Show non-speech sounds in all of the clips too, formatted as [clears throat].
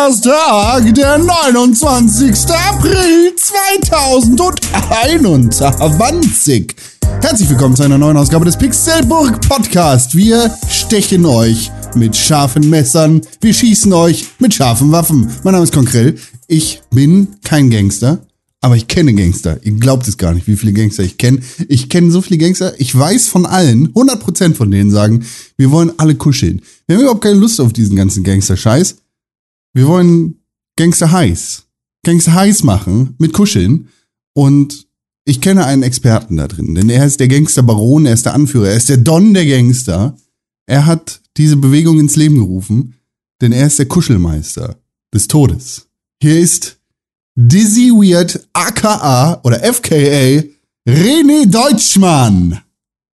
Donnerstag, der 29. April 2021. Herzlich willkommen zu einer neuen Ausgabe des Pixelburg Podcast. Wir stechen euch mit scharfen Messern, wir schießen euch mit scharfen Waffen. Mein Name ist Konkrell. Ich bin kein Gangster, aber ich kenne Gangster. Ihr glaubt es gar nicht, wie viele Gangster ich kenne. Ich kenne so viele Gangster. Ich weiß von allen, 100% von denen sagen, wir wollen alle kuscheln. Wir haben überhaupt keine Lust auf diesen ganzen Gangster-Scheiß. Wir wollen Gangster heiß. Gangster heiß machen mit Kuscheln. Und ich kenne einen Experten da drin, denn er ist der Gangster-Baron, er ist der Anführer, er ist der Don der Gangster. Er hat diese Bewegung ins Leben gerufen, denn er ist der Kuschelmeister des Todes. Hier ist Dizzy Weird aka oder FKA René Deutschmann.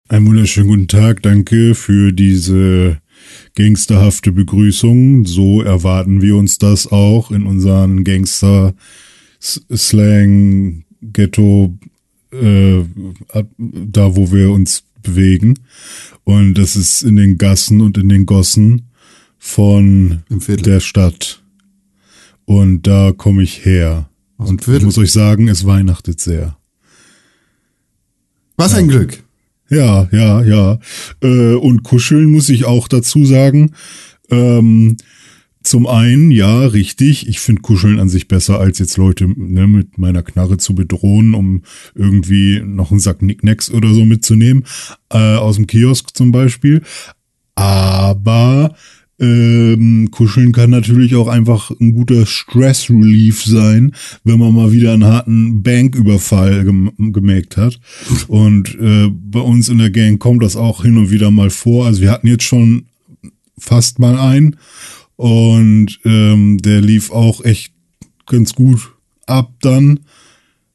Einen wunderschönen guten Tag, danke für diese gangsterhafte Begrüßung. So erwarten wir uns das auch in unseren Gangster-Slang, Ghetto, äh, da wo wir uns bewegen. Und das ist in den Gassen und in den Gossen von der Stadt. Und da komme ich her. Und ich muss euch sagen, es weihnachtet sehr. Was ein Glück. Ja, ja, ja. Äh, und kuscheln muss ich auch dazu sagen. Ähm, zum einen, ja, richtig. Ich finde Kuscheln an sich besser, als jetzt Leute ne, mit meiner Knarre zu bedrohen, um irgendwie noch einen Sack Nicknacks oder so mitzunehmen. Äh, aus dem Kiosk zum Beispiel. Aber ähm, Kuscheln kann natürlich auch einfach ein guter Stress-Relief sein, wenn man mal wieder einen harten Banküberfall gem gemerkt hat. Und äh, bei uns in der Gang kommt das auch hin und wieder mal vor. Also wir hatten jetzt schon fast mal einen und ähm, der lief auch echt ganz gut ab dann.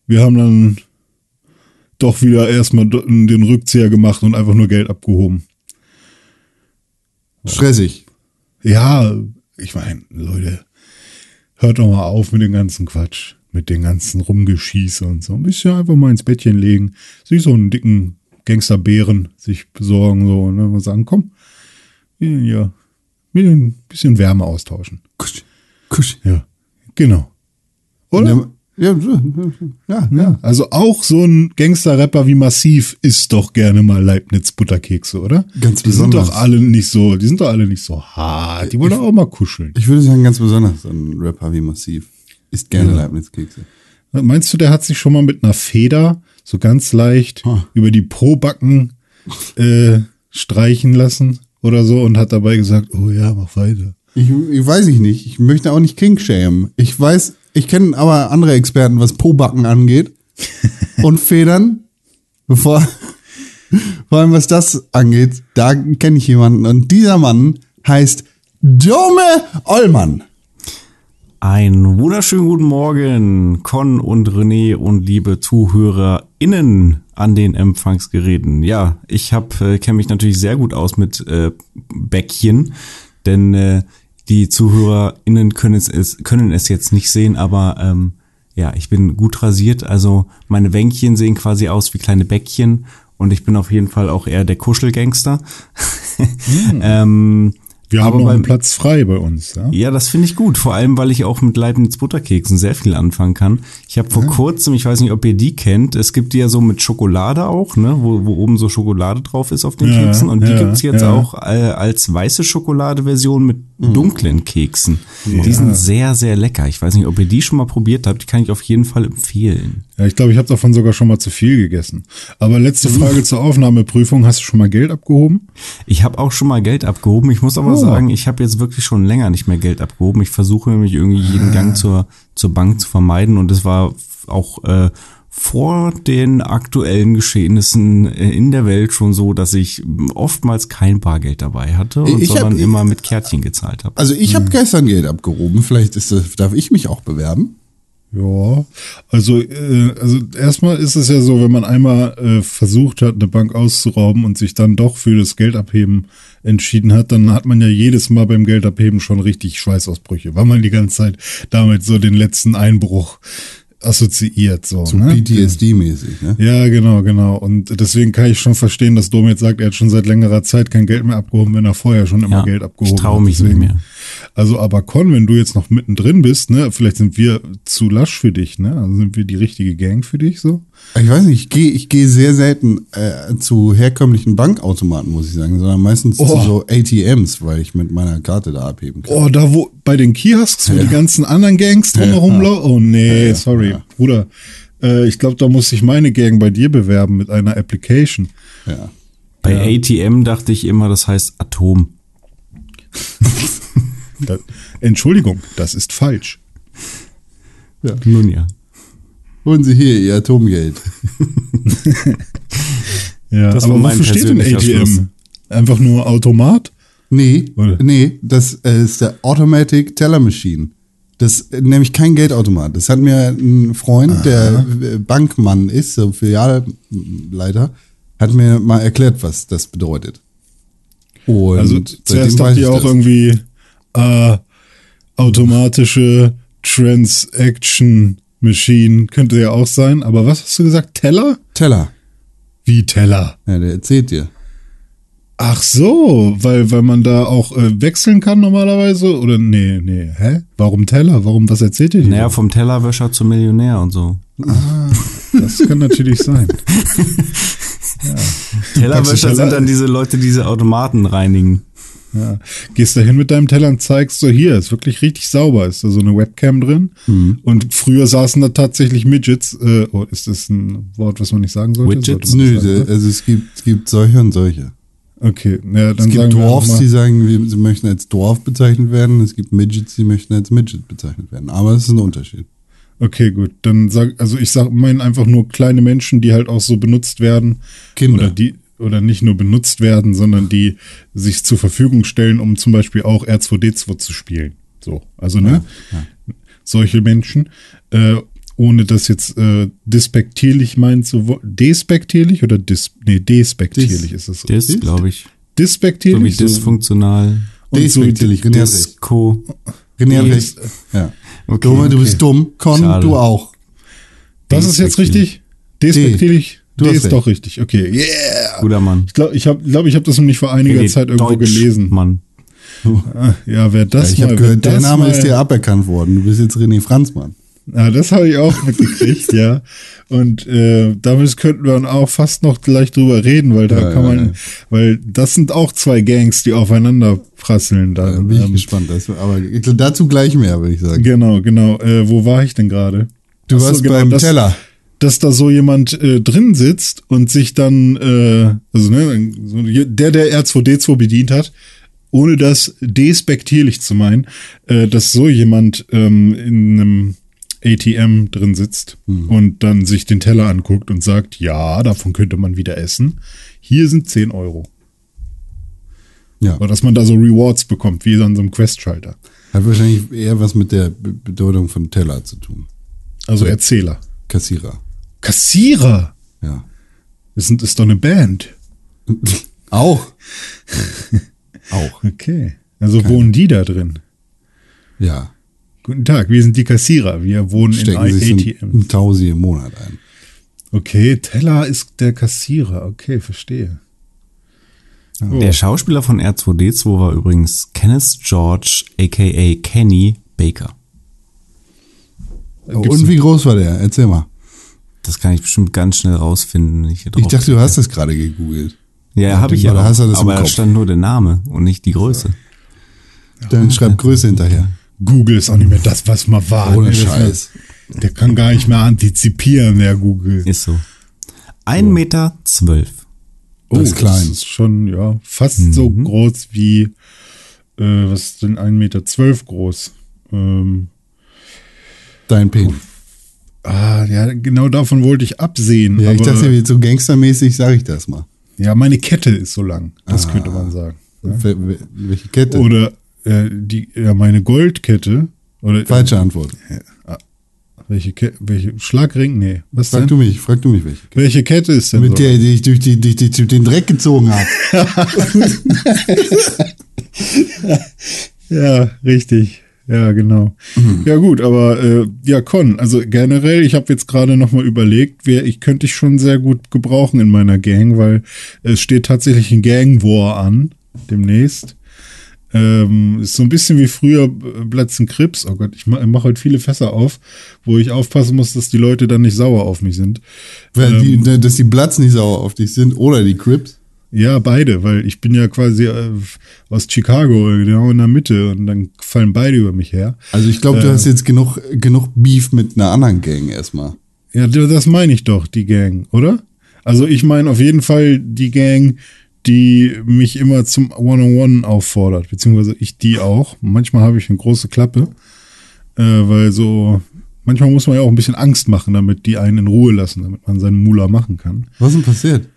Wir haben dann doch wieder erstmal den Rückzieher gemacht und einfach nur Geld abgehoben. Stressig. Ja, ich meine, Leute, hört doch mal auf mit dem ganzen Quatsch, mit den ganzen Rumgeschieße und so. Ein bisschen einfach mal ins Bettchen legen, sich so einen dicken Gangsterbären sich besorgen, so, und dann sagen, komm, ja, ein bisschen Wärme austauschen. Kusch, kusch. Ja, genau. Oder? Ja, ja, ja. Also auch so ein Gangster-Rapper wie Massiv isst doch gerne mal Leibniz-Butterkekse, oder? Ganz die besonders. Die sind doch alle nicht so, die sind doch alle nicht so hart. Die wollen doch auch mal kuscheln. Ich würde sagen, ganz besonders ein Rapper wie Massiv isst gerne ja. Leibniz-Kekse. Meinst du, der hat sich schon mal mit einer Feder so ganz leicht oh. über die Probacken äh, streichen lassen oder so und hat dabei gesagt, oh ja, mach weiter. Ich, ich weiß ich nicht. Ich möchte auch nicht King shame. Ich weiß, ich kenne aber andere Experten, was Pobacken angeht. [laughs] und Federn. Bevor, vor allem was das angeht, da kenne ich jemanden. Und dieser Mann heißt Dome Ollmann. Einen wunderschönen guten Morgen, Con und René und liebe ZuhörerInnen an den Empfangsgeräten. Ja, ich äh, kenne mich natürlich sehr gut aus mit äh, Bäckchen, denn äh, die ZuhörerInnen können es, können es jetzt nicht sehen, aber ähm, ja, ich bin gut rasiert. Also meine Wänkchen sehen quasi aus wie kleine Bäckchen und ich bin auf jeden Fall auch eher der Kuschelgangster. Hm. [laughs] ähm, wir haben noch einen Platz frei bei uns. Ja, ja das finde ich gut. Vor allem, weil ich auch mit Leibniz Butterkeksen sehr viel anfangen kann. Ich habe vor ja. kurzem, ich weiß nicht, ob ihr die kennt, es gibt die ja so mit Schokolade auch, ne, wo, wo oben so Schokolade drauf ist auf den ja, Keksen. Und die gibt's jetzt auch äh, als weiße Schokolade-Version mit mhm. Dunklen Keksen. Die sind sehr, sehr lecker. Ich weiß nicht, ob ihr die schon mal probiert habt. Die kann ich auf jeden Fall empfehlen. Ja, ich glaube, ich habe davon sogar schon mal zu viel gegessen. Aber letzte mhm. Frage zur Aufnahmeprüfung. Hast du schon mal Geld abgehoben? Ich habe auch schon mal Geld abgehoben. Ich muss aber oh. sagen, ich habe jetzt wirklich schon länger nicht mehr Geld abgehoben. Ich versuche nämlich irgendwie jeden Gang zur, zur Bank zu vermeiden und es war auch äh, vor den aktuellen Geschehnissen äh, in der Welt schon so, dass ich oftmals kein Bargeld dabei hatte, und sondern hab, immer mit Kärtchen gezahlt habe. Also ich habe hm. gestern Geld abgehoben. Vielleicht ist das, darf ich mich auch bewerben? Ja, also, äh, also erstmal ist es ja so, wenn man einmal äh, versucht hat, eine Bank auszurauben und sich dann doch für das Geldabheben entschieden hat, dann hat man ja jedes Mal beim Geldabheben schon richtig Schweißausbrüche, weil man die ganze Zeit damit so den letzten Einbruch assoziiert. So, So ne? PTSD-mäßig, ne? Ja, genau, genau. Und deswegen kann ich schon verstehen, dass Dom jetzt sagt, er hat schon seit längerer Zeit kein Geld mehr abgehoben, wenn er vorher schon immer Ja, Geld abgehoben ich traue hat. mich nicht Deswegen- mehr. Also, aber Con, wenn du jetzt noch mittendrin bist, ne, vielleicht sind wir zu lasch für dich, ne? Also sind wir die richtige Gang für dich so? Ich weiß nicht, ich gehe ich gehe sehr selten äh, zu herkömmlichen Bankautomaten, muss ich sagen, sondern meistens zu Oh. so ATMs, weil ich mit meiner Karte da abheben kann. Oh, da wo, bei den Kiosks, wo die ganzen anderen Gangs drumherum Ja. laufen. Oh nee, Ja, sorry, ja. Bruder. Äh, ich glaube, da muss sich meine Gang bei dir bewerben mit einer Application. Ja. Bei ATM dachte ich immer, das heißt Atom. [laughs] Da, Entschuldigung, das ist falsch. Nun ja. Holen Sie hier Ihr Atomgeld. [laughs] Ja, Das aber wofür steht denn ATM? Schluss. Einfach nur Automat? Nee, Oder? nee, das äh, ist der Automatic Teller Machine. Das ist nämlich kein Geldautomat. Das hat mir ein Freund, der äh, Bankmann ist, so Filialleiter, hat mir mal erklärt, was das bedeutet. Und Also zuerst dachte ich auch das. irgendwie äh, automatische Transaction Machine könnte ja auch sein. Aber was hast du gesagt? Teller? Teller. Wie Teller? Ja, der erzählt dir. Ach so, weil, weil man da auch äh, wechseln kann normalerweise? Oder nee, nee, hä? Warum Teller? Warum, was erzählt ihr dir? Naja, vom Tellerwäscher zum Millionär und so. Das kann natürlich sein. [laughs] Tellerwäscher Teller- sind dann diese Leute, die diese Automaten reinigen. Ja. Gehst da hin mit deinem Teller und zeigst so, hier, ist wirklich richtig sauber, ist da so eine Webcam drin. Mhm. Und früher saßen da tatsächlich Midgets, äh, oh, ist das ein Wort, was man nicht sagen sollte? Widgets? Nö, sagen, also es gibt, es gibt solche und solche. Okay, ja, dann Es gibt Dwarfs, die sagen, sie möchten als Dwarf bezeichnet werden. Es gibt Midgets, die möchten als Midget bezeichnet werden. Aber es ist ein Unterschied. okay, gut, dann sag, also ich sag, meine einfach nur kleine Menschen, die halt auch so benutzt werden. Kinder. Oder die, oder nicht nur benutzt werden, sondern die sich zur Verfügung stellen, um zum Beispiel auch R2D2 zu spielen. So, also, ne? Solche Menschen, äh, ohne das jetzt äh, despektierlich meint zu wollen. Despektierlich oder dis, nee, despektierlich Dis- ist es. Dis, glaube ich. Despektierlich. So dysfunktional. und so Despektierlich, recht. Disco. Dis- recht. Ja. Okay, Dumme, du okay. bist dumm. Con, Schade. du auch. Das ist jetzt richtig? Despektierlich? Du D hast ist recht. doch richtig. Okay, yeah. Guter Mann. Ich glaube, ich habe glaub, ich hab das nämlich vor einiger Hey, Zeit irgendwo Deutsch, gelesen. Mann. Ah, Ja, wer das ich mal. habe gehört, der Name mal, ist dir aberkannt worden. Du bist jetzt René Franzmann. Ja, das habe ich auch mitgekriegt, [laughs] ja. Und äh, damit könnten wir dann auch fast noch gleich drüber reden, weil da Ja, kann ja, man, ja. weil das sind auch zwei Gangs, die aufeinander prasseln. Da, bin ich ähm, gespannt. Das, aber ich dazu gleich mehr, würde ich sagen. Genau, genau. Äh, wo war ich denn gerade? Du Ach so, warst genau, beim das- Teller. Dass da so jemand äh, drin sitzt und sich dann, äh, also ne, der, der R2D2 bedient hat, ohne das despektierlich zu meinen, äh, dass so jemand ähm, in einem ATM drin sitzt und dann sich den Teller anguckt und sagt, ja, davon könnte man wieder essen. Hier sind 10 Euro. Ja. Oder dass man da so Rewards bekommt, wie an so einem Quest-Schalter. Hat wahrscheinlich eher was mit der Be Bedeutung von Teller zu tun. Also Erzähler. Kassierer. Kassierer! Ja. Das ist doch eine Band. [laughs] Auch. [laughs] Auch. Okay. Also wohnen die da drin? Ja. Guten Tag, wir sind die Kassierer. Wir wohnen Stecken in sich ATM. ein Tausi im Monat ein. Okay, Teller ist der Kassierer. Okay, verstehe. Oh. Der Schauspieler von R2D2 war übrigens Kenneth George, aka Kenny Baker. Gibt's Und wie groß war der? Erzähl mal. Das kann ich bestimmt ganz schnell rausfinden. Ich, Ich dachte, du hast das gerade gegoogelt. ja, habe ich ja. Auch, hast du das aber da stand nur der Name und nicht die Größe. Dann schreib Größe hinterher. Google ist auch nicht mehr das, was mal war. Ohne ne? Scheiß. Der kann gar nicht mehr antizipieren, der Google. Ist so. Ein Meter zwölf. Das ist klein. Das ist schon, ja, fast so Mhm. groß wie, äh, was ist denn 1,12 Meter zwölf groß? Ähm, Dein Penis. Ah, ja, genau davon wollte ich absehen. Ja, ich dachte, so gangstermäßig sage ich das mal. ja, meine Kette ist so lang. Das Ah. könnte man sagen. Wel- wel- Welche Kette? Oder äh, die, ja, meine Goldkette. Oder Falsche Antwort. welche, Ke welche Schlagring? Nee. Was Frag denn? du mich, frag du mich welche. Kette. Welche Kette ist denn Mit so? der, die ich durch, die, durch, die, durch den Dreck gezogen habe. [laughs] Ja, richtig. Ja, genau. Ja gut, aber äh, ja, Con, also generell, ich habe jetzt gerade noch mal überlegt, wer ich könnte ich schon sehr gut gebrauchen in meiner Gang, weil es steht tatsächlich ein Gang War an demnächst. Ähm, ist so ein bisschen wie früher Platzen Krips. Oh Gott, ich mache mach heute viele Fässer auf, wo ich aufpassen muss, dass die Leute dann nicht sauer auf mich sind. Weil die, dass die Bloods nicht sauer auf dich sind oder die Crips. Ja, beide, weil ich bin ja quasi äh, aus Chicago, genau in der Mitte und dann fallen beide über mich her. Also ich glaube, du hast jetzt genug, genug Beef mit einer anderen Gang erstmal. Ja, das meine ich doch, die Gang, oder? Also ich meine auf jeden Fall die Gang, die mich immer zum One-on-One auffordert, beziehungsweise ich die auch. Manchmal habe ich eine große Klappe, äh, weil so, manchmal muss man ja auch ein bisschen Angst machen, damit die einen in Ruhe lassen, damit man seinen Mula machen kann. Was ist denn passiert?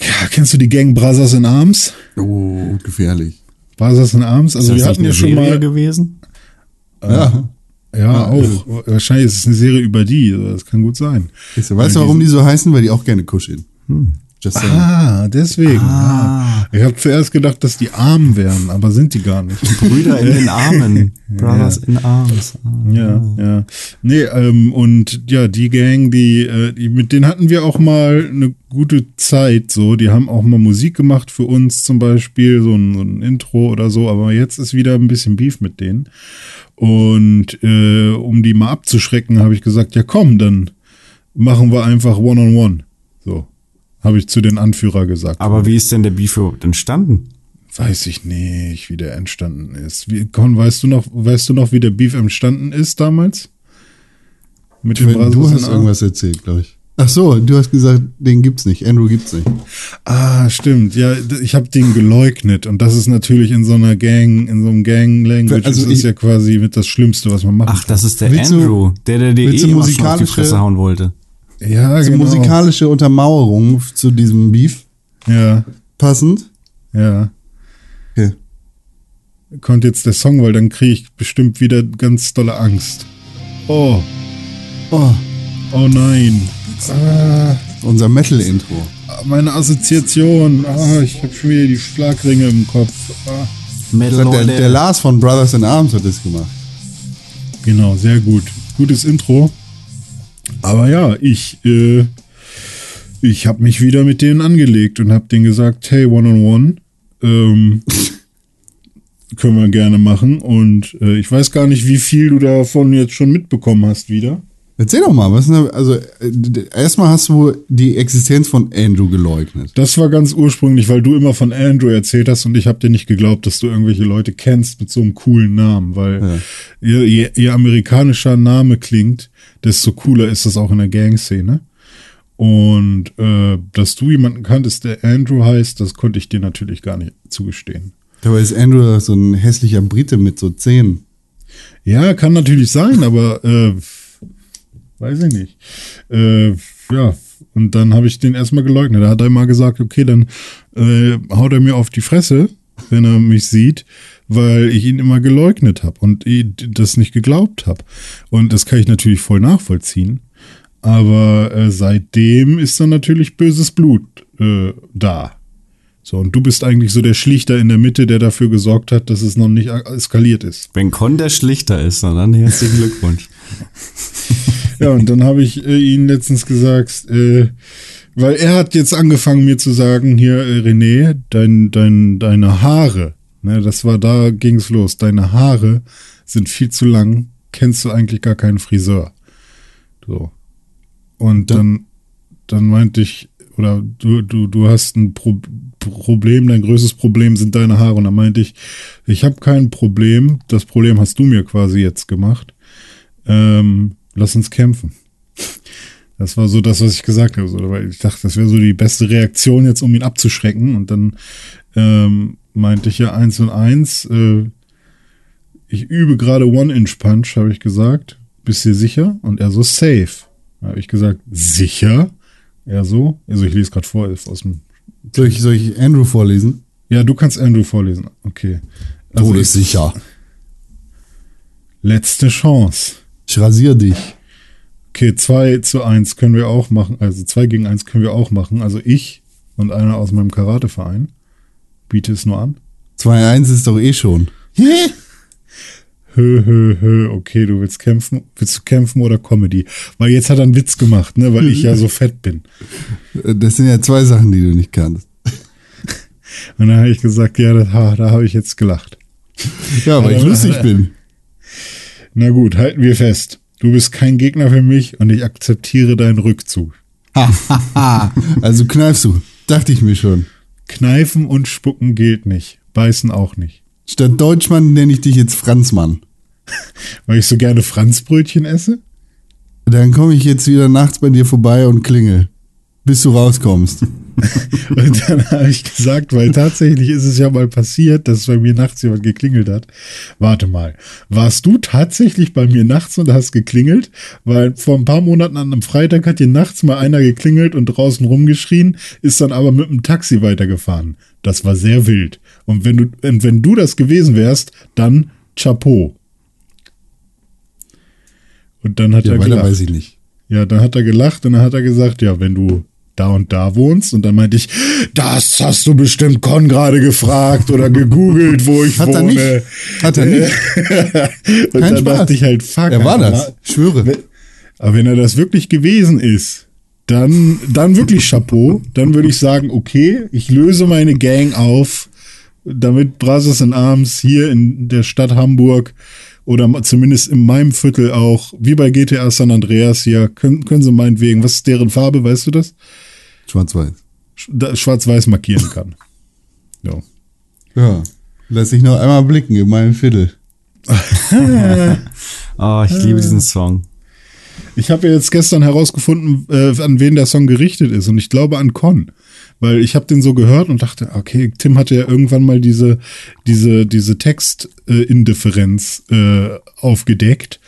Ja, kennst du die Gang Brothers in Arms? Oh, gefährlich. Brothers in Arms? Also ist wir das hatten ja eine schon Serie mal. gewesen? Ja. Ja, auch. Wahrscheinlich ist es eine Serie über die. also Das kann gut sein. Weißt du, weißt du, warum die so heißen? Weil die auch gerne kuscheln. Just saying. Ah, deswegen. Ah. Ich habe zuerst gedacht, dass die arm wären, aber sind die gar nicht. [laughs] Brüder in den Armen. [laughs] Brothers in Arms. Ah. Ja, ja. Nee, ähm, und ja, die Gang, die, äh, die, mit denen hatten wir auch mal eine gute Zeit, so. Die haben auch mal Musik gemacht für uns zum Beispiel, so ein, so ein Intro oder so, aber jetzt ist wieder ein bisschen Beef mit denen. Und äh, um die mal abzuschrecken, habe ich gesagt, ja komm, dann machen wir einfach One-on-One. So. Habe ich zu den Anführer gesagt. Aber wie ist denn der Beef überhaupt entstanden? Weiß ich nicht, wie der entstanden ist. Wie, Con, weißt du noch, weißt du noch, wie der Beef entstanden ist damals? Mit den Du hast irgendwas erzählt, glaube ich. Ach so, du hast gesagt, den gibt's nicht. Andrew gibt's nicht. Ah, stimmt. Ja, ich habe den geleugnet und das ist natürlich in so einer Gang, in so einem Gang-Language Also ist das ich- ja quasi mit das Schlimmste, was man machen Ach, das ist der Willst du- Andrew, der, der dir willst eh schon auf die musikalische- Fresse hauen wollte. Ja, So genau. musikalische Untermauerung zu diesem Beef Ja, passend. ja. Okay. Kommt jetzt der Song, weil dann kriege ich bestimmt wieder ganz dolle Angst. Oh, Oh, oh nein. Ah. unser Metal-Intro. Meine Assoziation. Ah, ich habe schon wieder die Schlagringe im Kopf. Ah. Metal Der, der Lars von Brothers in Arms hat das gemacht. Genau, sehr gut. Gutes Intro. Aber ja, ich, äh, ich habe mich wieder mit denen angelegt und habe denen gesagt, hey, one-on-one, ähm, [laughs] können wir gerne machen. Und äh, ich weiß gar nicht, wie viel du davon jetzt schon mitbekommen hast wieder. Erzähl doch mal, was ist denn, also äh, erstmal hast du die Existenz von Andrew geleugnet. Das war ganz ursprünglich, weil du immer von Andrew erzählt hast und ich habe dir nicht geglaubt, dass du irgendwelche Leute kennst mit so einem coolen Namen, weil je, je, je amerikanischer Name klingt, desto cooler ist das auch in der Gangszene. Und äh, dass du jemanden kanntest, der Andrew heißt, das konnte ich dir natürlich gar nicht zugestehen. Dabei ist Andrew so ein hässlicher Brite mit so Zähnen. Ja, kann natürlich sein, aber äh, weiß ich nicht. Äh, ja, und dann habe ich den erstmal geleugnet. Da hat er mal gesagt, okay, dann äh, haut er mir auf die Fresse, wenn er mich sieht, weil ich ihn immer geleugnet habe und das nicht geglaubt habe. Und das kann ich natürlich voll nachvollziehen. Aber äh, seitdem ist dann natürlich böses Blut äh, da. So, und du bist eigentlich so der Schlichter in der Mitte, der dafür gesorgt hat, dass es noch nicht eskaliert ist. Wenn Con der Schlichter ist, dann herzlichen Glückwunsch. [laughs] Ja, und dann habe ich äh, ihn letztens gesagt, äh, weil er hat jetzt angefangen mir zu sagen, hier, äh, René, dein, dein, deine Haare, ne, das war, da ging's los, deine Haare sind viel zu lang, kennst du eigentlich gar keinen Friseur. So. Und dann, dann meinte ich, oder du, du, du hast ein Pro Problem, dein größtes Problem sind deine Haare. Und dann meinte ich, ich habe kein Problem, das Problem hast du mir quasi jetzt gemacht. Ähm, lass uns kämpfen. Das war so das, was ich gesagt habe. So, weil ich dachte, das wäre so die beste Reaktion jetzt, um ihn abzuschrecken. Und dann ähm, meinte ich ja eins und eins. Äh, ich übe gerade One-Inch-Punch, habe ich gesagt. Bist du sicher? Und er so, safe. Habe ich gesagt, sicher? Er so, also ich lese gerade vor aus dem. Soll ich, soll ich Andrew vorlesen? Ja, du kannst Andrew vorlesen. Okay. Also ich, sicher. letzte Chance. Ich rasier dich. Okay, 2 zu 1 können wir auch machen. Also 2 gegen 1 können wir auch machen. Also ich und einer aus meinem Karateverein. Biete es nur an. 2-1 ist doch eh schon. hö, hö, hö, okay, du willst kämpfen, willst du kämpfen oder Comedy? Weil jetzt hat er einen Witz gemacht, ne, weil ich ja so fett bin. Das sind ja zwei Sachen, die du nicht kannst. Und dann habe ich gesagt, ja, das, ha, da habe ich jetzt gelacht. Ja, weil ich Aber- lustig [laughs] bin. Na gut, halten wir fest. Du bist kein Gegner für mich und ich akzeptiere deinen Rückzug. [laughs] Also kneifst du. Dachte ich mir schon. Kneifen und spucken gilt nicht. Beißen auch nicht. Statt Deutschmann nenne ich dich jetzt Franzmann. [laughs] Weil ich so gerne Franzbrötchen esse? Dann komme ich jetzt wieder nachts bei dir vorbei und klingel. Bis du rauskommst. [laughs] Und dann habe ich gesagt, weil tatsächlich ist es ja mal passiert, dass bei mir nachts jemand geklingelt hat. Warte mal, warst du tatsächlich bei mir nachts und hast geklingelt? Weil vor ein paar Monaten an einem Freitag hat hier nachts mal einer geklingelt und draußen rumgeschrien, ist dann aber mit dem Taxi weitergefahren. Das war sehr wild. Und wenn du, und wenn du das gewesen wärst, dann Chapeau. Und dann hat Ja, er gelacht. weiß ich nicht. Ja, dann hat er gelacht und dann hat er gesagt, ja, wenn du da und da wohnst. Und dann meinte ich, das hast du bestimmt Con gerade gefragt oder gegoogelt, wo ich Hat er wohne. nicht. Hat er nicht. [laughs] und Kein dann Spaß. dachte ich halt, fuck. Er war das. Ich schwöre. Aber wenn er das wirklich gewesen ist, dann, dann wirklich Chapeau. Dann würde ich sagen, okay, ich löse meine Gang auf, damit Brothers in Arms hier in der Stadt Hamburg oder zumindest in meinem Viertel auch, wie bei GTA San Andreas hier, können, können sie meinetwegen, was ist deren Farbe, weißt du das? Schwarz-Weiß. Schwarz-Weiß markieren [laughs] kann. Ja. Ja. Lass ich noch einmal blicken in meinem Viertel. Oh, [laughs] ich liebe diesen Song. Ich habe ja jetzt gestern herausgefunden, äh, an wen der Song gerichtet ist. Und ich glaube an Con. Weil ich habe den so gehört und dachte, okay, Tim hatte ja irgendwann mal diese, diese, diese Textindifferenz äh, aufgedeckt,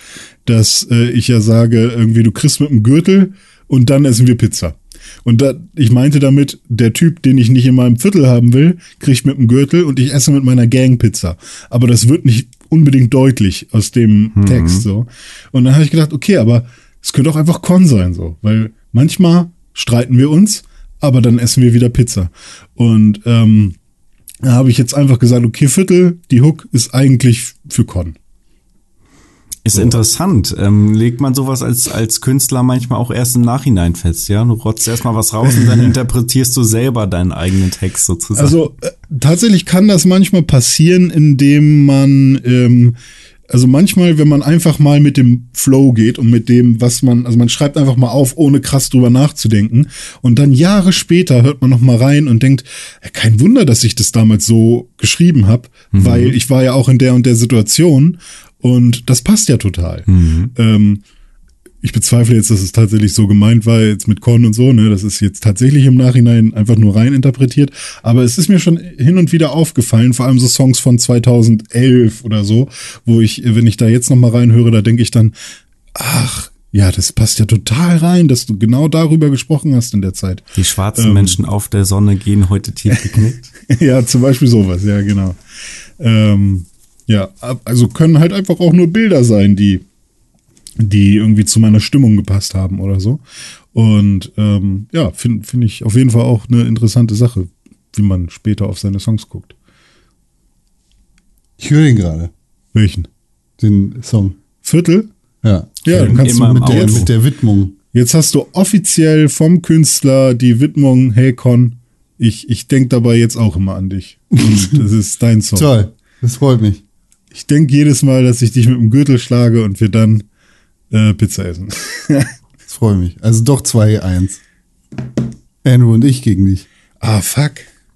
dass äh, ich ja sage, irgendwie, du kriegst mit dem Gürtel und dann essen wir Pizza. Und da, ich meinte damit, der Typ, den ich nicht in meinem Viertel haben will, kriegt mit dem Gürtel und ich esse mit meiner Gang Pizza. Aber das wird nicht unbedingt deutlich aus dem Text so. Und dann habe ich gedacht, okay, aber es könnte auch einfach Con sein so, weil manchmal streiten wir uns, aber dann essen wir wieder Pizza. Und ähm, da habe ich jetzt einfach gesagt, okay, Viertel, die Hook ist eigentlich für Con. Ist interessant. Ähm, legt man sowas als, als Künstler manchmal auch erst im Nachhinein fest, ja? Du rotzt erstmal was raus und dann [laughs] interpretierst du selber deinen eigenen Text sozusagen. Also äh, tatsächlich kann das manchmal passieren, indem man, ähm, also manchmal, wenn man einfach mal mit dem Flow geht und mit dem, was man, also man schreibt einfach mal auf, ohne krass drüber nachzudenken. Und dann Jahre später hört man noch mal rein und denkt, kein Wunder, dass ich das damals so geschrieben habe, weil ich war ja auch in der und der Situation und das passt ja total. Ähm, ich bezweifle jetzt, dass es tatsächlich so gemeint war, jetzt mit Con und so, ne? Das ist jetzt tatsächlich im Nachhinein einfach nur rein interpretiert. Aber es ist mir schon hin und wieder aufgefallen, vor allem so Songs von 2011 oder so, wo ich, wenn ich da jetzt nochmal reinhöre, da denke ich dann, ach, ja, das passt ja total rein, dass du genau darüber gesprochen hast in der Zeit. Die schwarzen ähm, Menschen auf der Sonne gehen heute tief geknickt. [laughs] ja, zum Beispiel sowas, ja, genau. Ähm, ja, also können halt einfach auch nur Bilder sein, die, die irgendwie zu meiner Stimmung gepasst haben oder so. Und ähm, ja, finde find ich auf jeden Fall auch eine interessante Sache, wie man später auf seine Songs guckt. Ich höre den gerade. Welchen? Den Song. Viertel? Ja. Ja, du kannst Immer du mit, der, mit der Widmung. Jetzt hast du offiziell vom Künstler die Widmung, hey Con, ich, ich denke dabei jetzt auch immer an dich. Und [laughs] das ist dein Song. Toll. Das freut mich. Ich denke jedes Mal, dass ich dich mit dem Gürtel schlage und wir dann äh, Pizza essen. [laughs] Das freut mich. Also doch 2-1. Andrew und ich gegen dich. ah, fuck.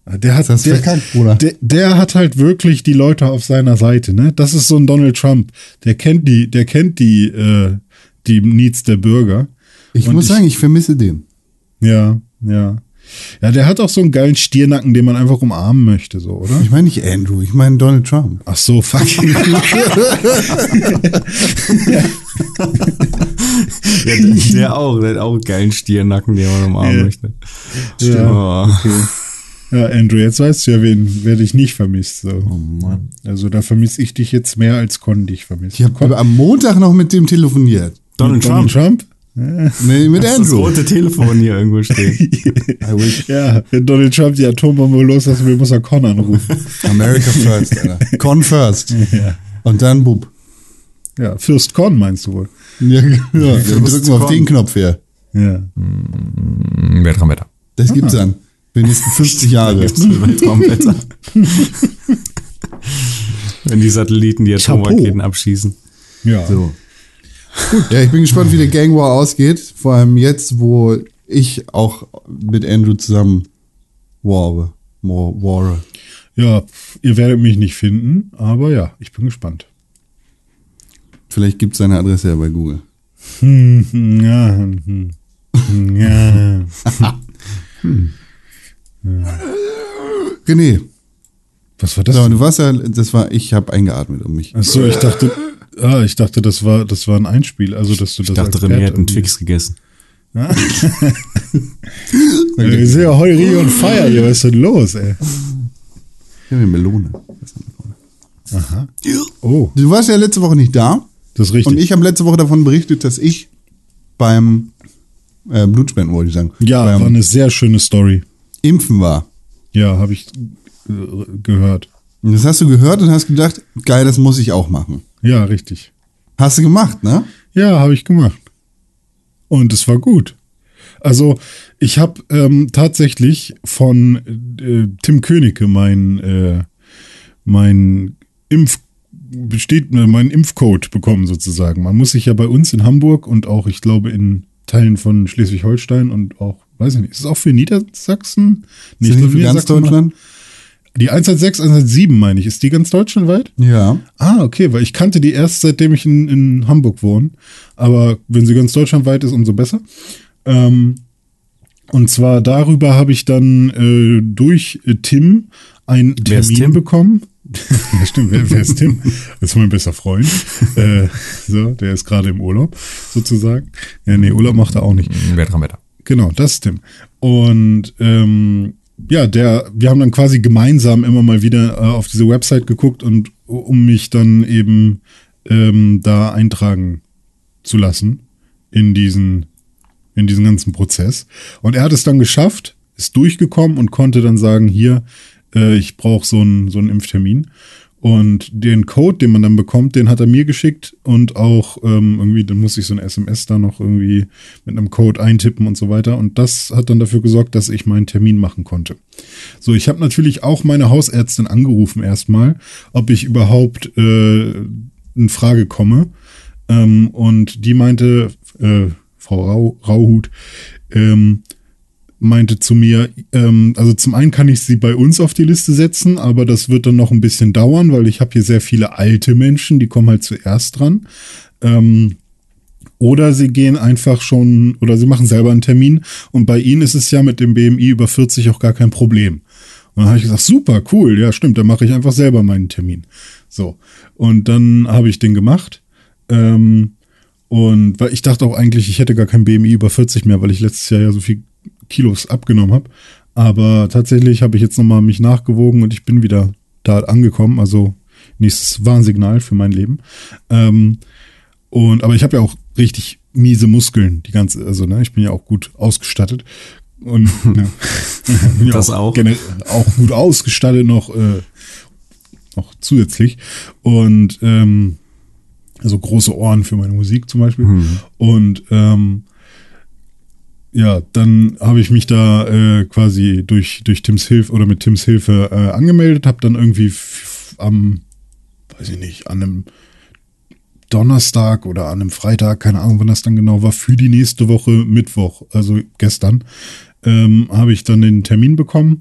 Der hat, der, Bruder. der, der hat halt wirklich die Leute auf seiner Seite, ne? Das ist so ein Donald Trump. Der kennt die, der kennt die, äh, die Needs der Bürger. Ich Und muss sagen, ich vermisse den. Ja, ja. Ja, der hat auch so einen geilen Stiernacken, den man einfach umarmen möchte, so, oder? Ich meine nicht Andrew, ich meine Donald Trump. Ach so, fuck. [laughs] Ja, der, der auch, der hat auch einen geilen Stiernacken, den man umarmen Ja. möchte. ja, Oh. okay. Ja, Andrew, jetzt weißt du ja, wen, wer dich nicht vermisst. So. Oh Mann. Also da vermisse ich dich jetzt mehr als Con dich vermisst. Ich habe am Montag noch mit dem telefoniert. Donald Mit Trump. Trump? Nee, mit Das Andrew. rote Telefon hier irgendwo steht. [laughs] I wish. Ja, wenn Donald Trump die Atombombe loslassen will, muss er Con anrufen. America first, Alter. Con first. [laughs] ja. Und dann Bub. Ja, Fürst Con meinst du wohl? Ja, genau. Dann drücken wir auf den Knopf her. Ja. Weltraumwetter. Das gibt's dann. Mindestens [laughs] 50 Jahre. Weltraumwetter. Wenn die Satelliten die Chapeau. Atomraketen abschießen. Ja. So. Gut, ja, ich bin gespannt, wie der Gang War ausgeht. Vor allem jetzt, wo ich auch mit Andrew zusammen war. War. war. ja, ihr werdet mich nicht finden, aber ja, ich bin gespannt. Vielleicht gibt seine Adresse ja bei Google. Hm, hm, ja, hm, [laughs] ja. René, Was war das? so, du warst ja, das war, ich habe eingeatmet um mich. Ach so, ich dachte, ah, ich dachte, das war, das war ein Einspiel, also dass du das Ich dachte, als René hat einen Twix gegessen. [laughs] Ja, wir sind ja heute on fire hier, was ist denn los, ey? Ich habe eine Melone. Aha. Oh, Du warst ja letzte Woche nicht da. das ist richtig. Und ich habe letzte Woche davon berichtet, dass ich beim äh, Blutspenden, wollte ich sagen, ja, war beim eine sehr schöne Story. Impfen war. Ja, habe ich äh, gehört. Und das hast du gehört und hast gedacht, geil, das muss ich auch machen. Ja, richtig. Hast du gemacht, ne? Ja, habe ich gemacht. Und es war gut. Also, ich habe ähm, tatsächlich von äh, Tim Königke mein, äh, mein Impf besteht äh, meinen Impfcode bekommen sozusagen. Man muss sich ja bei uns in Hamburg und auch, ich glaube, in Teilen von Schleswig-Holstein und auch, weiß ich nicht, ist es auch für Niedersachsen? Ich nicht für ganz Niedersachsen Deutschland? Die 116, 117 meine ich. Ist die ganz deutschlandweit? Ja. Ah, okay, weil ich kannte die erst seitdem ich in, in Hamburg wohne. Aber wenn sie ganz deutschlandweit ist, umso besser. Ähm, und zwar darüber habe ich dann äh, durch äh, Tim einen Wer ist Termin Tim? bekommen. [laughs] ja, stimmt, wer, wer ist Tim? Das ist mein bester Freund. [laughs] äh, so, der ist gerade im Urlaub, sozusagen. Ja, nee, Urlaub macht er auch nicht. Weltraumwetter. Genau, das ist Tim. Und ähm, ja, der, wir haben dann quasi gemeinsam immer mal wieder äh, auf diese Website geguckt und um mich dann eben ähm, da eintragen zu lassen in diesen, in diesen ganzen Prozess. Und er hat es dann geschafft, ist durchgekommen und konnte dann sagen, hier, äh, ich brauche so einen so einen Impftermin. Und den Code, den man dann bekommt, den hat er mir geschickt und auch ähm, irgendwie, dann muss ich so ein SMS da noch irgendwie mit einem Code eintippen und so weiter. Und das hat dann dafür gesorgt, dass ich meinen Termin machen konnte. So, ich habe natürlich auch meine Hausärztin angerufen erstmal, ob ich überhaupt äh, in Frage komme. Ähm, und die meinte, äh, Frau Rau, Rauhut, ähm, meinte zu mir, ähm, also zum einen kann ich sie bei uns auf die Liste setzen, aber das wird dann noch ein bisschen dauern, weil ich habe hier sehr viele alte Menschen, die kommen halt zuerst dran. Ähm, oder sie gehen einfach schon, oder sie machen selber einen Termin und bei ihnen ist es ja mit dem BMI über 40 auch gar kein Problem. Und dann habe ich gesagt, super, cool, ja stimmt, dann mache ich einfach selber meinen Termin. So, und dann habe ich den gemacht. Ähm, und weil ich dachte auch eigentlich, ich hätte gar kein BMI über 40 mehr, weil ich letztes Jahr ja so viel Kilos abgenommen habe. Aber tatsächlich habe ich jetzt nochmal mich nachgewogen und ich bin wieder da angekommen. Also nächstes Warnsignal für mein Leben. Ähm, und aber ich habe ja auch richtig miese Muskeln, die ganze, also ne, ich bin ja auch gut ausgestattet. Und [laughs] ne, bin ja Das auch. generell auch gut ausgestattet noch, äh, noch zusätzlich. Und ähm, also große Ohren für meine Musik zum Beispiel. Und ähm, ja, dann habe ich mich da äh, quasi durch, durch Tims Hilfe oder mit Tims Hilfe äh, angemeldet, habe dann irgendwie am, weiß ich nicht, an einem Donnerstag oder an einem Freitag, keine Ahnung, wann das dann genau war, für die nächste Woche Mittwoch, also gestern, ähm, habe ich dann den Termin bekommen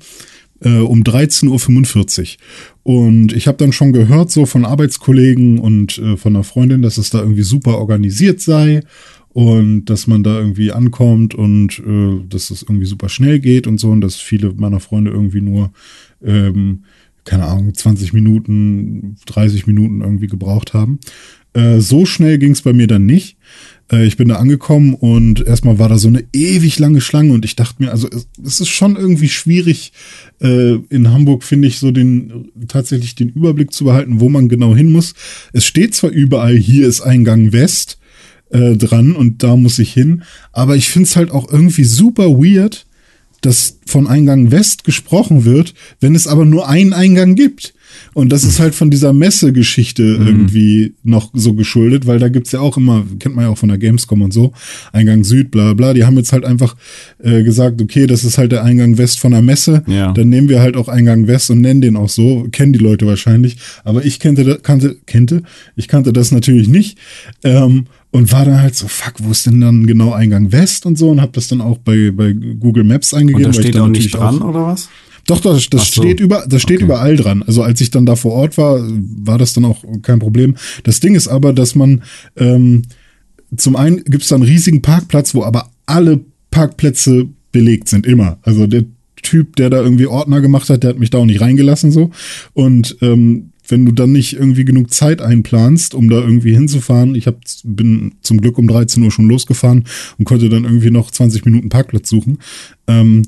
äh, um 13.45 Uhr. Und ich habe dann schon gehört, so von Arbeitskollegen und äh, von einer Freundin, dass es da irgendwie super organisiert sei und dass man da irgendwie ankommt und äh, dass es irgendwie super schnell geht und so und dass viele meiner Freunde irgendwie nur, ähm, keine Ahnung, 20 Minuten, 30 Minuten irgendwie gebraucht haben. Äh, so schnell ging es bei mir dann nicht. Äh, ich bin da angekommen und erstmal war da so eine ewig lange Schlange und ich dachte mir, also es, es ist schon irgendwie schwierig, äh, in Hamburg finde ich so den tatsächlich den Überblick zu behalten, wo man genau hin muss. Es steht zwar überall, hier ist Eingang West äh, dran und da muss ich hin, aber ich finde es halt auch irgendwie super weird, dass von Eingang West gesprochen wird, wenn es aber nur einen Eingang gibt. Und das ist halt von dieser Messegeschichte Mhm. irgendwie noch so geschuldet, weil da gibt's ja auch immer, kennt man ja auch von der Gamescom und so, Eingang Süd, bla bla. Die haben jetzt halt einfach äh, gesagt, okay, das ist halt der Eingang West von der Messe. Ja. Dann nehmen wir halt auch Eingang West und nennen den auch so. Kennen die Leute wahrscheinlich. Aber ich kannte, da- kannte, kannte, ich kannte das natürlich nicht. Ähm, und war dann halt so, fuck, wo ist denn dann genau Eingang West und so und habe das dann auch bei, bei Google Maps Und eingegeben. da weil ich steht auch nicht dran, oder was? Doch, das, das so. steht über, das steht Okay. überall dran. Also als ich dann da vor Ort war, war das dann auch kein Problem. Das Ding ist aber, dass man ähm, zum einen gibt es da einen riesigen Parkplatz, wo aber alle Parkplätze belegt sind, immer. Also der Typ, der da irgendwie Ordner gemacht hat, der hat mich da auch nicht reingelassen so. Und ähm, wenn du dann nicht irgendwie genug Zeit einplanst, um da irgendwie hinzufahren, ich hab, bin zum Glück um 13 Uhr schon losgefahren und konnte dann irgendwie noch 20 Minuten Parkplatz suchen, ähm,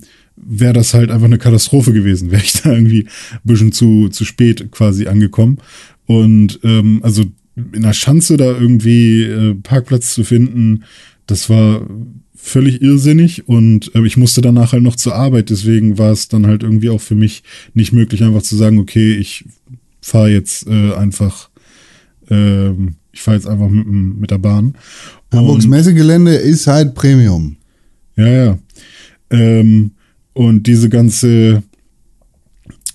wäre das halt einfach eine Katastrophe gewesen. [laughs] Wäre ich da irgendwie ein bisschen zu, zu spät quasi angekommen. Und ähm, also in der Schanze da irgendwie äh, Parkplatz zu finden, das war völlig irrsinnig und äh, ich musste danach halt noch zur Arbeit, deswegen war es dann halt irgendwie auch für mich nicht möglich, einfach zu sagen, okay, ich fahre jetzt äh, einfach, ähm, ich fahre jetzt einfach mit, mit der Bahn. Hamburgs Messegelände ist halt Premium. ja, ja. Ähm, und diese ganze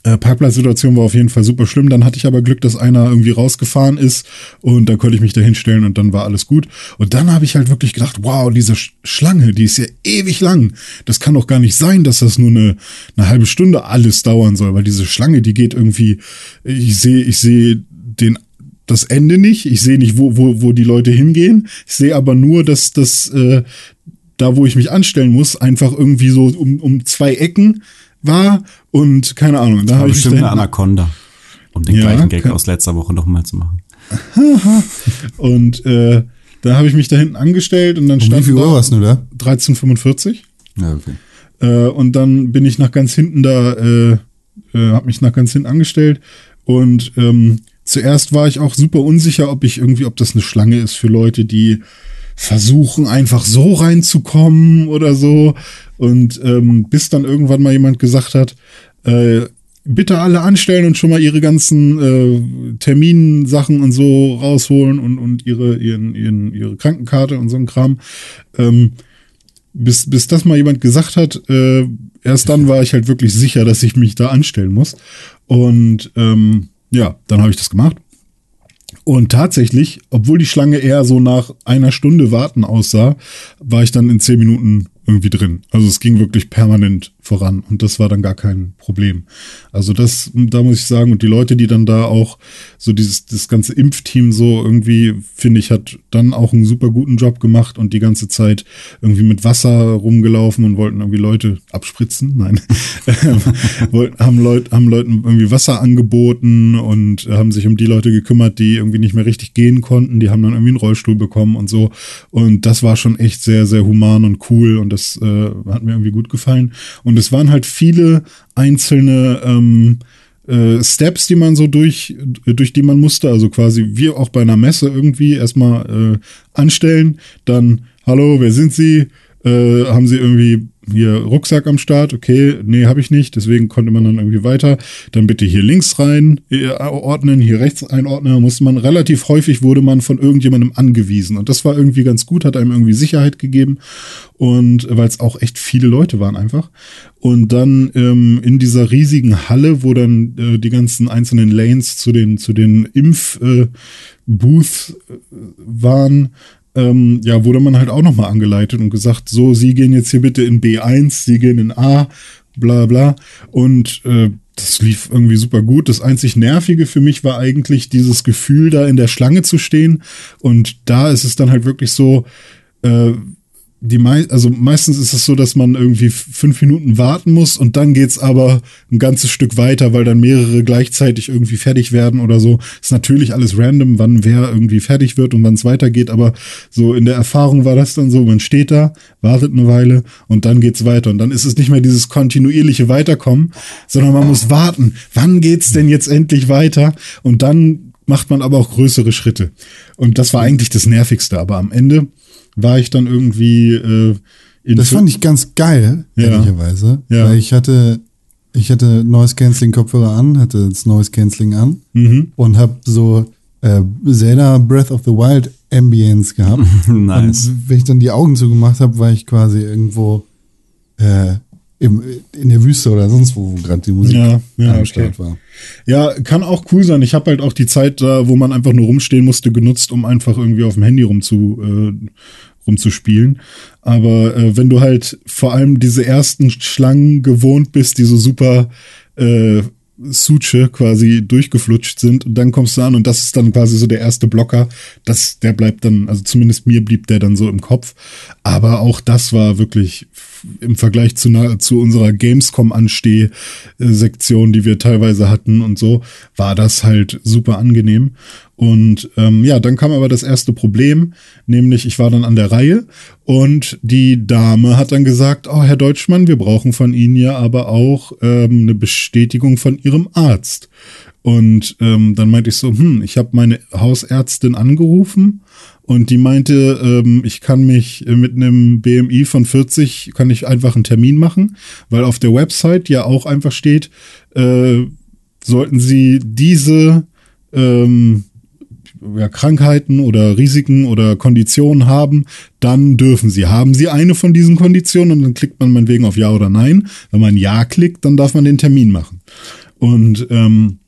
äh, Parkplatzsituation war auf jeden Fall super schlimm. Dann hatte ich aber Glück, dass einer irgendwie rausgefahren ist und dann konnte ich mich da hinstellen und dann war alles gut. Und dann habe ich halt wirklich gedacht, wow, diese Sch Schlange, die ist ja ewig lang. Das kann doch gar nicht sein, dass das nur eine, eine halbe Stunde alles dauern soll, weil diese Schlange, die geht irgendwie, ich sehe, ich sehe den das Ende nicht. Ich sehe nicht, wo, wo, wo die Leute hingehen. Ich sehe aber nur, dass das äh, da, wo ich mich anstellen muss, einfach irgendwie so um, um zwei Ecken war und keine Ahnung. Da habe ich bestimmt eine Anaconda. Um den Ja, gleichen Gag aus letzter Woche nochmal zu machen. [laughs] und äh, da habe ich mich da hinten angestellt und dann Um wie stand viel Uhr da warst du da? 13:45 Ja, okay. Äh, und dann bin ich nach ganz hinten da, äh, äh, habe mich nach ganz hinten angestellt. Und ähm, zuerst war ich auch super unsicher, ob ich irgendwie, ob das eine Schlange ist für Leute, die versuchen, einfach so reinzukommen oder so. Und ähm, bis dann irgendwann mal jemand gesagt hat, äh, bitte alle anstellen und schon mal ihre ganzen äh, Terminsachen und so rausholen und, und ihre, ihren, ihren, ihre Krankenkarte und so ein Kram. Ähm, bis, bis das mal jemand gesagt hat, äh, erst dann war ich halt wirklich sicher, dass ich mich da anstellen muss. Und ähm, ja, dann habe ich das gemacht. Und tatsächlich, obwohl die Schlange eher so nach einer Stunde warten aussah, war ich dann in zehn Minuten irgendwie drin. Also es ging wirklich permanent voran und das war dann gar kein Problem. Also das, da muss ich sagen, und die Leute, die dann da auch so dieses, das ganze Impfteam so irgendwie, finde ich, hat dann auch einen super guten Job gemacht und die ganze Zeit irgendwie mit Wasser rumgelaufen und wollten irgendwie Leute abspritzen. Nein. [laughs] haben, Leut, haben Leuten irgendwie Wasser angeboten und haben sich um die Leute gekümmert, die irgendwie nicht mehr richtig gehen konnten. Die haben dann irgendwie einen Rollstuhl bekommen und so. Und das war schon echt sehr, sehr human und cool und das äh, hat mir irgendwie gut gefallen. Und es waren halt viele einzelne ähm, äh, Steps, die man so durch, durch die man musste. Also quasi wie auch bei einer Messe irgendwie erstmal äh, anstellen, dann, hallo, wer sind Sie? Äh, haben Sie irgendwie hier Rucksack am Start? Okay, nee, habe ich nicht. Deswegen konnte man dann irgendwie weiter. Dann bitte hier links rein äh, ordnen, hier rechts einordnen. Musste man relativ häufig wurde man von irgendjemandem angewiesen. Und das war irgendwie ganz gut, hat einem irgendwie Sicherheit gegeben. Und weil es auch echt viele Leute waren einfach. Und dann ähm, in dieser riesigen Halle, wo dann äh, die ganzen einzelnen Lanes zu den, zu den Impf-Booths äh, Booths, äh, waren, ähm, ja, wurde man halt auch nochmal angeleitet und gesagt, so, Sie gehen jetzt hier bitte in B1, Sie gehen in A, bla bla. Und äh, das lief irgendwie super gut. Das einzig Nervige für mich war eigentlich dieses Gefühl, da in der Schlange zu stehen. Und da ist es dann halt wirklich so, äh, die mei also meistens ist es so, dass man irgendwie fünf Minuten warten muss und dann geht's aber ein ganzes Stück weiter, weil dann mehrere gleichzeitig irgendwie fertig werden oder so. Ist natürlich alles random, wann wer irgendwie fertig wird und wann es weitergeht, aber so in der Erfahrung war das dann so, man steht da, wartet eine Weile und dann geht's weiter und dann ist es nicht mehr dieses kontinuierliche Weiterkommen, sondern man muss warten. Wann geht's denn jetzt endlich weiter? Und dann macht man aber auch größere Schritte. Und das war eigentlich das Nervigste, aber am Ende war ich dann irgendwie äh, in Das fand ich ganz geil, Ja. ehrlicherweise. Ja. Weil ich hatte ich hatte Noise Cancelling Kopfhörer an, hatte das Noise Cancelling an Mhm. und habe so äh, Zelda Breath of the Wild Ambience gehabt. [laughs] Nice. Und wenn ich dann die Augen zugemacht habe, war ich quasi irgendwo äh, im, in der Wüste oder sonst wo, wo gerade die Musik Ja, ja, am okay. Start war. Ja, kann auch cool sein. Ich habe halt auch die Zeit da, wo man einfach nur rumstehen musste, genutzt, um einfach irgendwie auf dem Handy rumzu, äh, rumzuspielen. Aber äh, wenn du halt vor allem diese ersten Schlangen gewohnt bist, die so super äh, Suche quasi durchgeflutscht sind und dann kommst du an und das ist dann quasi so der erste Blocker. Das, der bleibt dann, also zumindest mir blieb der dann so im Kopf. Aber auch das war wirklich im Vergleich zu, einer, zu unserer Gamescom-Ansteh-Sektion, die wir teilweise hatten und so, war das halt super angenehm. Und ähm, ja, dann kam aber das erste Problem, nämlich ich war dann an der Reihe und die Dame hat dann gesagt, oh Herr Deutschmann, wir brauchen von Ihnen ja aber auch ähm, eine Bestätigung von Ihrem Arzt. Und ähm, dann meinte ich so, hm, ich habe meine Hausärztin angerufen und die meinte, ähm, ich kann mich äh, mit einem BMI von 40, kann ich einfach einen Termin machen, weil auf der Website ja auch einfach steht, äh, sollten Sie diese ähm, ja, Krankheiten oder Risiken oder Konditionen haben, dann dürfen sie. Haben sie eine von diesen Konditionen und dann klickt man meinetwegen auf Ja oder Nein. Wenn man Ja klickt, dann darf man den Termin machen. Und, ähm,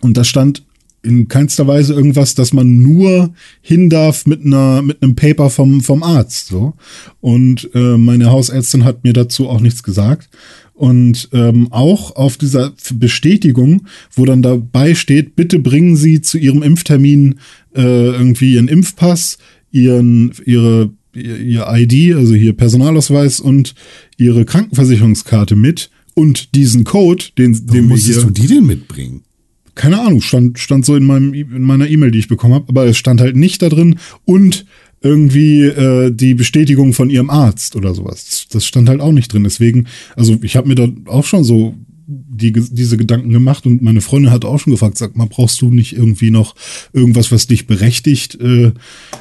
und da stand in keinster Weise irgendwas, dass man nur hin darf mit einer mit einem Paper vom vom Arzt so und äh, meine Hausärztin hat mir dazu auch nichts gesagt und ähm, auch auf dieser Bestätigung, wo dann dabei steht, bitte bringen Sie zu Ihrem Impftermin äh, irgendwie Ihren Impfpass, Ihren ihre ihr ID, also hier Personalausweis und Ihre Krankenversicherungskarte mit und diesen Code, den, Warum den wir musstest hier du die denn mitbringen? keine Ahnung, stand, stand so in, meinem, E- in meiner E-Mail, die ich bekommen habe, aber es stand halt nicht da drin und irgendwie äh, die Bestätigung von ihrem Arzt oder sowas. Das stand halt auch nicht drin. Deswegen, also ich habe mir da auch schon so die, diese Gedanken gemacht und meine Freundin hat auch schon gefragt, sag mal, brauchst du nicht irgendwie noch irgendwas, was dich berechtigt? Äh,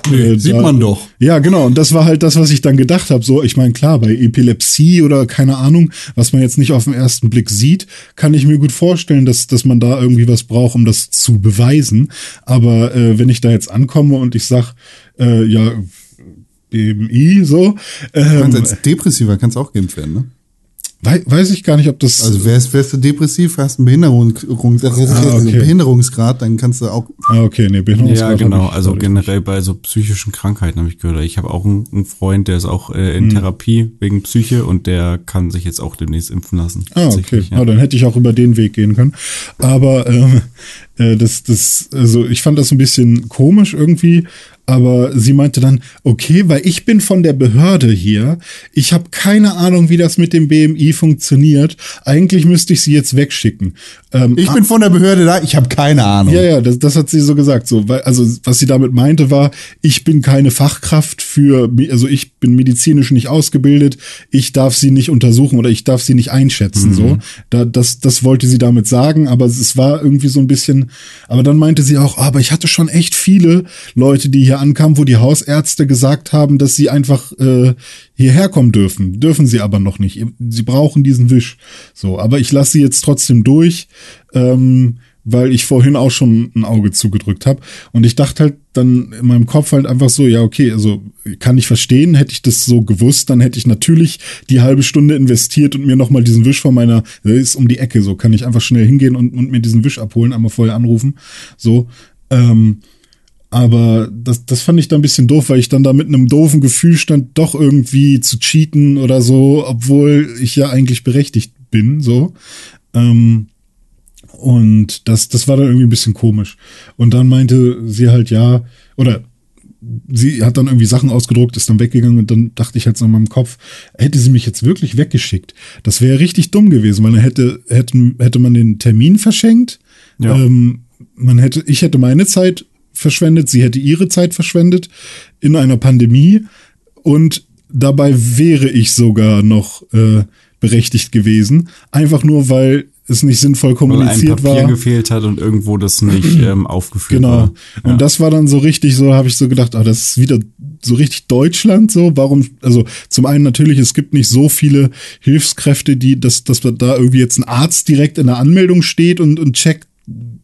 Nee, sieht man doch. Ja, genau. Und das war halt das, was ich dann gedacht habe. So, ich meine, klar, bei Epilepsie oder keine Ahnung, was man jetzt nicht auf den ersten Blick sieht, kann ich mir gut vorstellen, dass, dass man da irgendwie was braucht, um das zu beweisen. Aber äh, wenn ich da jetzt ankomme und ich sag, äh, ja, BMI, so, ähm, kannst als Depressiver kannst auch geimpft werden, ne? wei weiß ich gar nicht, ob das. Also wärst, wärst du depressiv, hast einen Behinderung, Ah, okay. Behinderungsgrad, dann kannst du auch. ah, okay, nee, Behinderungsgrad Ja, genau. ich- Also generell bei so psychischen Krankheiten habe ich gehört. Ich habe auch einen, einen Freund, der ist auch äh, Hm. in Therapie wegen Psyche und der kann sich jetzt auch demnächst impfen lassen. Ah, okay. Ja. dann hätte ich auch über den Weg gehen können. Aber ähm, äh, das, das, also ich fand das ein bisschen komisch irgendwie. Aber sie meinte dann, okay, weil ich bin von der Behörde hier. Ich habe keine Ahnung, wie das mit dem BMI funktioniert. Eigentlich müsste ich sie jetzt wegschicken. Ähm, Ich bin von der Behörde da, ich habe keine Ahnung. ja, ja, das, das hat sie so gesagt. So, weil, also was sie damit meinte war, ich bin keine Fachkraft für, also ich bin medizinisch nicht ausgebildet, ich darf sie nicht untersuchen oder ich darf sie nicht einschätzen. So, da, das, das wollte sie damit sagen, aber es war irgendwie so ein bisschen. Aber dann meinte sie auch, aber ich hatte schon echt viele Leute, die hier ankamen, wo die Hausärzte gesagt haben, dass sie einfach äh, hierher kommen dürfen. Dürfen sie aber noch nicht. Sie brauchen diesen Wisch. So, aber ich lasse sie jetzt trotzdem durch. Ähm, weil ich vorhin auch schon ein Auge zugedrückt habe. Und ich dachte halt dann in meinem Kopf halt einfach so, ja, okay, also kann ich verstehen, hätte ich das so gewusst, dann hätte ich natürlich die halbe Stunde investiert und mir nochmal diesen Wisch von meiner, ist um die Ecke, so kann ich einfach schnell hingehen und, und mir diesen Wisch abholen, einmal vorher anrufen. So. Ähm, aber das, das fand ich da ein bisschen doof, weil ich dann da mit einem doofen Gefühl stand, doch irgendwie zu cheaten oder so, obwohl ich ja eigentlich berechtigt bin, so. Ähm, und das, das war dann irgendwie ein bisschen komisch. Und dann meinte sie halt, ja, oder sie hat dann irgendwie Sachen ausgedruckt, ist dann weggegangen und dann dachte ich halt so in meinem Kopf, hätte sie mich jetzt wirklich weggeschickt? Das wäre richtig dumm gewesen, weil dann hätte, hätte, hätte man den Termin verschenkt. Ja. Ähm, man hätte, ich hätte meine Zeit verschwendet, sie hätte ihre Zeit verschwendet in einer Pandemie und dabei wäre ich sogar noch äh, berechtigt gewesen. Einfach nur, weil es nicht sinnvoll Weil ein kommuniziert Papier war. gefehlt hat und irgendwo das nicht [clears throat] ähm, aufgeführt Genau. war. Und das war dann so richtig so, habe ich so gedacht, ah, das ist wieder so richtig Deutschland so? Warum, also zum einen natürlich, es gibt nicht so viele Hilfskräfte, die, dass, dass da irgendwie jetzt ein Arzt direkt in der Anmeldung steht und, und checkt,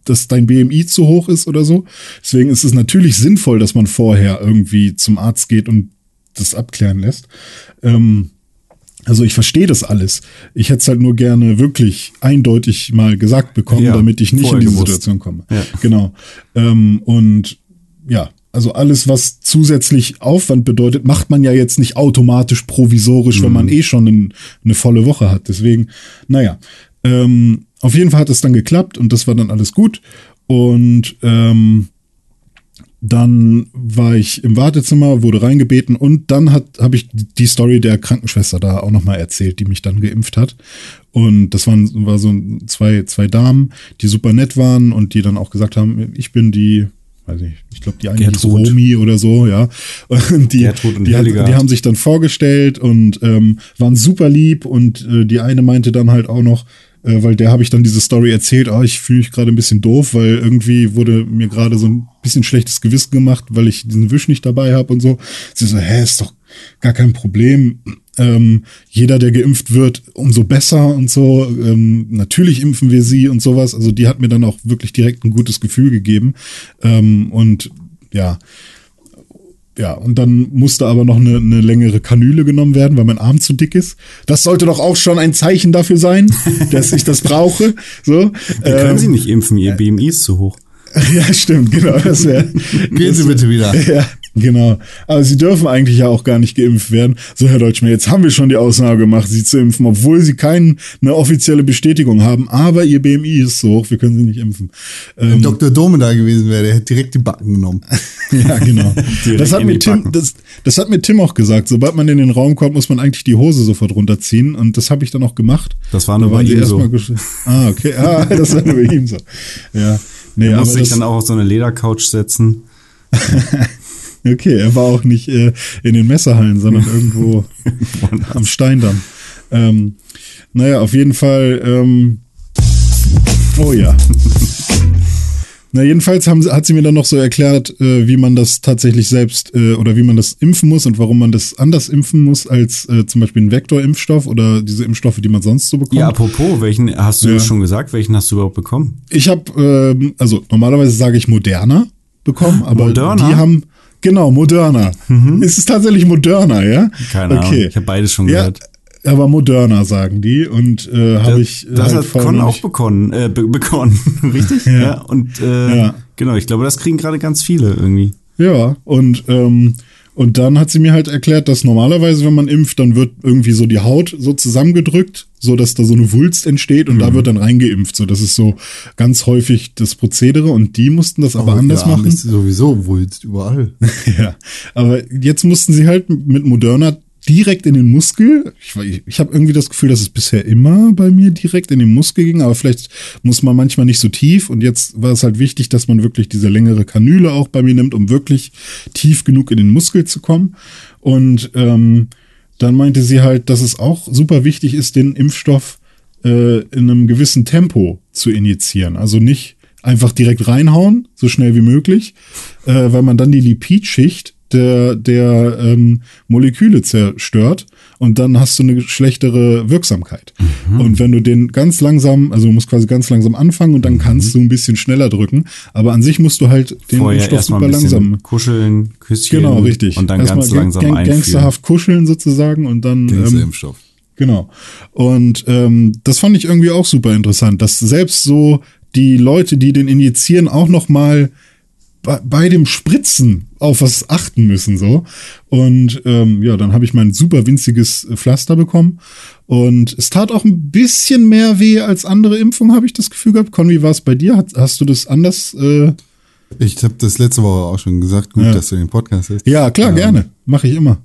dass dein BMI zu hoch ist oder so. Deswegen ist es natürlich sinnvoll, dass man vorher irgendwie zum Arzt geht und das abklären lässt. Ähm, also ich verstehe das alles. Ich hätte es halt nur gerne wirklich eindeutig mal gesagt bekommen, Ja, damit ich nicht in diese gewusst. Situation komme. Ja. Genau. Ähm, und ja, also alles, was zusätzlich Aufwand bedeutet, macht man ja jetzt nicht automatisch provisorisch, wenn Mhm. man eh schon ein, eine volle Woche hat. Deswegen, naja. Ähm, auf jeden Fall hat es dann geklappt und das war dann alles gut. Und ähm, dann war ich im Wartezimmer, wurde reingebeten und dann habe ich die Story der Krankenschwester da auch noch mal erzählt, die mich dann geimpft hat. Und das waren war so zwei zwei Damen, die super nett waren und die dann auch gesagt haben, ich bin die weiß nicht, ich glaube die eine hieß. Romi oder so, ja. Und die, Gertrud und die, hat, die haben sich dann vorgestellt und ähm, waren super lieb und äh, die eine meinte dann halt auch noch, äh, weil der habe ich dann diese Story erzählt, ah, ich fühle mich gerade ein bisschen doof, weil irgendwie wurde mir gerade so ein bisschen schlechtes Gewissen gemacht, weil ich diesen Wisch nicht dabei habe und so. Sie so, hä, ist doch gar kein Problem. Ähm, jeder, der geimpft wird, umso besser und so. Ähm, natürlich impfen wir sie und sowas. Also die hat mir dann auch wirklich direkt ein gutes Gefühl gegeben. Ähm, und ja, ja, und dann musste aber noch eine, eine längere Kanüle genommen werden, weil mein Arm zu dick ist. Das sollte doch auch schon ein Zeichen dafür sein, [laughs] dass ich das brauche. So. Wir können Ähm, sie nicht impfen, ihr BMI ist zu hoch. [laughs] ja, stimmt, genau. Das wär, Gehen Sie bitte wieder. [laughs] ja, genau. Aber sie dürfen eigentlich ja auch gar nicht geimpft werden. So, Herr Deutschmann, jetzt haben wir schon die Ausnahme gemacht, sie zu impfen, obwohl sie keine offizielle Bestätigung haben. Aber ihr BMI ist so hoch, wir können sie nicht impfen. Wenn Ähm, Dr. Dome da gewesen wäre, der hätte direkt die Backen genommen. [laughs] ja, genau. [laughs] Das hat mir Tim, das, das hat mir Tim auch gesagt. Sobald man in den Raum kommt, muss man eigentlich die Hose sofort runterziehen. Und das habe ich dann auch gemacht. Das war Da nur bei waren sie ihm so. Ah, okay. [laughs] Ah, das war nur bei ihm so. Ja. Nee, Er musste sich dann auch auf so eine Ledercouch setzen. Okay, er war auch nicht äh, in den Messerhallen, sondern [laughs] irgendwo am Steindamm. Ähm, naja, auf jeden Fall. Ähm, oh ja. Na, jedenfalls haben, hat sie mir dann noch so erklärt, äh, wie man das tatsächlich selbst äh, oder wie man das impfen muss und warum man das anders impfen muss als äh, zum Beispiel ein Vektorimpfstoff oder diese Impfstoffe, die man sonst so bekommt. Ja, apropos, welchen hast du Ja. schon gesagt? Welchen hast du überhaupt bekommen? Ich habe, ähm, also normalerweise sage ich Moderna bekommen, aber Moderna? die haben, genau, Moderna. Ist es tatsächlich Moderna, ja? Keine Ahnung. Ich habe beides schon Ja, gehört. aber Moderna sagen die und äh, habe ich das halt hat Con auch bekommen, äh, be bekommen, [laughs] richtig? Ja. Und äh, Ja. genau, ich glaube, das kriegen gerade ganz viele irgendwie. Ja, und, ähm, und dann hat sie mir halt erklärt, dass normalerweise, wenn man impft, dann wird irgendwie so die Haut so zusammengedrückt, so dass da so eine Wulst entsteht und Mhm. da wird dann reingeimpft. So, das ist so ganz häufig das Prozedere und die mussten das aber anders Der Arm machen. Ist sowieso Wulst überall. [laughs] Ja, aber jetzt mussten sie halt mit Moderna direkt in den Muskel. Ich, ich, habe irgendwie das Gefühl, dass es bisher immer bei mir direkt in den Muskel ging, aber vielleicht muss man manchmal nicht so tief. Und jetzt war es halt wichtig, dass man wirklich diese längere Kanüle auch bei mir nimmt, um wirklich tief genug in den Muskel zu kommen. Und ähm, dann meinte sie halt, dass es auch super wichtig ist, den Impfstoff äh, in einem gewissen Tempo zu injizieren. Also nicht einfach direkt reinhauen, so schnell wie möglich, äh, weil man dann die Lipidschicht der, der ähm, Moleküle zerstört und dann hast du eine schlechtere Wirksamkeit. Mhm. Und wenn du den ganz langsam, also du musst quasi ganz langsam anfangen und dann kannst du ein bisschen schneller drücken, aber an sich musst du halt den Mhm. Vorher Impfstoff erstmal super langsam. kuscheln, Küsschen. Genau, richtig. Und dann Erstmal ganz gang- langsam gang- einführen. Gangsterhaft kuscheln sozusagen und dann ähm. Genau. Und ähm, das fand ich irgendwie auch super interessant, dass selbst so die Leute, die den injizieren, auch noch mal bei, dem Spritzen auf was achten müssen so. Und ähm, ja, dann habe ich mein super winziges Pflaster bekommen und es tat auch ein bisschen mehr weh als andere Impfungen, habe ich das Gefühl gehabt. Con, wie war es bei dir? Hast, hast du das anders? Äh, Ich habe das letzte Woche auch schon gesagt. Gut, Ja. dass du den Podcast hast. ja, klar, Ähm, gerne. Mache ich immer.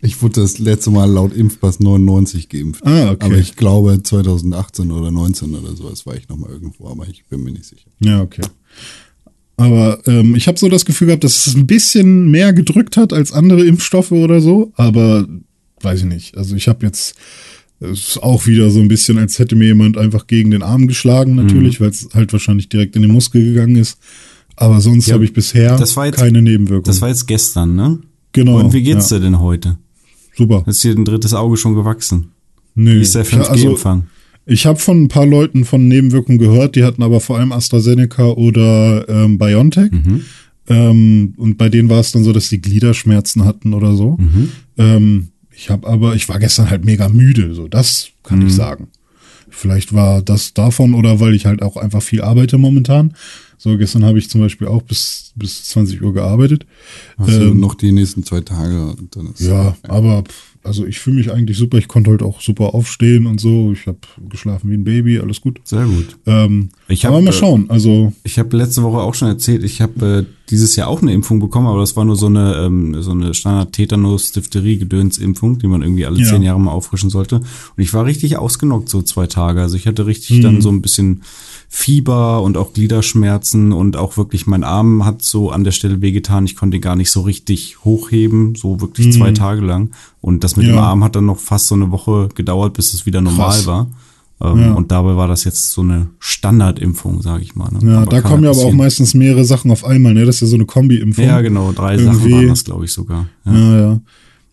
Ich wurde das letzte Mal laut Impfpass 99 geimpft. Ah, okay. Aber ich glaube 2018 oder 19 oder sowas war ich noch mal irgendwo, aber ich bin mir nicht sicher. Ja, okay. Aber ähm, ich habe so das Gefühl gehabt, dass es ein bisschen mehr gedrückt hat als andere Impfstoffe oder so. Aber weiß ich nicht. Also ich habe jetzt es ist auch wieder so ein bisschen, als hätte mir jemand einfach gegen den Arm geschlagen, natürlich, weil es halt wahrscheinlich direkt in den Muskel gegangen ist. Aber sonst Ja, habe ich bisher jetzt- keine Nebenwirkungen. Das war jetzt gestern, ne? Genau. Und wie geht's ja. dir denn heute? Super. Ist dir ein drittes Auge schon gewachsen? Nee. Wie ist der Ja, also, 5G-Empfang? Ich habe von ein paar Leuten von Nebenwirkungen gehört, die hatten aber vor allem AstraZeneca oder ähm, BioNTech. Mhm. Ähm, und bei denen war es dann so, dass die Gliederschmerzen hatten oder so. Mhm. Ähm, ich habe aber, ich war gestern halt mega müde, so das kann Mhm. ich sagen. Vielleicht war das davon oder weil ich halt auch einfach viel arbeite momentan. So, gestern habe ich zum Beispiel auch bis, bis 20 Uhr gearbeitet. Also Ähm, noch die nächsten zwei Tage und dann ist Ja, aber pff, also ich fühle mich eigentlich super. Ich konnte heute auch super aufstehen und so. Ich habe geschlafen wie ein Baby, alles gut. Sehr gut. Ähm, Ich hab, aber mal äh, schauen. Also Ich habe letzte Woche auch schon erzählt, ich habe äh, dieses Jahr auch eine Impfung bekommen, aber das war nur so eine ähm, so eine Standard Tetanus Diphtherie Gedönsimpfung, die man irgendwie alle Ja. zehn Jahre mal auffrischen sollte. Und ich war richtig ausgenockt so zwei Tage. Also ich hatte richtig Mhm. dann so ein bisschen Fieber und auch Gliederschmerzen und auch wirklich mein Arm hat so an der Stelle wehgetan. Ich konnte ihn gar nicht so richtig hochheben, so wirklich zwei Tage lang. Und das mit Mhm. Ja. dem Arm hat dann noch fast so eine Woche gedauert, bis es wieder normal Krass. war. Ähm, Ja. Und dabei war das jetzt so eine Standardimpfung, sage ich mal. Ne? ja, Aber da kommen ja halt aber auch meistens mehrere Sachen auf einmal. Ne, das ist ja so eine Kombi-Impfung. Ja, genau, drei Sachen Irgendwie- waren das, glaube ich, sogar. Ja. Ja, ja.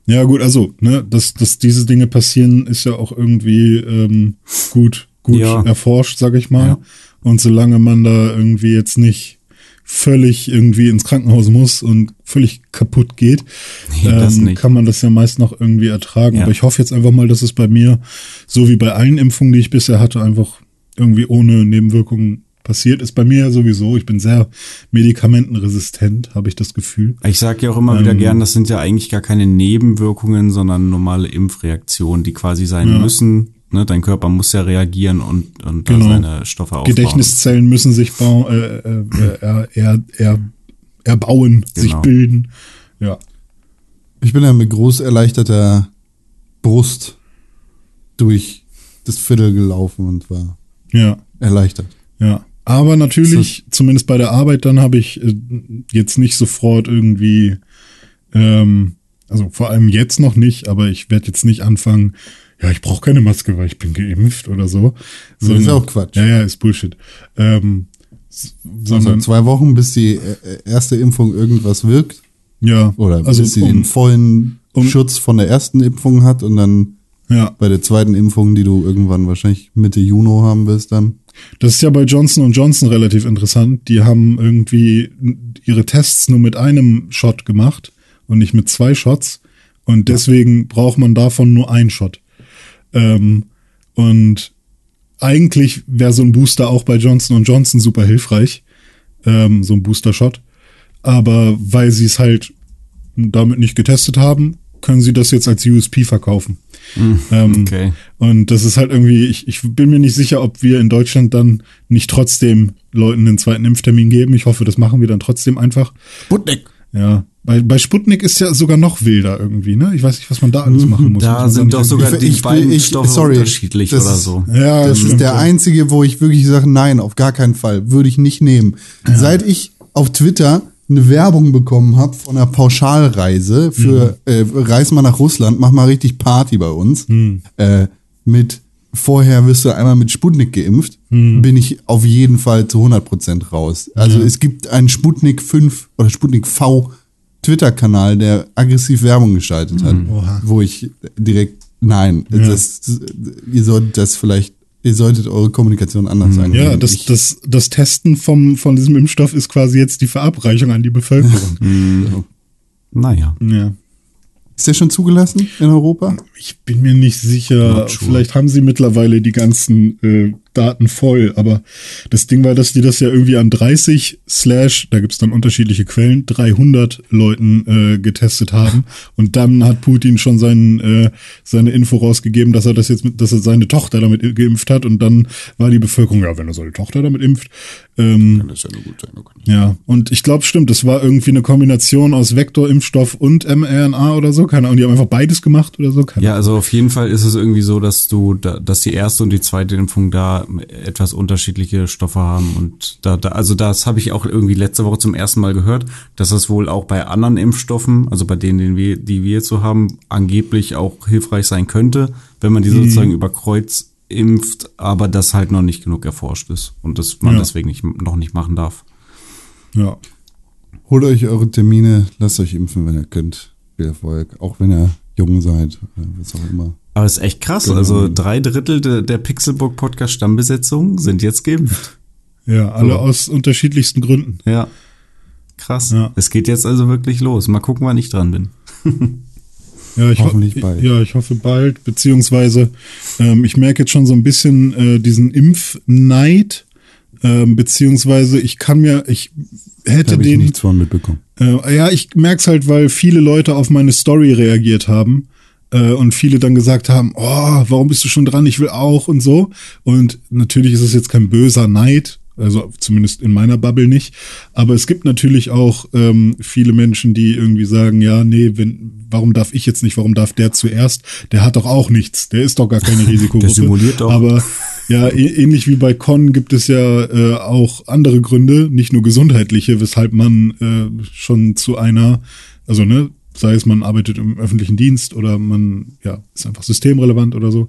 Ja, gut, also, ne, dass, dass diese Dinge passieren, ist ja auch irgendwie ähm, gut, gut Ja. erforscht, sag ich mal. Und solange man da irgendwie jetzt nicht völlig irgendwie ins Krankenhaus muss und völlig kaputt geht, Nee, ähm, kann man das ja meist noch irgendwie ertragen. Ja. Aber ich hoffe jetzt einfach mal, dass es bei mir, so wie bei allen Impfungen, die ich bisher hatte, einfach irgendwie ohne Nebenwirkungen passiert ist. Bei mir ja sowieso. Ich bin sehr medikamentenresistent, habe ich das Gefühl. Ich sage ja auch immer Ähm. wieder gern, das sind ja eigentlich gar keine Nebenwirkungen, sondern normale Impfreaktionen, die quasi sein Ja. müssen. Ne, dein Körper muss ja reagieren und, und da Genau. seine Stoffe aufbauen. Gedächtniszellen müssen sich bau äh, äh, er, er, er, erbauen, sich Genau. bilden. Ja. Ich bin ja mit groß erleichterter Brust durch das Viertel gelaufen und war Ja, erleichtert. ja. Aber natürlich, zumindest bei der Arbeit, dann habe ich äh, jetzt nicht sofort irgendwie, ähm, also vor allem jetzt noch nicht, aber ich werde jetzt nicht anfangen, ja, ich brauche keine Maske, weil ich bin geimpft oder so. Das ist auch Quatsch. Ja, ja, ist Bullshit. Ähm, s- Also sondern, zwei Wochen, bis die äh, erste Impfung irgendwas wirkt. ja, Oder also bis sie um, den vollen um- Schutz von der ersten Impfung hat und dann ja. bei der zweiten Impfung, die du irgendwann wahrscheinlich Mitte Juni haben wirst, dann. Das ist ja bei Johnson Johnson relativ interessant. Die haben irgendwie ihre Tests nur mit einem Shot gemacht und nicht mit zwei Shots. Und deswegen braucht man davon nur einen Shot. Ähm, und eigentlich wäre so ein Booster auch bei Johnson Johnson super hilfreich. Ähm, so ein Booster-Shot. Aber weil sie es halt damit nicht getestet haben, können sie das jetzt als USP verkaufen. Ähm, Okay. und das ist halt irgendwie, ich, ich bin mir nicht sicher, ob wir in Deutschland dann nicht trotzdem Leuten den zweiten Impftermin geben. Ich hoffe, das machen wir dann trotzdem einfach. Sputnik. Ja. Bei, bei Sputnik ist ja sogar noch wilder irgendwie, ne? Ich weiß nicht, was man da alles machen muss. Da man sind doch sogar Ich- die ich- beiden ich- Stoffe sorry, unterschiedlich das oder so. Ja, Das ist der ja. einzige, wo ich wirklich sage, nein, auf gar keinen Fall, würde ich nicht nehmen. Seit ich auf Twitter eine Werbung bekommen habe von einer Pauschalreise für Mhm. äh, reis mal nach Russland, mach mal richtig Party bei uns. Mhm. Äh, mit vorher wirst du einmal mit Sputnik geimpft, Mhm. bin ich auf jeden Fall zu 100% raus. Also es gibt einen Sputnik 5 oder Sputnik V Twitter-Kanal, der aggressiv Werbung gestaltet hat, Mhm. Oha. wo ich direkt, nein, das, ihr solltet das vielleicht, ihr solltet eure Kommunikation anders angehen. Ja, das, Ich- das, das Testen vom, von diesem Impfstoff ist quasi jetzt die Verabreichung an die Bevölkerung. [laughs] Naja. ja. Ist der schon zugelassen in Europa? Ich bin mir nicht sicher. Not sure. Vielleicht haben sie mittlerweile die ganzen äh, Daten voll, aber das Ding war, dass die das ja irgendwie an 30 slash, da gibt's dann unterschiedliche Quellen, 300 Leuten äh, getestet haben. [laughs] Und dann hat Putin schon seinen, äh, seine Info rausgegeben, dass er das jetzt mit, dass er seine Tochter damit geimpft hat. Und dann war die Bevölkerung, ja, wenn er seine Tochter damit impft. Ähm, Das ist ja nur gut sein. ja, und ich glaube, stimmt, das war irgendwie eine Kombination aus Vektorimpfstoff und mRNA oder so. Keine Ahnung, die haben einfach beides gemacht oder so. Keine Ja, also auf jeden Fall ist es irgendwie so, dass du, da, dass die erste und die zweite Impfung da etwas unterschiedliche Stoffe haben und da, da also das habe ich auch irgendwie letzte Woche zum ersten Mal gehört, dass das wohl auch bei anderen Impfstoffen, also bei denen, den wir, die wir jetzt so haben, angeblich auch hilfreich sein könnte, wenn man die Mhm. sozusagen über Kreuz impft, aber das halt noch nicht genug erforscht ist und das man Ja. deswegen nicht, noch nicht machen darf. Ja. Holt euch eure Termine, lasst euch impfen, wenn ihr könnt. Viel Erfolg, auch wenn ihr jung seid, was auch immer. Aber ist echt krass. Genau. Also drei Drittel de, der Pixelbook Podcast Stammbesetzung sind jetzt geimpft. Ja, alle So. aus unterschiedlichsten Gründen. Ja. Krass. Ja. Es geht jetzt also wirklich los. Mal gucken, wann ich dran bin. [laughs] Ja, ich ho- Hoffentlich bald. Ja, ich hoffe bald, beziehungsweise ähm, ich merke jetzt schon so ein bisschen äh, diesen Impfneid, ähm, beziehungsweise ich kann mir, ich Da hätte habe ich den, nichts von mitbekommen. äh, ja, ich merke es halt, weil viele Leute auf meine Story reagiert haben äh, und viele dann gesagt haben, oh, warum bist du schon dran? Ich will auch und so. Und natürlich ist es jetzt kein böser Neid, also zumindest in meiner Bubble nicht. Aber es gibt natürlich auch ähm, viele Menschen, die irgendwie sagen, ja, nee, wenn, warum darf ich jetzt nicht? Warum darf der zuerst? Der hat doch auch nichts. Der ist doch gar keine [laughs] Risikogruppe. Der simuliert doch. Aber ja, [laughs] ähnlich wie bei Con gibt es ja äh, auch andere Gründe, nicht nur gesundheitliche, weshalb man äh, schon zu einer, also ne, sei es man arbeitet im öffentlichen Dienst oder man ja ist einfach systemrelevant oder so,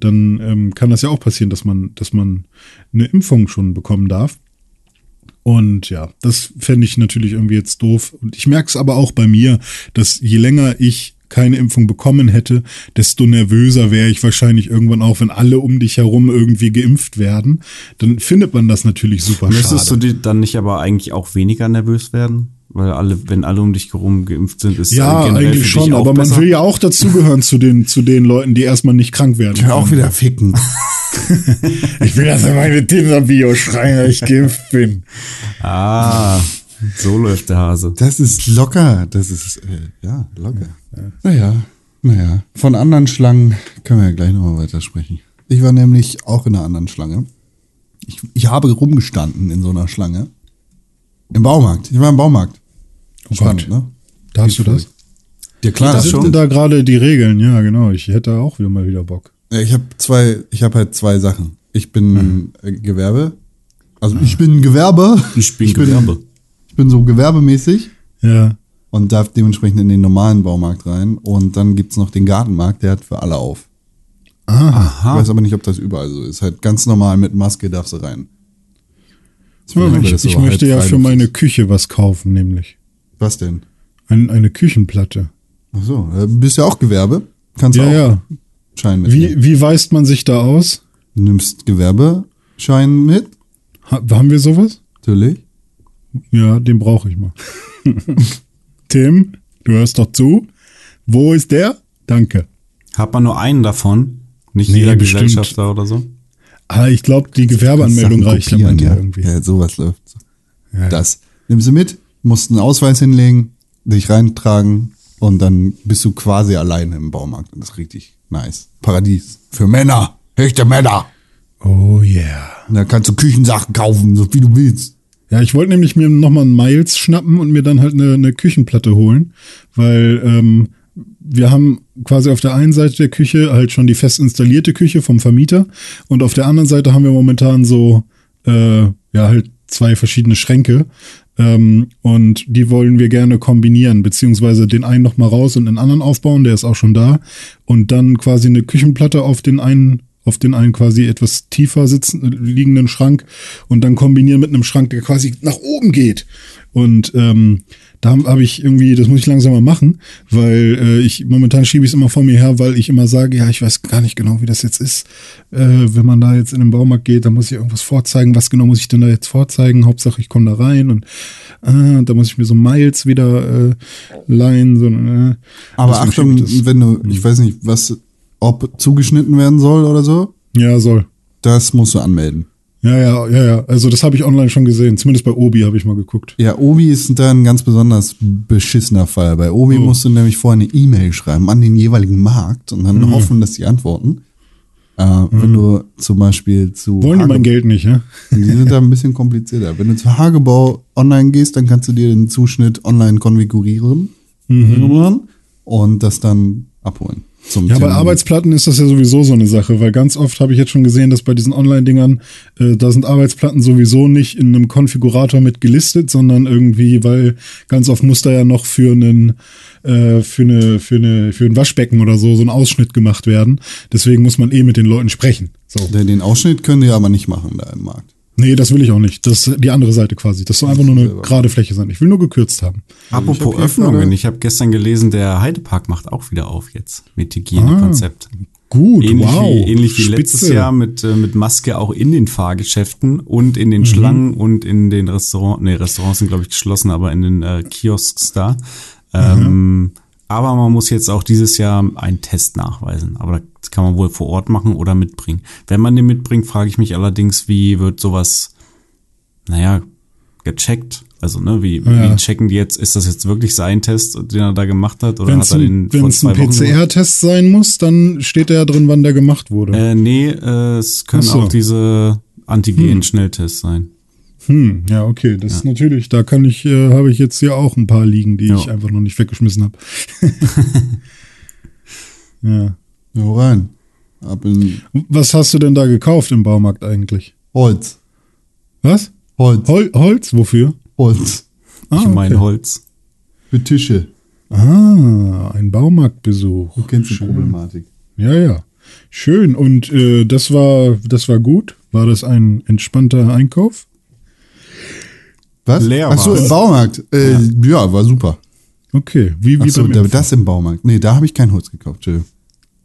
dann ähm, kann das ja auch passieren, dass man, dass man eine Impfung schon bekommen darf. Und ja, das fände ich natürlich irgendwie jetzt doof. Und ich merke es aber auch bei mir, dass je länger ich keine Impfung bekommen hätte, desto nervöser wäre ich wahrscheinlich irgendwann auch, wenn alle um dich herum irgendwie geimpft werden. Dann findet man das natürlich super Müsstest du schade. dir dann nicht aber eigentlich auch weniger nervös werden? Weil alle, wenn alle um dich herum geimpft sind, ist Ja, äh, eigentlich dich schon, auch aber man besser? will ja auch dazugehören zu den, zu den Leuten, die erstmal nicht krank werden. [laughs] Ich will auch wieder ficken. Ich will das in meine Tinder-Bio schreien, dass ich geimpft bin. Ah, so läuft der Hase. Das ist locker. Das ist, äh, ja, locker. Naja, naja. Von anderen Schlangen können wir ja gleich nochmal weitersprechen. Ich war nämlich auch in einer anderen Schlange. Ich, ich habe rumgestanden in so einer Schlange. Im Baumarkt. Ich war im Baumarkt. Spannend, Gott. ne? Darfst du das? Ja, klar. Das sind da gerade die Regeln? Ja, genau. Ich hätte auch wieder mal wieder Bock. Ja, Ich habe zwei, ich habe halt zwei Sachen. Ich bin äh, Gewerbe. Also ich bin Gewerbe. Ich bin Gewerbe. Ich bin so gewerbemäßig Ja. und darf dementsprechend in den normalen Baumarkt rein. Und dann gibt's noch den Gartenmarkt, der hat für alle auf. Ah, Ich weiß aber nicht, ob das überall so ist. Halt ganz normal mit Maske darfst du rein. Ja, ich, ich möchte ja für meine. Küche was kaufen, nämlich. Was denn? Ein, eine Küchenplatte. Ach so, äh, bist ja auch Gewerbe. Kannst Ja, auch ja. Schein mitnehmen. Wie, wie weist man sich da aus? Du nimmst Gewerbeschein mit, Ha, haben wir sowas? natürlich. Ja, den brauche ich mal. [laughs] Tim, du hörst doch zu. Wo ist der? Danke. Hat man nur einen davon? Nicht Nee, jeder bestimmt. Gesellschafter oder so? Ah, ich glaube, die Gewerbeanmeldung reicht ja kopieren, ja. irgendwie. Ja, sowas läuft. so. Ja. Das. Nimmst du mit, musst einen Ausweis hinlegen, dich reintragen und dann bist du quasi alleine im Baumarkt. Das ist richtig nice. Paradies. Für Männer. Echte Männer. Oh yeah. Und da kannst du Küchensachen kaufen, so wie du willst. Ja, ich wollte nämlich mir nochmal einen Miles schnappen und mir dann halt eine, eine Küchenplatte holen, weil ähm, wir haben quasi auf der einen Seite der Küche halt schon die fest installierte Küche vom Vermieter und auf der anderen Seite haben wir momentan so, äh, ja, halt zwei verschiedene Schränke ähm, und die wollen wir gerne kombinieren, beziehungsweise den einen nochmal raus und den anderen aufbauen, der ist auch schon da und dann quasi eine Küchenplatte auf den einen auf den einen quasi etwas tiefer sitzen, liegenden Schrank und dann kombinieren mit einem Schrank, der quasi nach oben geht. Und ähm, da habe hab ich irgendwie, das muss ich langsam mal machen, weil äh, ich momentan schiebe ich es immer vor mir her, weil ich immer sage, ja, ich weiß gar nicht genau, wie das jetzt ist. Äh, wenn man da jetzt in den Baumarkt geht, dann muss ich irgendwas vorzeigen. Was genau muss ich denn da jetzt vorzeigen? Hauptsache, ich komme da rein und äh, da muss ich mir so Miles wieder äh, leihen. So, äh, Aber Achtung, wenn du, ich weiß nicht, was, ob zugeschnitten werden soll oder so, Ja, soll. das musst du anmelden. Ja, ja, ja, ja. Also das habe ich online schon gesehen. Zumindest bei Obi habe ich mal geguckt. Ja, Obi ist da ein ganz besonders beschissener Fall. Bei Obi Oh. musst du nämlich vorher eine E-Mail schreiben an den jeweiligen Markt und Mhm. dann hoffen, dass die antworten. Äh, Wenn du zum Beispiel zu Wollen die Hage- mein Geld nicht, ja? Die sind da ein bisschen komplizierter. Wenn du zu Hagebau online gehst, dann kannst du dir den Zuschnitt online konfigurieren und das dann abholen. Zum. Ja, bei. Arbeitsplatten ist das ja sowieso so eine Sache, weil ganz oft habe ich jetzt schon gesehen, dass bei diesen Online-Dingern, äh, da sind Arbeitsplatten sowieso nicht in einem Konfigurator mit gelistet, sondern irgendwie, weil ganz oft muss da ja noch für einen, äh, für eine, für eine, für ein Waschbecken oder so, so ein Ausschnitt gemacht werden. Deswegen muss man eh mit den Leuten sprechen. So. Den den Ausschnitt können die aber nicht machen da im Markt. Nee, das will ich auch nicht. Das ist die andere Seite quasi. Das soll einfach nur eine gerade Fläche sein. Ich will nur gekürzt haben. Apropos hab hier Öffnungen, ich habe gestern gelesen, der Heidepark macht auch wieder auf jetzt mit Hygienekonzept. Gut, Ähnlich, wow. wie, ähnlich wie letztes Spitze. Jahr mit, äh, mit Maske auch in den Fahrgeschäften und in den Mhm. Schlangen und in den Restaurants. Nee, Restaurants sind, glaube ich, geschlossen, aber in den äh, Kiosks da. Ähm, aber man muss jetzt auch dieses Jahr einen Test nachweisen. Aber das kann man wohl vor Ort machen oder mitbringen. Wenn man den mitbringt, frage ich mich allerdings, wie wird sowas, naja, gecheckt? Also, ne, wie, Ja. wie checken die jetzt, ist das jetzt wirklich sein Test, den er da gemacht hat? Oder Wenn hat es er ein, den wenn's zwei ein? PCR-Test sein muss, dann steht da ja drin, wann der gemacht wurde. Äh, nee, äh, es können so. auch diese Antigen-Schnelltests sein. Hm, ja, okay, das ist natürlich, da kann ich, äh, habe ich jetzt hier auch ein paar liegen, die Ja. ich einfach noch nicht weggeschmissen habe. [laughs] [laughs] ja. Ja, rein. Ab in Was hast du denn da gekauft im Baumarkt eigentlich? Holz. Was? Holz. Hol Holz? Wofür? Holz. Ah, ich meine okay. Holz. Für Tische. Ah, ein Baumarktbesuch. Du kennst die Schön. Problematik. Ja, ja. Schön. Und äh, das war, das war gut. War das ein entspannter Einkauf? Was? Leer Ach so, im Baumarkt. Äh, ja. war super. Okay. Wie, wie Ach so, beim da, das im Baumarkt. Nee, da habe ich kein Holz gekauft. Entschuldigung.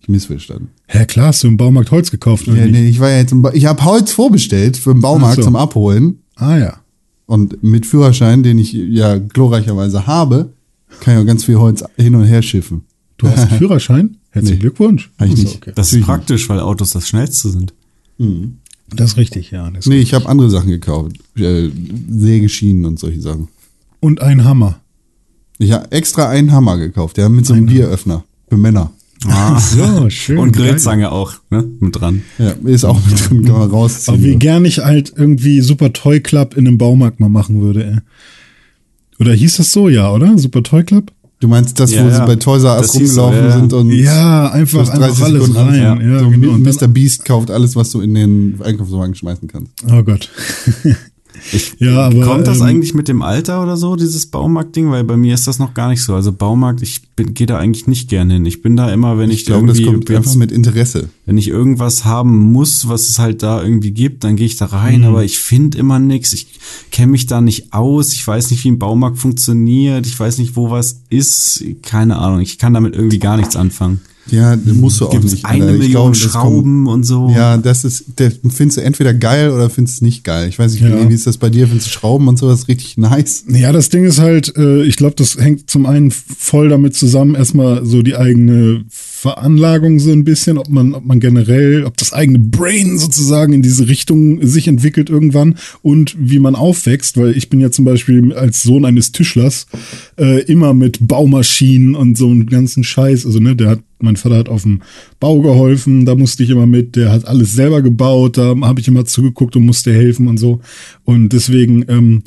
Ich missverstanden. Hä, klar, hast du im Baumarkt Holz gekauft? Oder Ja, nee, ich war ja jetzt im ba ich habe Holz vorbestellt für den Baumarkt so. zum Abholen. Ah ja. Und mit Führerschein, den ich ja glorreicherweise habe, kann ich auch ganz viel Holz hin und her schiffen. Du hast einen [laughs] Führerschein? Herzlichen Nee. Glückwunsch. Hab ich nicht. Okay. Das ist praktisch, weil Autos das schnellste sind. Das ist richtig, ja. Das Nee, ich habe andere Sachen gekauft. Äh, Sägeschienen und solche Sachen. Und ein Hammer. Ich habe extra einen Hammer gekauft, ja, mit so einem Bieröffner für Männer. Ah. So, [laughs] schön. Und geil. Grillzange auch, ne? Mit dran. Ja, ist auch mit drin, kann man rausziehen. Aber wie gern ich halt irgendwie Super Toy Club in einem Baumarkt mal machen würde, ey. Oder hieß das so, ja, oder? Super Toy Club? Du meinst das, Ja, wo ja. sie bei Toys R Us so, rumgelaufen ja. sind und Ja, einfach, einfach alles rein. Ja. Ja, so genau. Und Mr. Beast kauft alles, was du in den Einkaufswagen schmeißen kannst. oh Gott. [laughs] ja, aber. Kommt das ähm, eigentlich mit dem Alter oder so, dieses Baumarkt-Ding? Weil bei mir ist das noch gar nicht so. Also Baumarkt, ich gehe da eigentlich nicht gerne hin. Ich bin da immer, wenn ich, Ich glaube, das irgendwie kommt jetzt, einfach mit Interesse. wenn ich irgendwas haben muss, was es halt da irgendwie gibt, dann gehe ich da Mhm. rein, aber ich finde immer nichts. Ich kenne mich da nicht aus. Ich weiß nicht, wie ein Baumarkt funktioniert. Ich weiß nicht, wo was ist. Keine Ahnung. Ich kann damit irgendwie gar nichts anfangen. Ja, musst du auch Gibt nicht. eine Alter. Million glaube, das kommt- Schrauben und so? Ja, das ist, der findest du entweder geil oder findest du nicht geil. Ich weiß nicht, Ja. Wie ist das bei dir? Findest du Schrauben und sowas richtig nice? Ja, das Ding ist halt, äh, ich glaube, das hängt zum einen voll damit zusammen, erstmal so die eigene Veranlagung so ein bisschen, ob man, ob man generell, ob das eigene Brain sozusagen in diese Richtung sich entwickelt irgendwann und wie man aufwächst, weil ich bin ja zum Beispiel als Sohn eines Tischlers äh, immer mit Baumaschinen und so einem ganzen Scheiß, also ne, der hat, mein Vater hat auf dem Bau geholfen, da musste ich immer mit, der hat alles selber gebaut, da habe ich immer zugeguckt und musste helfen und so. Und deswegen ähm,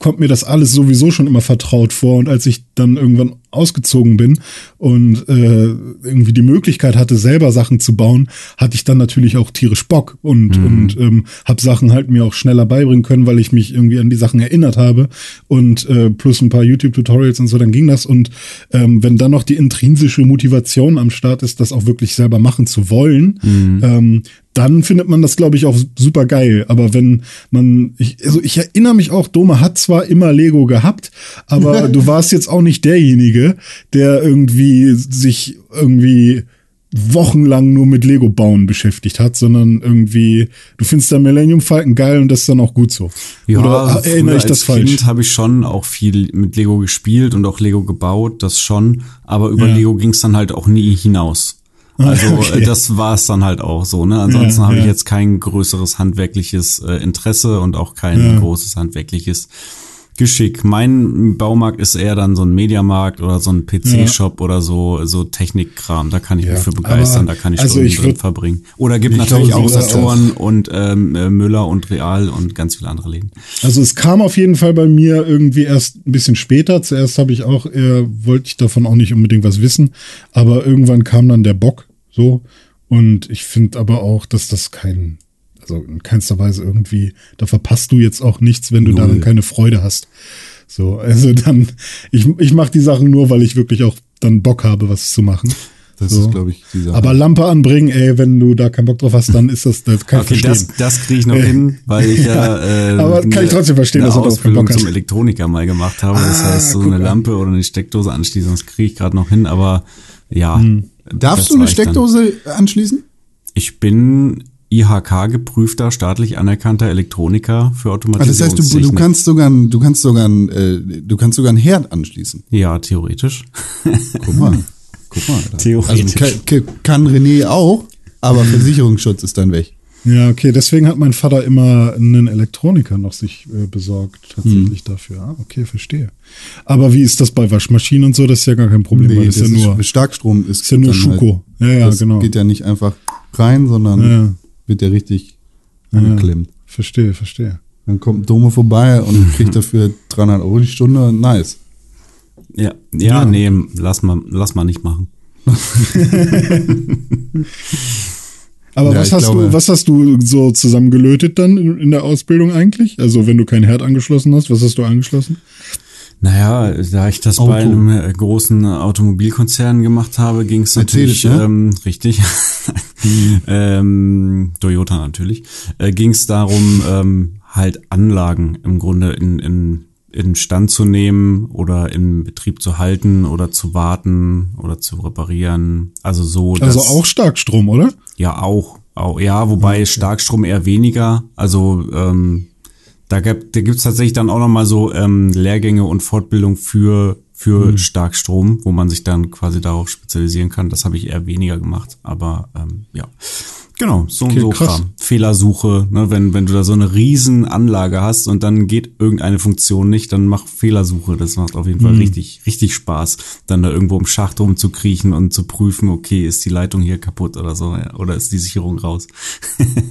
kommt mir das alles sowieso schon immer vertraut vor. Und als ich dann irgendwann ausgezogen bin und äh, irgendwie die Möglichkeit hatte, selber Sachen zu bauen, hatte ich dann natürlich auch tierisch Bock und, und ähm, habe Sachen halt mir auch schneller beibringen können, weil ich mich irgendwie an die Sachen erinnert habe. Und äh, plus ein paar YouTube-Tutorials und so, dann ging das. Und ähm, wenn dann noch die intrinsische Motivation am Start ist, das auch wirklich selber machen zu wollen, ähm, dann findet man das, glaube ich, auch super geil. Aber wenn man, ich, also ich erinnere mich auch, Dome hat zwar immer Lego gehabt, aber [laughs] du warst jetzt auch nicht derjenige, der irgendwie sich irgendwie wochenlang nur mit Lego bauen beschäftigt hat, sondern irgendwie, du findest der Millennium Falcon geil und das ist dann auch gut so. Oder also erinnere ich das als falsch? Kind habe ich schon auch viel mit Lego gespielt und auch Lego gebaut, das schon. Aber über Ja. Lego ging es dann halt auch nie hinaus. Also Okay. äh, das war es dann halt auch so. Ne? Ansonsten Ja, habe ich ja. jetzt kein größeres handwerkliches äh, Interesse und auch kein Ja. großes handwerkliches Geschick. Mein Baumarkt ist eher dann so ein Mediamarkt oder so ein PC-Shop oder so so Technikkram. Da kann ich mich für begeistern, aber- da kann ich also Stunden ich drin verbringen. Oder gibt Ich natürlich glaube, auch Saturn und ähm, äh, Müller und Real und ganz viele andere Läden. Also es kam auf jeden Fall bei mir irgendwie erst ein bisschen später. Zuerst habe ich auch eher, wollte ich davon auch nicht unbedingt was wissen, aber irgendwann kam dann der Bock so. Und ich finde aber auch, dass das kein, also in keinster Weise irgendwie, da verpasst du jetzt auch nichts, wenn du Null. daran keine Freude hast. So, also dann, ich, ich mache die Sachen nur, weil ich wirklich auch dann Bock habe, was zu machen. Das So. ist, glaube ich, die Sache. Aber Lampe anbringen, ey, wenn du da keinen Bock drauf hast, dann ist das, das kann ich Okay, das, verstehen. das kriege ich noch hin, weil ich ja, [laughs] äh, Aber kann ich trotzdem verstehen, dass du darauf keinen Bock hast. zum Elektroniker mal gemacht habe. Das Ah, heißt, so eine an. Lampe oder eine Steckdose anschließen, das kriege ich gerade noch hin, aber ja. Hm. Darfst du eine reicht dann. Steckdose anschließen? Ich bin IHK-geprüfter, staatlich anerkannter Elektroniker für Ah, das heißt, du, du kannst sogar, ein- du kannst sogar, äh, du kannst sogar einen Herd anschließen. Ja, theoretisch. Guck mal. Guck mal. [laughs] Alter. Theoretisch. Also, kann, kann René auch, aber [laughs] Versicherungsschutz ist dann weg. Ja, okay, deswegen hat mein Vater immer einen Elektroniker noch sich äh, besorgt, Hm. tatsächlich dafür. Ah, okay, verstehe. Aber wie ist das bei Waschmaschinen und so? Das ist ja gar kein Problem, weil das, ist ja nur, Starkstrom ist, ist ja nur halt- Schuko. ja, ja, das genau. geht ja nicht einfach rein, sondern Ja. wird ja richtig Ja. angeklemmt. Verstehe, verstehe. Dann kommt ein Dome vorbei und kriegt [laughs] dafür 300 Euro die Stunde. Nice. Ja, ja, nee, lass mal, lass mal nicht machen. [laughs] [laughs] Aber Ja, was hast glaube- du, was hast du so zusammengelötet dann in, der Ausbildung eigentlich? Also wenn du kein Herd angeschlossen hast, was hast du angeschlossen? Naja, da ich das Auto. bei einem äh, großen Automobilkonzern gemacht habe, ging es natürlich, ne? ähm, richtig, [laughs] ähm, Toyota natürlich, äh, ging es darum, ähm, halt Anlagen im Grunde in, in, in Stand zu nehmen oder in Betrieb zu halten oder zu warten oder zu reparieren. Also so. Also auch Starkstrom, oder? Ja, auch. auch ja, wobei Starkstrom eher weniger. Also ähm, da, gab, da gibt's tatsächlich dann auch nochmal so ähm, Lehrgänge und Fortbildung für, für Starkstrom, wo man sich dann quasi darauf spezialisieren kann. Das habe ich eher weniger gemacht. Aber ähm, ja. Genau, so Okay, und so krass. Kram. Fehlersuche, ne, wenn, wenn du da so eine riesen Anlage hast und dann geht irgendeine Funktion nicht, dann mach Fehlersuche. Das macht auf jeden Fall richtig, richtig Spaß, dann da irgendwo im Schacht rumzukriechen und zu prüfen, okay, ist die Leitung hier kaputt oder so, ja, oder ist die Sicherung raus. [laughs]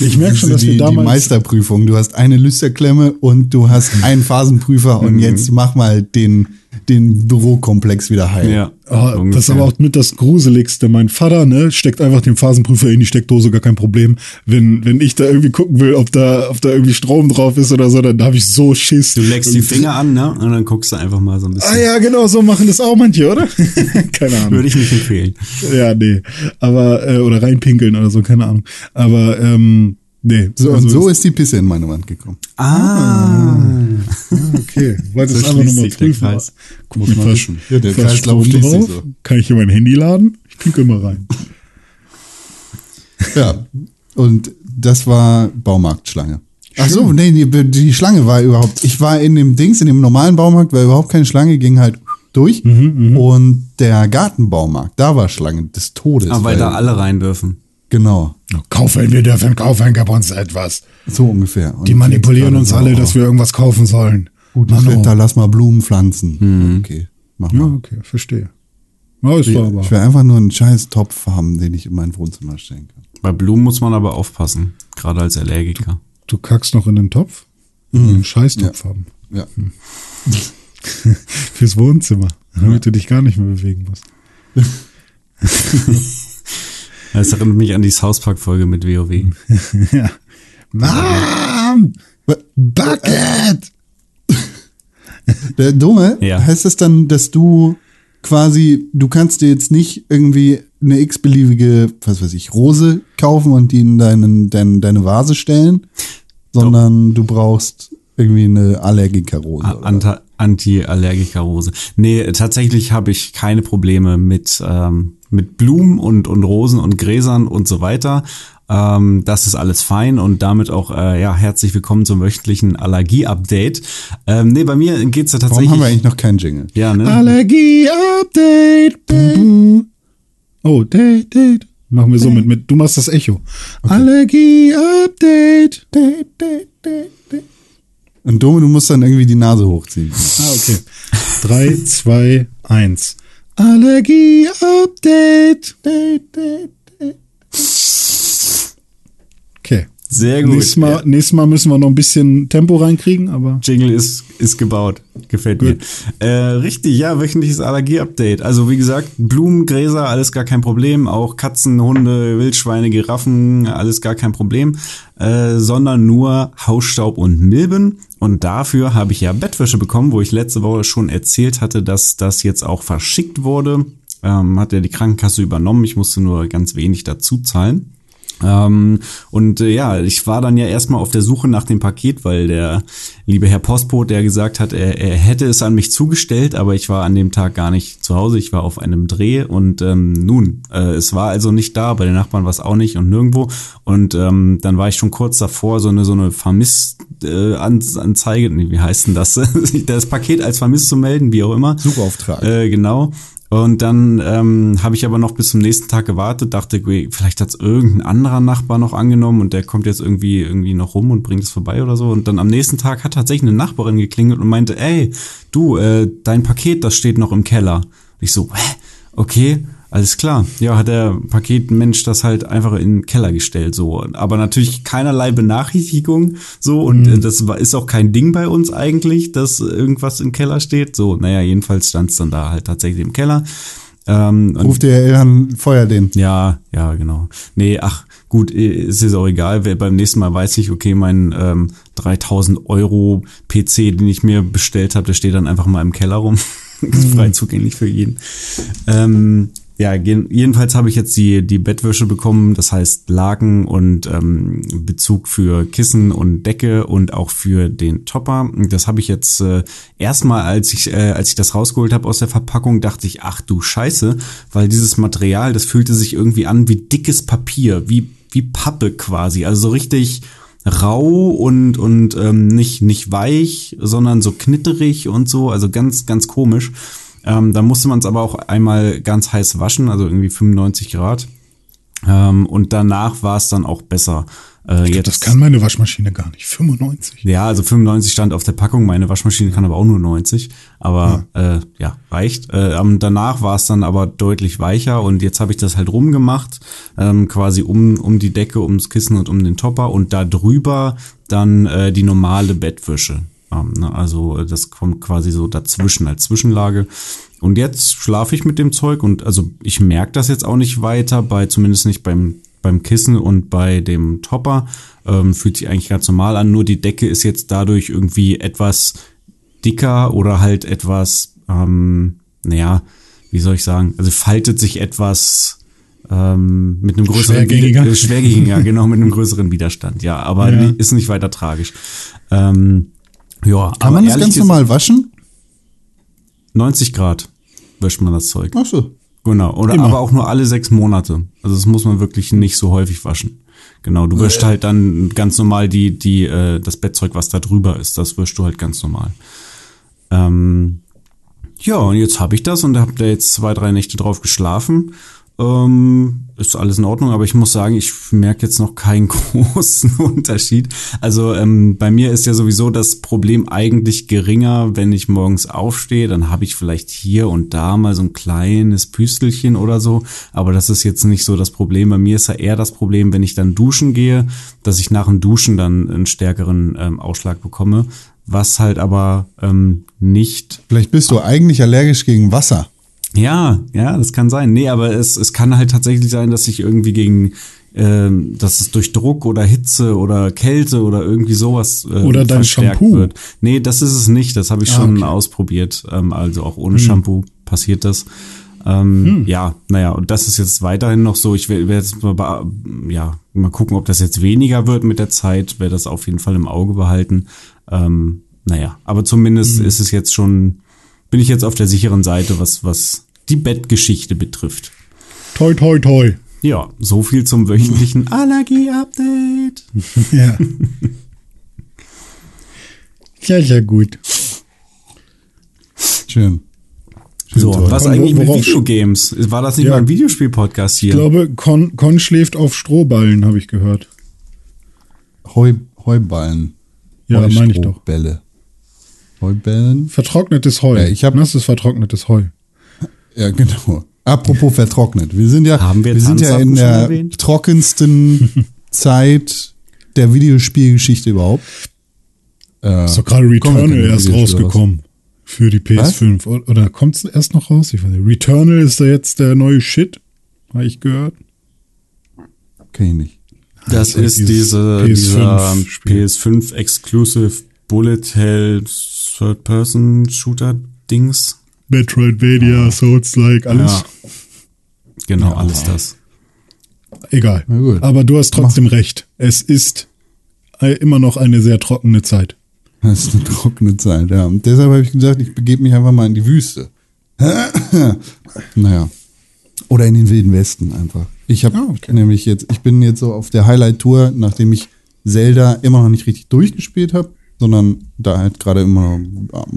Ich merke schon, dass die, wir die damals Meisterprüfung. Du hast eine Lüsterklemme und du hast einen Phasenprüfer und jetzt mach mal den, den Bürokomplex wieder heil. Ja, Oh, das ist aber auch mit das Gruseligste. Mein Vater, ne, steckt einfach den Phasenprüfer in die Steckdose, gar kein Problem. Wenn, wenn ich da irgendwie gucken will, ob da, ob da irgendwie Strom drauf ist oder so, dann habe ich so Schiss. Du leckst die Finger an, ne? Und dann guckst du einfach mal so ein bisschen. Ah ja, genau, so machen das auch manche, oder? [laughs] keine Ahnung. Würde ich nicht empfehlen. Ja, nee. Aber, äh, oder reinpinkeln oder so, keine Ahnung. Aber, ähm, nee. So, also und so ist die Pisse in meine Wand gekommen. Ah. Okay, [laughs] wollte es einfach nochmal prüfen. Kreis. Guck Muss mit man was, wissen. Ja, der sich drauf? so. Kann ich hier mein Handy laden? Ich pinkel mal rein. Ja. Und das war Baumarktschlange. Ach so, nee, die, die Schlange war überhaupt. Ich war in dem Dings, in dem normalen Baumarkt, war überhaupt keine Schlange, ging halt durch. Mhm, und der Gartenbaumarkt, da war Schlange des Todes. Aber weil da alle rein dürfen. Genau. Kaufen, wir dürfen kaufen, gib uns etwas. So ungefähr. Und Die manipulieren uns alle, dass wir irgendwas kaufen sollen. Gutes Mano. Wetter, lass mal Blumen pflanzen. Okay, mach Ja, mal. okay, verstehe. Ja, ist Ich, aber. ich will einfach nur einen scheiß Topf haben, den ich in mein Wohnzimmer stellen kann. Bei Blumen muss man aber aufpassen, gerade als Allergiker. Du kackst noch in den Topf? Mhm. Einen Scheißtopf haben. Ja. [laughs] Fürs Wohnzimmer. Damit du dich gar nicht mehr bewegen musst. [laughs] Das erinnert mich an die South Park Folge mit WoW. [laughs] ja. Mom! Bucket! Der Dumme, Ja. heißt das dann, dass du quasi, du kannst dir jetzt nicht irgendwie eine x-beliebige, was weiß ich, Rose kaufen und die in deinen, dein, deine Vase stellen, sondern du brauchst irgendwie eine Allergikerrose. Anti-Allergiker-Rose. Nee, tatsächlich habe ich keine Probleme mit, ähm, mit Blumen und, und Rosen und Gräsern und so weiter. Ähm, das ist alles fein und damit auch äh, ja herzlich willkommen zum wöchentlichen Allergie-Update. Ähm, nee, bei mir geht's ja Warum tatsächlich. haben wir eigentlich noch keinen Jingle? ja, ne? Allergie-Update! Oh, Date, Date. Machen wir so mit, mit. Du machst das Echo. Allergie-Update! Date, Date, Date, Date. Und Dumme, du musst dann irgendwie die Nase hochziehen. Ah, okay. [laughs] Drei, zwei, eins. Allergie-Update! Sehr gut. Nächstes Mal, Ja. nächstes Mal müssen wir noch ein bisschen Tempo reinkriegen, aber. Jingle ist, ist gebaut. Gefällt mir. Äh, richtig, ja, wöchentliches Allergie-Update. Also wie gesagt, Blumen, Gräser, alles gar kein Problem. Auch Katzen, Hunde, Wildschweine, Giraffen, alles gar kein Problem. Äh, sondern nur Hausstaub und Milben. Und dafür habe ich ja Bettwäsche bekommen, wo ich letzte Woche schon erzählt hatte, dass das jetzt auch verschickt wurde. ähm, hat er die Krankenkasse übernommen. Ich musste nur ganz wenig dazu zahlen. Ähm, und äh, ja, ich war dann ja erstmal auf der Suche nach dem Paket, weil der liebe Herr Postbote, der gesagt hat, er, er hätte es an mich zugestellt, aber ich war an dem Tag gar nicht zu Hause, ich war auf einem Dreh und ähm, nun, äh, es war also nicht da, bei den Nachbarn war es auch nicht und nirgendwo. Und ähm, dann war ich schon kurz davor, so eine so eine Vermisst-Anzeige, äh, nee, wie heißt denn das? [laughs] das Paket als vermisst zu melden, wie auch immer. Suchauftrag. Äh, genau. Und dann ähm, habe ich aber noch bis zum nächsten Tag gewartet, dachte, vielleicht hat es irgendein anderer Nachbar noch angenommen und der kommt jetzt irgendwie irgendwie noch rum und bringt es vorbei oder so. Und dann am nächsten Tag hat tatsächlich eine Nachbarin geklingelt und meinte, ey, du, äh, dein Paket, das steht noch im Keller. Und ich so, hä? Okay. Alles klar. Ja, hat der Paketmensch das halt einfach in den Keller gestellt, so. Aber natürlich keinerlei Benachrichtigung, so. Und Mhm. äh, das ist auch kein Ding bei uns eigentlich, dass irgendwas im Keller steht. So, naja, jedenfalls stand es dann da halt tatsächlich im Keller. Ähm, Ruft DHL an, feuer den. ja, ja, genau. Nee, ach, gut, äh, es ist auch egal. Wer beim nächsten Mal weiß ich, okay, mein ähm, 3000 Euro PC, den ich mir bestellt habe, der steht dann einfach mal im Keller rum. [laughs] ist frei zugänglich für jeden. Ähm, ja, jedenfalls habe ich jetzt die, die Bettwäsche bekommen, das heißt Laken und ähm, Bezug für Kissen und Decke und auch für den Topper. Das habe ich jetzt äh, erstmal, als ich, äh, als ich das rausgeholt habe aus der Verpackung, dachte ich, ach du Scheiße, weil dieses Material, das fühlte sich irgendwie an wie dickes Papier, wie, wie Pappe quasi. Also so richtig rau und und ähm, nicht nicht weich, sondern so knitterig und so, also ganz ganz komisch. Ähm, da musste man es aber auch einmal ganz heiß waschen, also irgendwie 95 Grad. Ähm, und danach war es dann auch besser. Äh, glaub, das kann meine Waschmaschine gar nicht. 95. ja, also 95 stand auf der Packung. Meine Waschmaschine kann aber auch nur 90. Aber äh, ja, reicht. Äh, danach war es dann aber deutlich weicher und jetzt habe ich das halt rumgemacht, ähm, quasi um, um die Decke, ums Kissen und um den Topper und da drüber dann äh, die normale Bettwäsche. Ähm, ne, also äh, das kommt quasi so dazwischen als Zwischenlage. Und jetzt schlafe ich mit dem Zeug und also ich merke das jetzt auch nicht weiter, bei zumindest nicht beim beim Kissen und bei dem Topper. Ähm, fühlt sich eigentlich ganz normal an, nur die Decke ist jetzt dadurch irgendwie etwas dicker oder halt etwas, ähm, naja, wie soll ich sagen, also faltet sich etwas ähm, mit einem größeren Schwergängiger. Äh, schwergängiger, genau, mit einem größeren Widerstand, ja, aber Ja. ist nicht weiter tragisch. Ähm, ja, Kann man das ganz normal waschen? 90 Grad wäscht man das Zeug. Ach so. Genau, oder Immer. aber auch nur alle sechs Monate. Also das muss man wirklich nicht so häufig waschen. Genau, du wäschst halt dann ganz normal die, die, äh, das Bettzeug, was da drüber ist, das wäschst du halt ganz normal. Ähm, ja, und jetzt habe ich das und habe da jetzt zwei, drei Nächte drauf geschlafen. Ähm, ist alles in Ordnung, aber ich muss sagen, ich merke jetzt noch keinen [laughs] großen Unterschied. Also ähm, bei mir ist ja sowieso das Problem eigentlich geringer, wenn ich morgens aufstehe, dann habe ich vielleicht hier und da mal so ein kleines Püstelchen oder so, aber das ist jetzt nicht so das Problem. Bei mir ist ja eher das Problem, wenn ich dann duschen gehe, dass ich nach dem Duschen dann einen stärkeren ähm, Ausschlag bekomme, was halt aber ähm, nicht Vielleicht bist du eigentlich allergisch gegen Wasser. Ja, ja, das kann sein. Nee, aber es, es kann halt tatsächlich sein, dass ich irgendwie gegen, ähm, dass es durch Druck oder Hitze oder Kälte oder irgendwie sowas äh, Oder dein verstärkt Shampoo. wird. Nee, das ist es nicht. Das habe ich Ah, schon okay. ausprobiert. Ähm, also auch ohne Shampoo passiert das. Ähm, Ja, naja, und das ist jetzt weiterhin noch so. Ich werde werd jetzt mal, ja, mal gucken, ob das jetzt weniger wird mit der Zeit. Werde das auf jeden Fall im Auge behalten. Ähm, naja, aber zumindest ist es jetzt schon, bin ich jetzt auf der sicheren Seite, was, was die Bettgeschichte betrifft. Toi, toi, toi. Ja, so viel zum wöchentlichen Allergie-Update. [laughs] Ja. ja, sehr gut. Schön. Schön So, toll. was Und eigentlich mit Videogames? War das nicht Ja. mal ein Videospiel-Podcast hier? Ich glaube, Con, Con schläft auf Strohballen, habe ich gehört. Heu, Heuballen. Ja, meine ich doch. Bälle. Heubällen? Vertrocknetes Heu. Ja, ich hab- Nasses vertrocknetes Heu. Ja, genau. Apropos vertrocknet. Wir sind ja, Haben wir sind ja in der erwähnt? trockensten [laughs] Zeit der Videospielgeschichte überhaupt. Äh, Ist doch gerade Returnal erst rausgekommen. Für die PS5. Oder, oder kommt es erst noch raus? Ich weiß nicht. Returnal ist da jetzt der neue Shit. Habe ich gehört. Kenn ich nicht. Das Das ist diese, PS5 dieser Spiel. PS5 Exclusive Bullet Hell Third Person Shooter Dings. Metroidvania, Souls-like, alles. Ja. Genau, alles das. Egal. Na gut. Aber du hast trotzdem recht. Es ist äh, immer noch eine sehr trockene Zeit. Das ist eine trockene Zeit, ja. Und deshalb habe ich gesagt, ich begebe mich einfach mal in die Wüste. naja. Oder in den Wilden Westen einfach. Ich habe Ah, okay. nämlich jetzt, ich bin jetzt so auf der Highlight-Tour, nachdem ich Zelda immer noch nicht richtig durchgespielt habe, sondern da halt gerade immer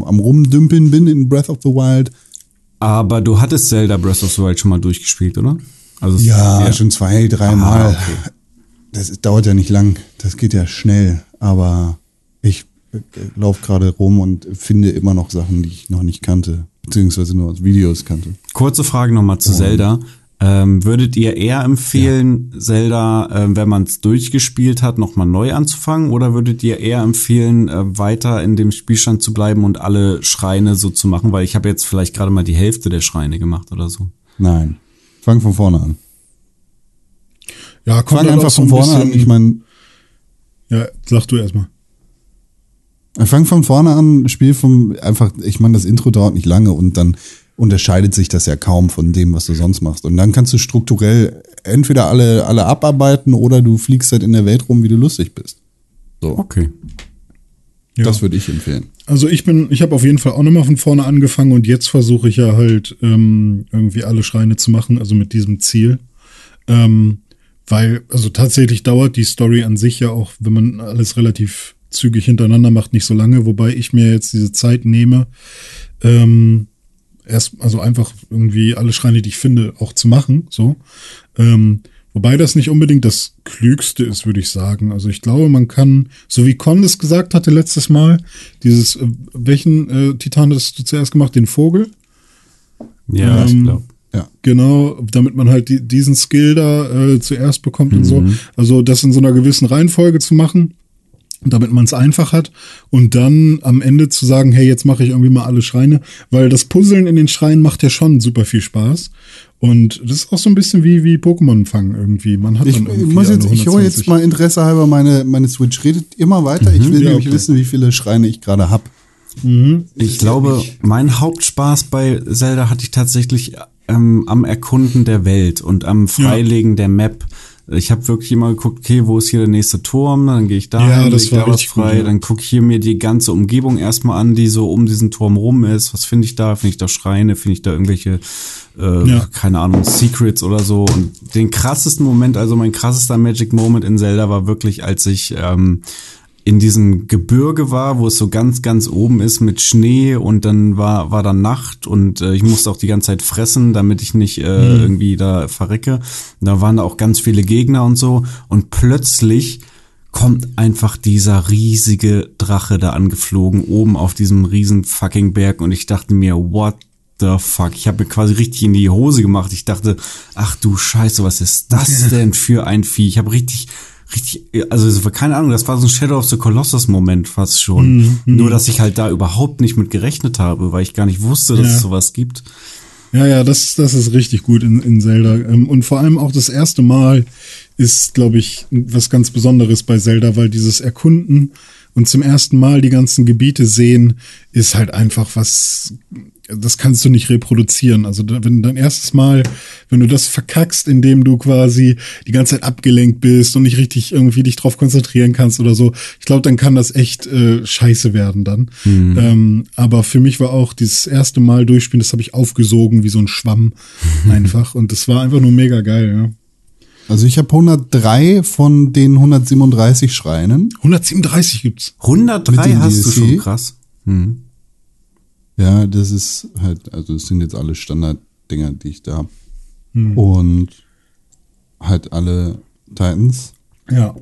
am, Rumdümpeln bin in Breath of the Wild. Aber du hattest Zelda Breath of the Wild schon mal durchgespielt, oder? Also es- Ja, schon zwei, dreimal. Ah, okay. Das ist- dauert ja nicht lang, das geht ja schnell, aber ich äh, laufe gerade rum und finde immer noch Sachen, die ich noch nicht kannte, beziehungsweise nur aus Videos kannte. Kurze Frage nochmal zu Zelda. Ähm, würdet ihr eher empfehlen, Zelda, ähm, wenn man es durchgespielt hat, nochmal neu anzufangen? Oder würdet ihr eher empfehlen, äh, weiter in dem Spielstand zu bleiben und alle Schreine so zu machen? Weil ich habe jetzt vielleicht gerade mal die Hälfte der Schreine gemacht oder so. Nein, fang von vorne an. Ja, kommt Fang einfach so von ein vorne an. Ich meine, Ja, sag du erstmal. fang von vorne an, spiel vom einfach, ich meine, das Intro dauert nicht lange und dann unterscheidet sich das ja kaum von dem, was du sonst machst. Und dann kannst du strukturell entweder alle, alle abarbeiten oder du fliegst halt in der Welt rum, wie du lustig bist. So, Okay. Ja. das würde ich empfehlen. Also ich bin, ich habe auf jeden Fall auch nochmal von vorne angefangen und jetzt versuche ich ja halt ähm, irgendwie alle Schreine zu machen, also mit diesem Ziel. Ähm, weil, also tatsächlich dauert die Story an sich ja auch, wenn man alles relativ zügig hintereinander macht, nicht so lange, wobei ich mir jetzt diese Zeit nehme, ähm, erst, also einfach irgendwie alle Schreine, die ich finde, auch zu machen, so. Ähm, wobei das nicht unbedingt das Klügste ist, würde ich sagen. Also ich glaube, man kann, so wie Con es gesagt hatte letztes Mal, dieses, äh, welchen äh, Titan hast du zuerst gemacht? Den Vogel? Ja, ich Ähm, glaube. Ja. Genau, damit man halt die, diesen Skill da äh, zuerst bekommt und so. Also das in so einer gewissen Reihenfolge zu machen, damit man es einfach hat und dann am Ende zu sagen, hey, jetzt mache ich irgendwie mal alle Schreine, weil das Puzzeln in den Schreinen macht ja schon super viel Spaß. Und das ist auch so ein bisschen wie, wie Pokémon fangen irgendwie. Man hat Ich, dann irgendwie muss jetzt, ich hole jetzt 120. mal Interesse halber meine, meine Switch. Redet immer weiter. Ich will Ja, nämlich okay. wissen, wie viele Schreine ich gerade hab. Ich glaube, mein Hauptspaß bei Zelda hatte ich tatsächlich ähm, am Erkunden der Welt und am Freilegen der Map. Ich habe wirklich immer geguckt, okay, wo ist hier der nächste Turm? Dann gehe ich da, Ja, hin, das leg da war was richtig gut, frei. ja. Dann gucke ich hier mir die ganze Umgebung erstmal an, die so um diesen Turm rum ist. Was finde ich da? Finde ich da Schreine? Finde ich da irgendwelche, äh, Ja. keine Ahnung, Secrets oder so? Und den krassesten Moment, also mein krassester Magic Moment in Zelda war wirklich, als ich ähm, in diesem Gebirge war, wo es so ganz, ganz oben ist mit Schnee und dann war, war dann Nacht und äh, ich musste auch die ganze Zeit fressen, damit ich nicht äh, irgendwie da verrecke. Und da waren da auch ganz viele Gegner und so und plötzlich kommt einfach dieser riesige Drache da angeflogen, oben auf diesem riesen fucking Berg und ich dachte mir, what the fuck? Ich habe mir quasi richtig in die Hose gemacht. Ich dachte, ach du Scheiße, was ist das [laughs] denn für ein Vieh? Ich habe richtig, richtig, also keine Ahnung, das war so ein Shadow of the Colossus Moment fast schon. Nur, dass ich halt da überhaupt nicht mit gerechnet habe, weil ich gar nicht wusste, dass Ja. es sowas gibt. Ja, ja, das, das ist richtig gut in, in Zelda. Ähm, Und vor allem auch das erste Mal ist, glaube ich, was ganz Besonderes bei Zelda, weil dieses Erkunden und zum ersten Mal die ganzen Gebiete sehen, ist halt einfach was, das kannst du nicht reproduzieren. Also wenn dein erstes Mal, wenn du das verkackst, indem du quasi die ganze Zeit abgelenkt bist und nicht richtig irgendwie dich drauf konzentrieren kannst oder so, ich glaube, dann kann das echt äh, scheiße werden dann. Ähm, aber für mich war auch dieses erste Mal durchspielen, das habe ich aufgesogen wie so ein Schwamm [laughs] einfach und das war einfach nur mega geil, ja. Also ich habe 103 von den 137 Schreinen. 137 gibt's. 103 Mit dem hast du schon krass. Hm. Ja, das ist halt, also es sind jetzt alle Standarddinger, die ich da habe. Hm. Und halt alle Titans. Ja.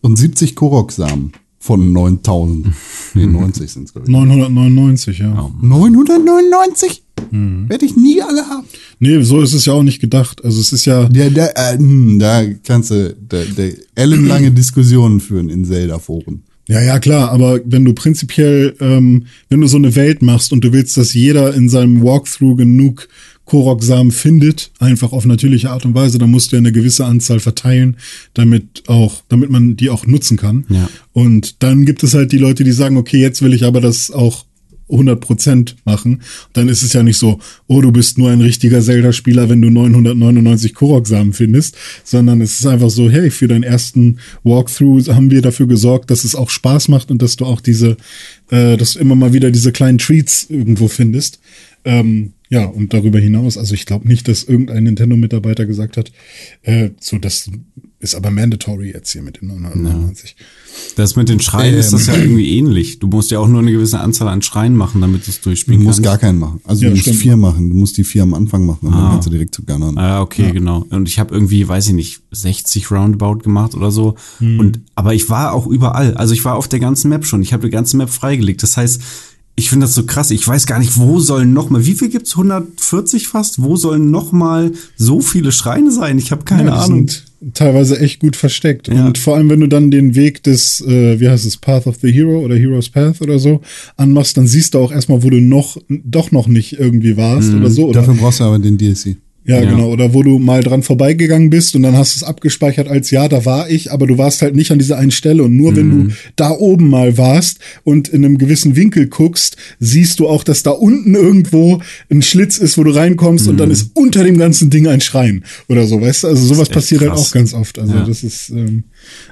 Und 70 Korok-Samen von 9000. [laughs] Nee, 90 sind es, glaube ich. 999, ja. 999? Hm. Werde ich nie alle haben. Nee, so ist es ja auch nicht gedacht. Also es ist ja, Ja, da, äh, hm, da kannst du da, da ellenlange Diskussionen führen in Zelda-Foren. Ja, ja, klar, aber wenn du prinzipiell, ähm, wenn du so eine Welt machst und du willst, dass jeder in seinem Walkthrough genug Korok-Samen findet, einfach auf natürliche Art und Weise, dann musst du ja eine gewisse Anzahl verteilen, damit auch, damit man die auch nutzen kann. Ja. Und dann gibt es halt die Leute, die sagen, okay, jetzt will ich aber das auch 100% machen. Dann ist es ja nicht so, oh, du bist nur ein richtiger Zelda-Spieler, wenn du 999 Korok-Samen findest, sondern es ist einfach so, hey, für deinen ersten Walkthrough haben wir dafür gesorgt, dass es auch Spaß macht und dass du auch diese, äh, dass du immer mal wieder diese kleinen Treats irgendwo findest. Ähm, ja, und darüber hinaus, also ich glaube nicht, dass irgendein Nintendo-Mitarbeiter gesagt hat, äh, so, das ist aber mandatory jetzt hier mit den 999. Das mit den Schreien ist das ja irgendwie ähnlich. Du musst ja auch nur eine gewisse Anzahl an Schreien machen, damit du es Du durchspielen musst kannst. gar keinen machen. Also Ja, du musst stimmt. vier machen. Du musst die vier am Anfang machen und dann kannst du direkt zu Gunnern. Ah, okay, genau. Und ich habe irgendwie, weiß ich nicht, 60 Roundabout gemacht oder so. Und aber ich war auch überall. Also ich war auf der ganzen Map schon. Ich habe die ganze Map freigelegt. Das heißt, ich finde das so krass. Ich weiß gar nicht, wo sollen noch mal, wie viel gibt's? 140 fast? Wo sollen noch mal so viele Schreine sein? Ich habe keine Ja, die Ahnung. sind teilweise echt gut versteckt. Ja. Und vor allem, wenn du dann den Weg des, äh, wie heißt es, Path of the Hero oder Hero's Path oder so anmachst, dann siehst du auch erstmal, wo du noch, doch noch nicht irgendwie warst oder so. Oder Dafür brauchst du aber den DLC. Ja, Ja. genau. Oder wo du mal dran vorbeigegangen bist und dann hast du es abgespeichert als ja, da war ich, aber du warst halt nicht an dieser einen Stelle. Und nur wenn du da oben mal warst und in einem gewissen Winkel guckst, siehst du auch, dass da unten irgendwo ein Schlitz ist, wo du reinkommst und dann ist unter dem ganzen Ding ein Schrein oder so, weißt du? Also sowas passiert halt krass. auch ganz oft. Also Ja. das ist, ähm,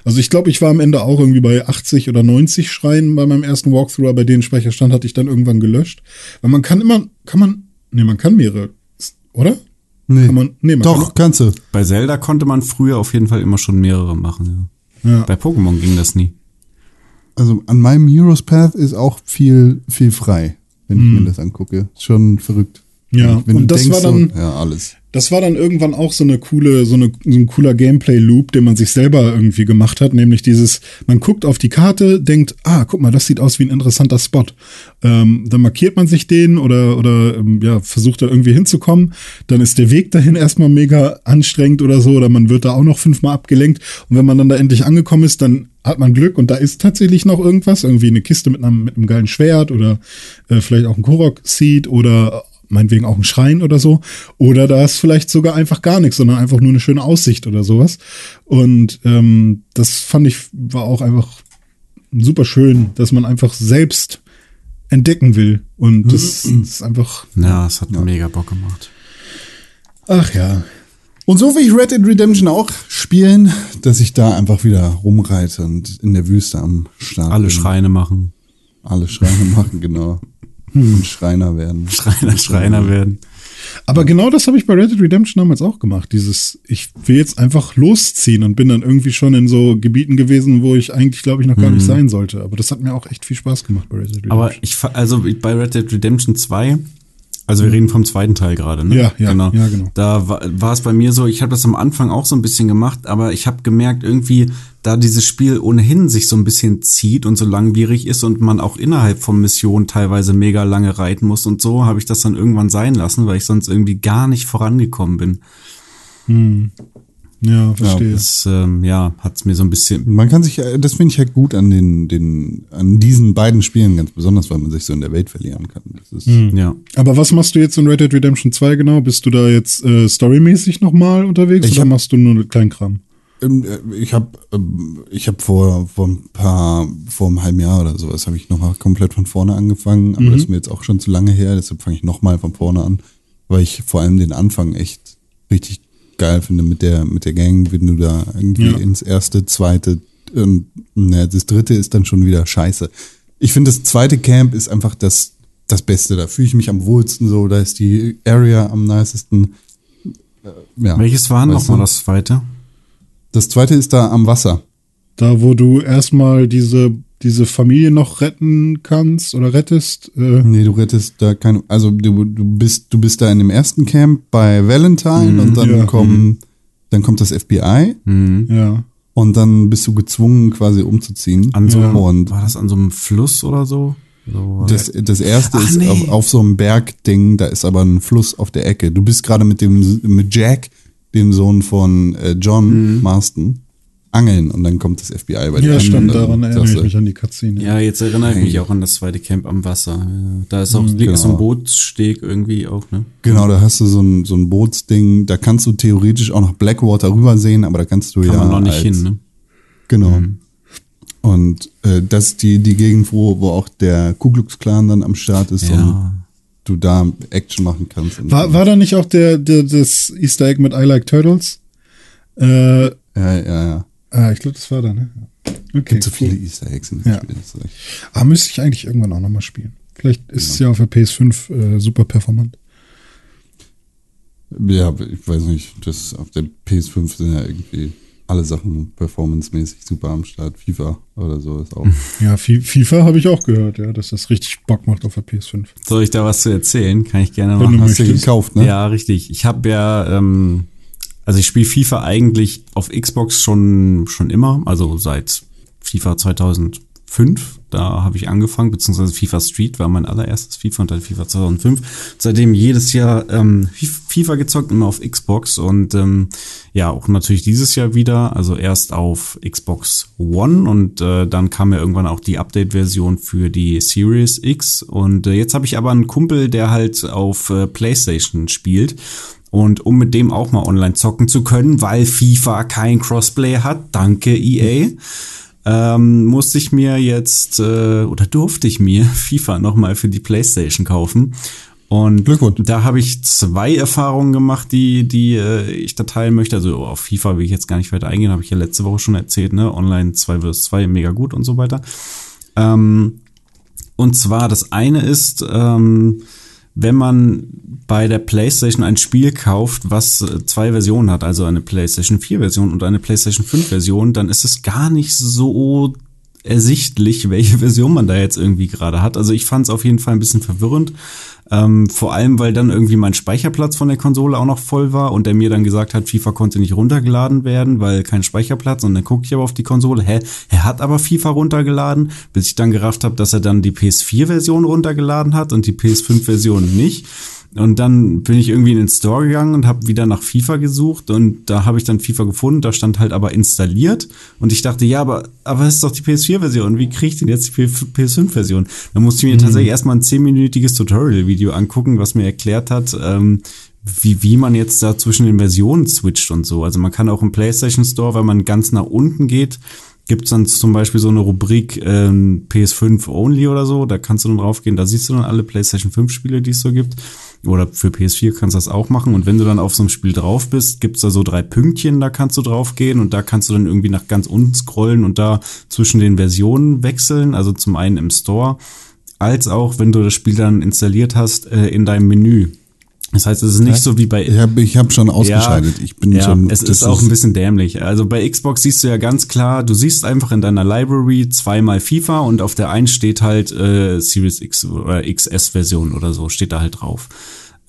also ich glaube, ich war am Ende auch irgendwie bei 80 oder 90 Schreien bei meinem ersten Walkthrough, aber den Speicherstand hatte ich dann irgendwann gelöscht. Weil man kann immer, kann man, nee, man kann mehrere, oder? Nee. Kann man, nee, man Doch, kannst du. Bei Zelda konnte man früher auf jeden Fall immer schon mehrere machen. Ja. Ja. Bei Pokémon ging das nie. Also an meinem Heroes Path ist auch viel, viel frei, wenn ich mir das angucke. Ist schon verrückt. Hm. Ja, Wenn und du das denkst war dann- so, ja, alles. Das war dann irgendwann auch so eine coole, so, eine, so ein cooler Gameplay-Loop, den man sich selber irgendwie gemacht hat, nämlich dieses, man guckt auf die Karte, denkt, ah, guck mal, das sieht aus wie ein interessanter Spot. Ähm, dann markiert man sich den oder, oder ähm, ja, versucht da irgendwie hinzukommen. Dann ist der Weg dahin erstmal mega anstrengend oder so, oder man wird da auch noch fünfmal abgelenkt. Und wenn man dann da endlich angekommen ist, dann hat man Glück und da ist tatsächlich noch irgendwas, irgendwie eine Kiste mit einem, mit einem geilen Schwert oder äh, vielleicht auch ein Korok-Seed oder meinetwegen auch ein Schrein oder so. Oder da ist vielleicht sogar einfach gar nichts, sondern einfach nur eine schöne Aussicht oder sowas. Und ähm, das fand ich, war auch einfach super schön, dass man einfach selbst entdecken will. Und das, das ist einfach, Ja, es hat mega Bock gemacht. ach ja. Und so will ich Red Dead Redemption auch spielen, dass ich da einfach wieder rumreite und in der Wüste am Start Alle bin. Schreine machen. Alle Schreine [laughs] machen, genau. Und Schreiner werden. Schreiner, Schreiner werden. Aber genau das habe ich bei Red Dead Redemption damals auch gemacht. Dieses, ich will jetzt einfach losziehen und bin dann irgendwie schon in so Gebieten gewesen, wo ich eigentlich, glaube ich, noch gar nicht sein sollte. Aber das hat mir auch echt viel Spaß gemacht bei Red Dead Redemption. Aber ich, also bei Red Dead Redemption 2, also wir reden vom zweiten Teil gerade, ne? Ja, ja, ja, genau. Da war, war es bei mir so, ich habe das am Anfang auch so ein bisschen gemacht, aber ich habe gemerkt, irgendwie, da dieses Spiel ohnehin sich so ein bisschen zieht und so langwierig ist und man auch innerhalb von Missionen teilweise mega lange reiten muss und so, habe ich das dann irgendwann sein lassen, weil ich sonst irgendwie gar nicht vorangekommen bin. ja, verstehe. Das, ähm, ja, hat's mir so ein bisschen, Man kann sich, äh, das finde ich halt gut an den, den, an diesen beiden Spielen ganz besonders, weil man sich so in der Welt verlieren kann. Das ist, ja. Aber was machst du jetzt in Red Dead Redemption 2 genau? Bist du da jetzt äh, storymäßig nochmal unterwegs Ich oder machst du nur Kleinkram? Ähm, äh, Ich habe ich hab vor, vor ein paar, vor einem halben Jahr oder sowas, habe ich nochmal komplett von vorne angefangen, aber das ist mir jetzt auch schon zu lange her, deshalb fange ich nochmal von vorne an, weil ich vor allem den Anfang echt richtig geil finde mit der, mit der Gang, wenn du da irgendwie Ja. ins erste, zweite, und ne, das dritte ist dann schon wieder scheiße. Ich finde, das zweite Camp ist einfach das, das Beste, da fühle ich mich am wohlsten so, da ist die Area am nicesten. Äh, Ja, Welches war nochmal das zweite? Das zweite ist da am Wasser. Da, wo du erstmal diese, diese Familie noch retten kannst oder rettest. Äh, Nee, du rettest da keine, also du, du bist, du bist da in dem ersten Camp bei Valentine und dann ja. kommen, dann kommt das FBI ja. und dann bist du gezwungen quasi umzuziehen. An so, und war das an so einem Fluss oder so? so das, das erste Ach, ist nee. auf, auf so einem Bergding, da ist aber ein Fluss auf der Ecke. Du bist gerade mit dem, mit Jack, dem Sohn von äh, John Mhm. Marston, angeln und dann kommt das FBI bei dir Ja, stimmt, daran erinnere ich du, mich an die Cutscene. Ja, jetzt erinnere ich mich auch an das zweite Camp am Wasser. Da ist auch Mhm, links so genau. ein Bootssteg irgendwie auch, ne? Genau, da hast du so ein, so ein Bootsding, da kannst du theoretisch auch nach Blackwater rübersehen, aber da kannst du Kann ja man noch nicht als, hin, ne? Genau. Und äh, das ist die, die Gegend, wo, wo auch der Ku Klux Klan dann am Start ist und Ja. Du da Action machen kannst. War, war da nicht auch der, der das Easter Egg mit I Like Turtles? Äh, ja, ja, ja. ah, ich glaube, das war da, ne? Okay. Gibt so cool. viele Easter Eggs in dem Ja. Spiel. Ah, müsste ich eigentlich irgendwann auch nochmal spielen. Vielleicht ist es ja auf der PS5 äh, super performant. Ja, ich weiß nicht, das auf der PS5 sind ja irgendwie alle Sachen performancemäßig super am Start. FIFA oder so ist auch. [laughs] Ja, Fi- FIFA habe ich auch gehört, ja, dass das richtig Bock macht auf der PS5. Soll ich da was zu erzählen? Kann ich gerne Wenn du machen. Hast du gekauft, ne? Ja, richtig. Ich habe ja, ähm, also ich spiele FIFA eigentlich auf Xbox schon schon immer, also seit FIFA 2005. Da habe ich angefangen, beziehungsweise FIFA Street war mein allererstes FIFA und dann FIFA 2005. Seitdem jedes Jahr ähm, FIFA gezockt, immer auf Xbox und ähm, ja, auch natürlich dieses Jahr wieder, also erst auf Xbox One und äh, dann kam ja irgendwann auch die Update-Version für die Series X und äh, jetzt habe ich aber einen Kumpel, der halt auf äh, PlayStation spielt und um mit dem auch mal online zocken zu können, weil FIFA kein Crossplay hat, danke EA, ähm, musste ich mir jetzt äh, oder durfte ich mir [laughs] FIFA nochmal für die PlayStation kaufen. Und Glückwunsch. da habe ich zwei Erfahrungen gemacht, die, die äh, ich da teilen möchte. Also auf FIFA will ich jetzt gar nicht weiter eingehen, habe ich ja letzte Woche schon erzählt, ne? Online 2 vs 2, mega gut und so weiter. Ähm, und zwar das eine ist, ähm, wenn man bei der PlayStation ein Spiel kauft, was äh, zwei Versionen hat, also eine PlayStation 4 Version und eine PlayStation 5 Version, dann ist es gar nicht so ersichtlich, welche Version man da jetzt irgendwie gerade hat. Also ich fand es auf jeden Fall ein bisschen verwirrend. Ähm, vor allem, weil dann irgendwie mein Speicherplatz von der Konsole auch noch voll war und er mir dann gesagt hat, FIFA konnte nicht runtergeladen werden, weil kein Speicherplatz. Und dann gucke ich aber auf die Konsole, hä, er hat aber FIFA runtergeladen, bis ich dann gerafft habe, dass er dann die PS4-Version runtergeladen hat und die PS5-Version nicht. Und dann bin ich irgendwie in den Store gegangen und habe wieder nach FIFA gesucht. Und da habe ich dann FIFA gefunden, da stand halt aber installiert. Und ich dachte, ja, aber aber das ist doch die PS4-Version, wie kriege ich denn jetzt die PS5-Version? Dann musste ich mir tatsächlich erstmal ein zehnminütiges Tutorial-Video angucken, was mir erklärt hat, ähm, wie, wie man jetzt da zwischen den Versionen switcht und so. Also man kann auch im PlayStation Store, wenn man ganz nach unten geht, gibt's dann zum Beispiel so eine Rubrik ähm, PS5 Only oder so, da kannst du dann draufgehen, da siehst du dann alle PlayStation 5 Spiele, die es so gibt. Oder für PS4 kannst du das auch machen. Und wenn du dann auf so einem Spiel drauf bist, gibt's da so drei Pünktchen, da kannst du draufgehen und da kannst du dann irgendwie nach ganz unten scrollen und da zwischen den Versionen wechseln. Also zum einen im Store, als auch, wenn du das Spiel dann installiert hast, äh, in deinem Menü. Das heißt, es ist nicht so wie bei Ich habe ich hab schon ausgeschaltet. ich bin ja, schon. es ist auch ein bisschen dämlich. Also bei Xbox siehst du ja ganz klar, du siehst einfach in deiner Library zweimal FIFA und auf der einen steht halt äh, Series X oder XS-Version oder so, steht da halt drauf.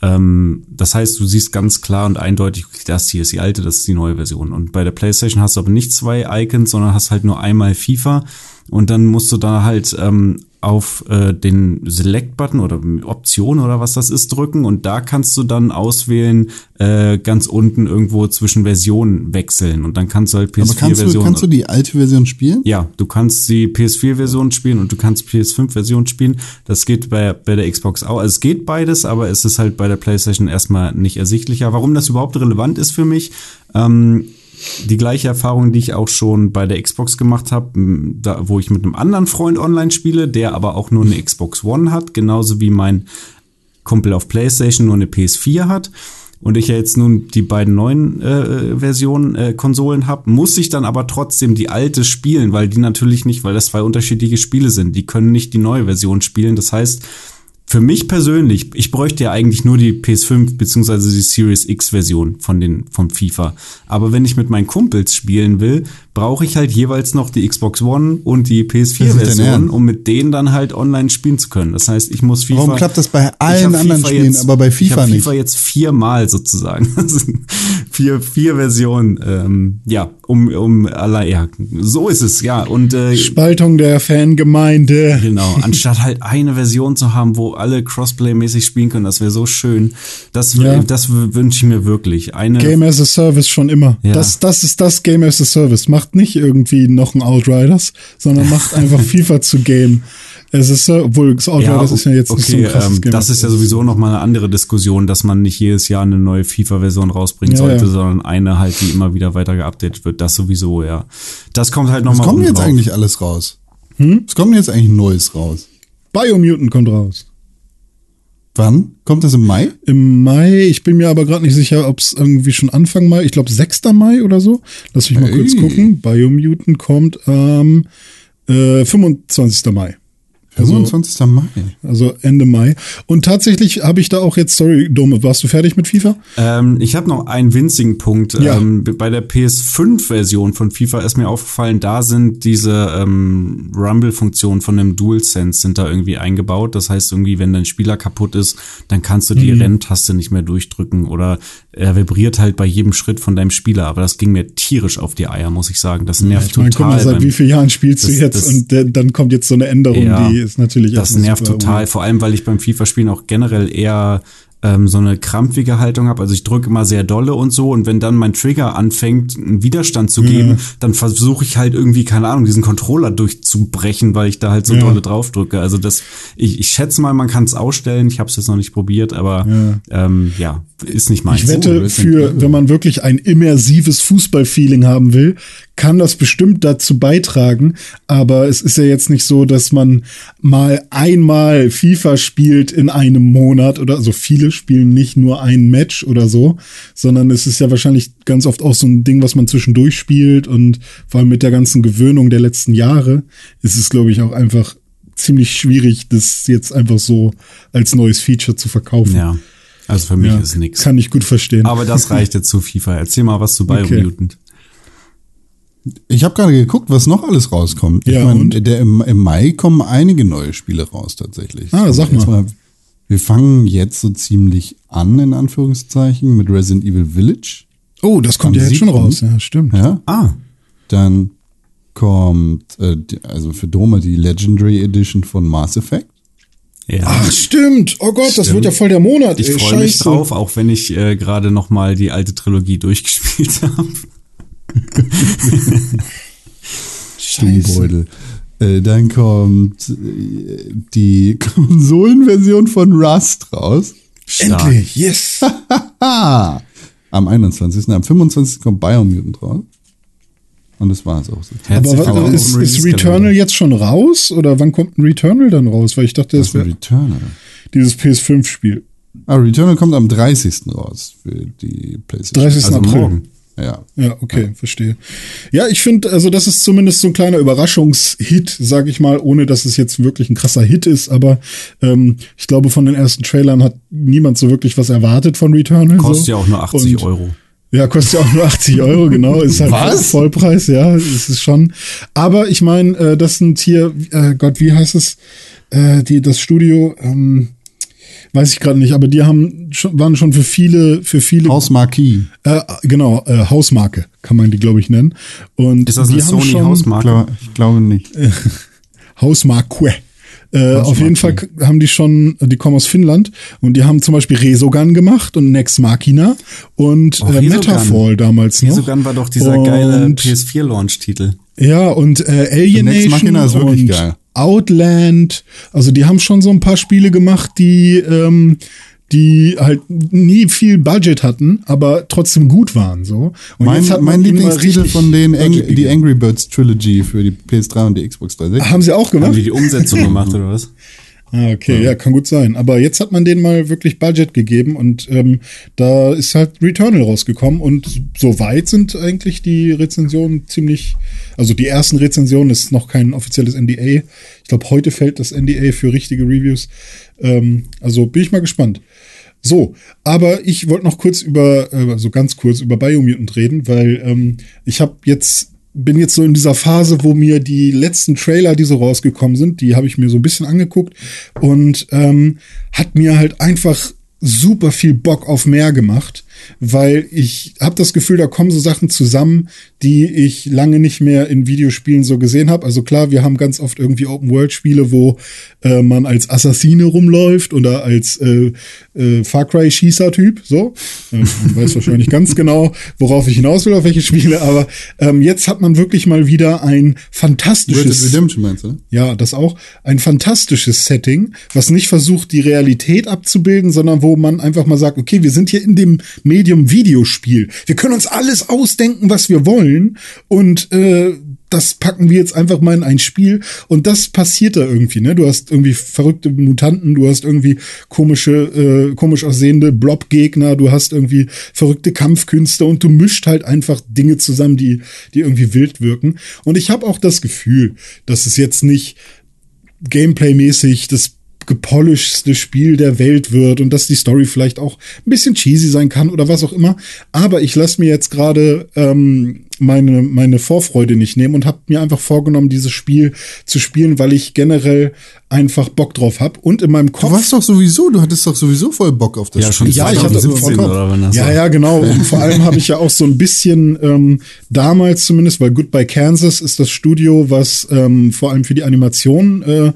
Ähm, das heißt, du siehst ganz klar und eindeutig, das hier ist die alte, das ist die neue Version. Und bei der PlayStation hast du aber nicht zwei Icons, sondern hast halt nur einmal FIFA und dann musst du da halt ähm, auf äh, den Select-Button oder Option oder was das ist drücken und da kannst du dann auswählen, äh, ganz unten irgendwo zwischen Versionen wechseln und dann kannst du halt Aber kannst du, PS4-Version. kannst du die alte Version spielen? Ja, du kannst die PS4-Version spielen und du kannst PS5-Version spielen. Das geht bei, bei der Xbox auch. Also es geht beides, aber es ist halt bei der PlayStation erstmal nicht ersichtlicher. Warum das überhaupt relevant ist für mich, ähm, die gleiche Erfahrung, die ich auch schon bei der Xbox gemacht habe, wo ich mit einem anderen Freund online spiele, der aber auch nur eine Xbox One hat, genauso wie mein Kumpel auf PlayStation nur eine PS4 hat und ich ja jetzt nun die beiden neuen äh, Versionen äh, Konsolen habe, muss ich dann aber trotzdem die alte spielen, weil die natürlich nicht, weil das zwei unterschiedliche Spiele sind. Die können nicht die neue Version spielen. Das heißt, für mich persönlich, ich bräuchte ja eigentlich nur die PS5 beziehungsweise die Series X Version von den vom FIFA. Aber wenn ich mit meinen Kumpels spielen will, brauche ich halt jeweils noch die Xbox One und die PS4 Das ist dein Version, Ernst? um mit denen dann halt online spielen zu können. Das heißt, ich muss FIFA. Warum klappt das bei Ich allen anderen Spielen, jetzt- aber bei ich FIFA hab nicht? FIFA jetzt viermal sozusagen. [laughs] Vier, vier Versionen. Ähm, ja, um, um aller, ja, so ist es, ja. Und äh, Spaltung der Fangemeinde. Genau, [laughs] anstatt halt eine Version zu haben, wo alle Crossplay-mäßig spielen können, das wäre so schön. Das, Ja. das wünsche ich mir wirklich. Eine, Game as a Service schon immer. Ja. Das, das ist das Game as a Service. Macht nicht irgendwie noch ein Outriders, sondern macht [laughs] einfach FIFA zu Game. Es ist, äh, obwohl das Outlaw, das ist ja jetzt nicht so ein okay, krasses ähm, Game. das ist ja sowieso noch mal eine andere Diskussion, dass man nicht jedes Jahr eine neue FIFA-Version rausbringen Ja, sollte, ja. sondern eine halt, die immer wieder weiter geupdatet wird. Das sowieso, ja. Das kommt halt noch Was mal kommt jetzt drauf. eigentlich alles raus? Hm? Was kommt jetzt eigentlich Neues raus? Biomutant kommt raus. Wann? Kommt das im Mai? Im Mai, ich bin mir aber gerade nicht sicher, ob es irgendwie schon Anfang Mai, ich glaube 6. Mai oder so. Lass mich mal Hey. kurz gucken. Biomutant kommt am äh, 25. Mai. Also- 25. Mai. Also Ende Mai. Und tatsächlich habe ich da auch jetzt, sorry, Dome, warst du fertig mit FIFA? Ähm, ich habe noch einen winzigen Punkt. Ja. Ähm, bei der PS5-Version von FIFA ist mir aufgefallen, da sind diese ähm, Rumble-Funktionen von dem DualSense sind da irgendwie eingebaut. Das heißt irgendwie, wenn dein Spieler kaputt ist, dann kannst du Mhm. die Renntaste nicht mehr durchdrücken oder er vibriert halt bei jedem Schritt von deinem Spieler. Aber das ging mir tierisch auf die Eier, muss ich sagen. Das nervt Ich meine, guck total. mal, seit wie vielen Jahren spielst Das- du jetzt das- und der, dann kommt jetzt so eine Änderung, Ja, die ist natürlich Das nervt super total, vor allem weil ich beim FIFA-Spielen auch generell eher ähm, so eine krampfige Haltung habe. Also ich drücke immer sehr dolle und so und wenn dann mein Trigger anfängt, einen Widerstand zu geben, dann versuche ich halt irgendwie, keine Ahnung, diesen Controller durchzubrechen, weil ich da halt so Ja. dolle drauf drücke. Also das, ich, ich schätze mal, man kann es ausstellen. Ich habe es jetzt noch nicht probiert, aber ja, ähm, ja ist nicht meins. Ich wette, Resident für, wenn man wirklich ein immersives Fußballfeeling haben will, kann das bestimmt dazu beitragen. Aber es ist ja jetzt nicht so, dass man mal einmal FIFA spielt in einem Monat oder so. viele spielen nicht nur ein Match oder so, sondern es ist ja wahrscheinlich ganz oft auch so ein Ding, was man zwischendurch spielt und vor allem mit der ganzen Gewöhnung der letzten Jahre ist es, glaube ich, auch einfach ziemlich schwierig, das jetzt einfach so als neues Feature zu verkaufen. Ja, also für mich Ja, ist nix. Kann ich gut verstehen. Aber das [laughs] reicht jetzt zu FIFA. Erzähl mal was zu Okay. Biomutant. Ich habe gerade geguckt, was noch alles rauskommt. Ja, ich mein, und? der, im, im Mai kommen einige neue Spiele raus tatsächlich. Ah, sag mal. Erstmal, Wir fangen jetzt so ziemlich an, in Anführungszeichen, mit Resident Evil Village. Oh, das kommt Am ja jetzt schon 7.. raus. Ja, stimmt. Ja. Ah, Dann kommt, äh, also für Doma die Legendary Edition von Mass Effect. ja. Ach, stimmt. Oh Gott, das Stimmt. wird ja voll der Monat. Ich freue mich drauf, auch wenn ich äh, gerade noch mal die alte Trilogie [laughs] durchgespielt habe. [laughs] Stimmbeutel. Äh, dann kommt äh, die [laughs] Konsolenversion von Rust raus. Endlich, yes. [laughs] Am 21. Am 25. kommt Biomutant raus. Und das war es auch so. Aber willkommen ist, ist. Returnal jetzt schon raus? Oder wann kommt ein Returnal dann raus? Weil ich dachte, Das wäre Returnal. dieses PS5-Spiel. Ah, Returnal kommt am 30. raus für die PlayStation. 30. Also April. morgen. Ja. Ja, okay, verstehe. Ja, ich finde, also das ist zumindest so ein kleiner Überraschungshit, sage ich mal, ohne dass es jetzt wirklich ein krasser Hit ist. Aber ähm, ich glaube, von den ersten Trailern hat niemand so wirklich was erwartet von Returnal. Kostet so. ja auch nur 80 Und- Euro. Ja, kostet ja auch nur 80 Euro, genau. Ist halt Was? Vollpreis, ja, ist es schon. Aber ich meine, äh, das sind hier, äh, Gott, wie heißt es? Äh, die, das Studio, ähm, weiß ich gerade nicht, aber die haben schon, waren schon für viele, für viele House Marquee. äh, genau, äh, Hausmarke, kann man die, glaube ich, nennen. Und Ist das die eine haben Sony schon- Hausmarke? Glaub, ich glaube nicht. [laughs] Hausmarque. Äh, auf jeden Fall haben die schon, die kommen aus Finnland und die haben zum Beispiel Resogun gemacht und Nex Machina und Oh, äh. Metafall damals noch. Resogun war doch dieser und, geile PS4-Launch-Titel. Ja, und äh, Alien Nex Machina ist wirklich und geil. Outland. Also die haben schon so ein paar Spiele gemacht, die ähm, die halt nie viel Budget hatten, aber trotzdem gut waren so. Und Mein, jetzt hat mein Lieblingstitel von denen, Ang die. Angry Birds Trilogy für die PS3 und die Xbox 360. haben sie auch Haben gemacht. die die Umsetzung [laughs] gemacht oder was? Ah, okay, ja. kann gut sein. Aber jetzt hat man denen mal wirklich Budget gegeben und ähm, da ist halt Returnal rausgekommen und soweit sind eigentlich die Rezensionen ziemlich, also die ersten Rezensionen ist noch kein offizielles NDA. Ich glaube, heute fällt das NDA für richtige Reviews. Ähm, also bin ich mal gespannt. So, aber ich wollte noch kurz über, äh, also ganz kurz über Biomutant reden, weil ähm, ich habe jetzt bin jetzt so in dieser Phase, wo mir die letzten Trailer, die so rausgekommen sind, die habe ich mir so ein bisschen angeguckt und ähm, hat mir halt einfach super viel Bock auf mehr gemacht. Weil ich habe das Gefühl, da kommen so Sachen zusammen, die ich lange nicht mehr in Videospielen so gesehen habe. Also klar, wir haben ganz oft irgendwie Open-World-Spiele, wo äh, man als Assassine rumläuft oder als äh, äh, Far Cry-Schießer-Typ, so. Äh, man weiß wahrscheinlich [laughs] ganz genau, worauf ich hinaus will, auf welche Spiele, aber ähm, jetzt hat man wirklich mal wieder ein fantastisches... Redemption meinst du? ne? Ja, das auch. Ein fantastisches Setting, was nicht versucht, die Realität abzubilden, sondern wo man einfach mal sagt, okay, wir sind hier in dem Medium Videospiel. Wir können uns alles ausdenken, was wir wollen und äh, das packen wir jetzt einfach mal in ein Spiel und das passiert da irgendwie, ne? Du hast irgendwie verrückte Mutanten, du hast irgendwie komische, äh, komisch aussehende Blob-Gegner, du hast irgendwie verrückte Kampfkünste und du mischt halt einfach Dinge zusammen, die, die irgendwie wild wirken. Und ich habe auch das Gefühl, dass es jetzt nicht Gameplay-mäßig das gepolischste Spiel der Welt wird und dass die Story vielleicht auch ein bisschen cheesy sein kann oder was auch immer. Aber ich lasse mir jetzt gerade ähm, meine, meine Vorfreude nicht nehmen und habe mir einfach vorgenommen, dieses Spiel zu spielen, weil ich generell einfach Bock drauf habe und in meinem Du Kopf. warst doch sowieso, du hattest doch sowieso voll Bock auf das Ja, Spiel. schon Ja, ich hatte 2017 vollkommen- oder wann das Ja, ja, genau. [laughs] Und vor allem habe ich ja auch so ein bisschen ähm, damals zumindest, weil Goodbye Kansas ist das Studio, was ähm, vor allem für die Animation äh,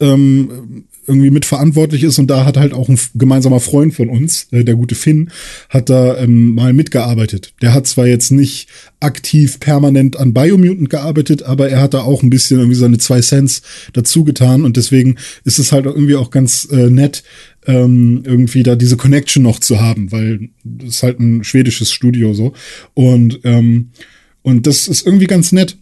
ähm, irgendwie mitverantwortlich ist und da hat halt auch ein gemeinsamer Freund von uns, äh, der gute Finn, hat da ähm, mal mitgearbeitet. Der hat zwar jetzt nicht aktiv permanent an Biomutant gearbeitet, aber er hat da auch ein bisschen irgendwie seine zwei Cents dazu getan und deswegen ist es halt irgendwie auch ganz äh, nett, ähm, irgendwie da diese Connection noch zu haben, weil das ist halt ein schwedisches Studio so und ähm, und das ist irgendwie ganz nett.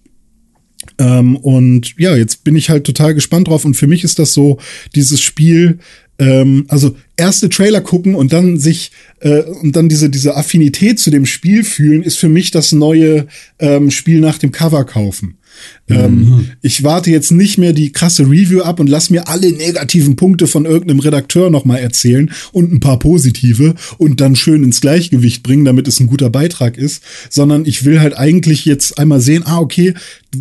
Ähm, und ja, jetzt bin ich halt total gespannt drauf. Und für mich ist das so, dieses Spiel, ähm, also erste Trailer gucken und dann sich äh, und dann diese, diese Affinität zu dem Spiel fühlen, ist für mich das neue ähm, Spiel nach dem Cover kaufen. Ähm, ich warte jetzt nicht mehr die krasse Review ab und lass mir alle negativen Punkte von irgendeinem Redakteur nochmal erzählen und ein paar positive und dann schön ins Gleichgewicht bringen, damit es ein guter Beitrag ist, sondern ich will halt eigentlich jetzt einmal sehen, ah, okay,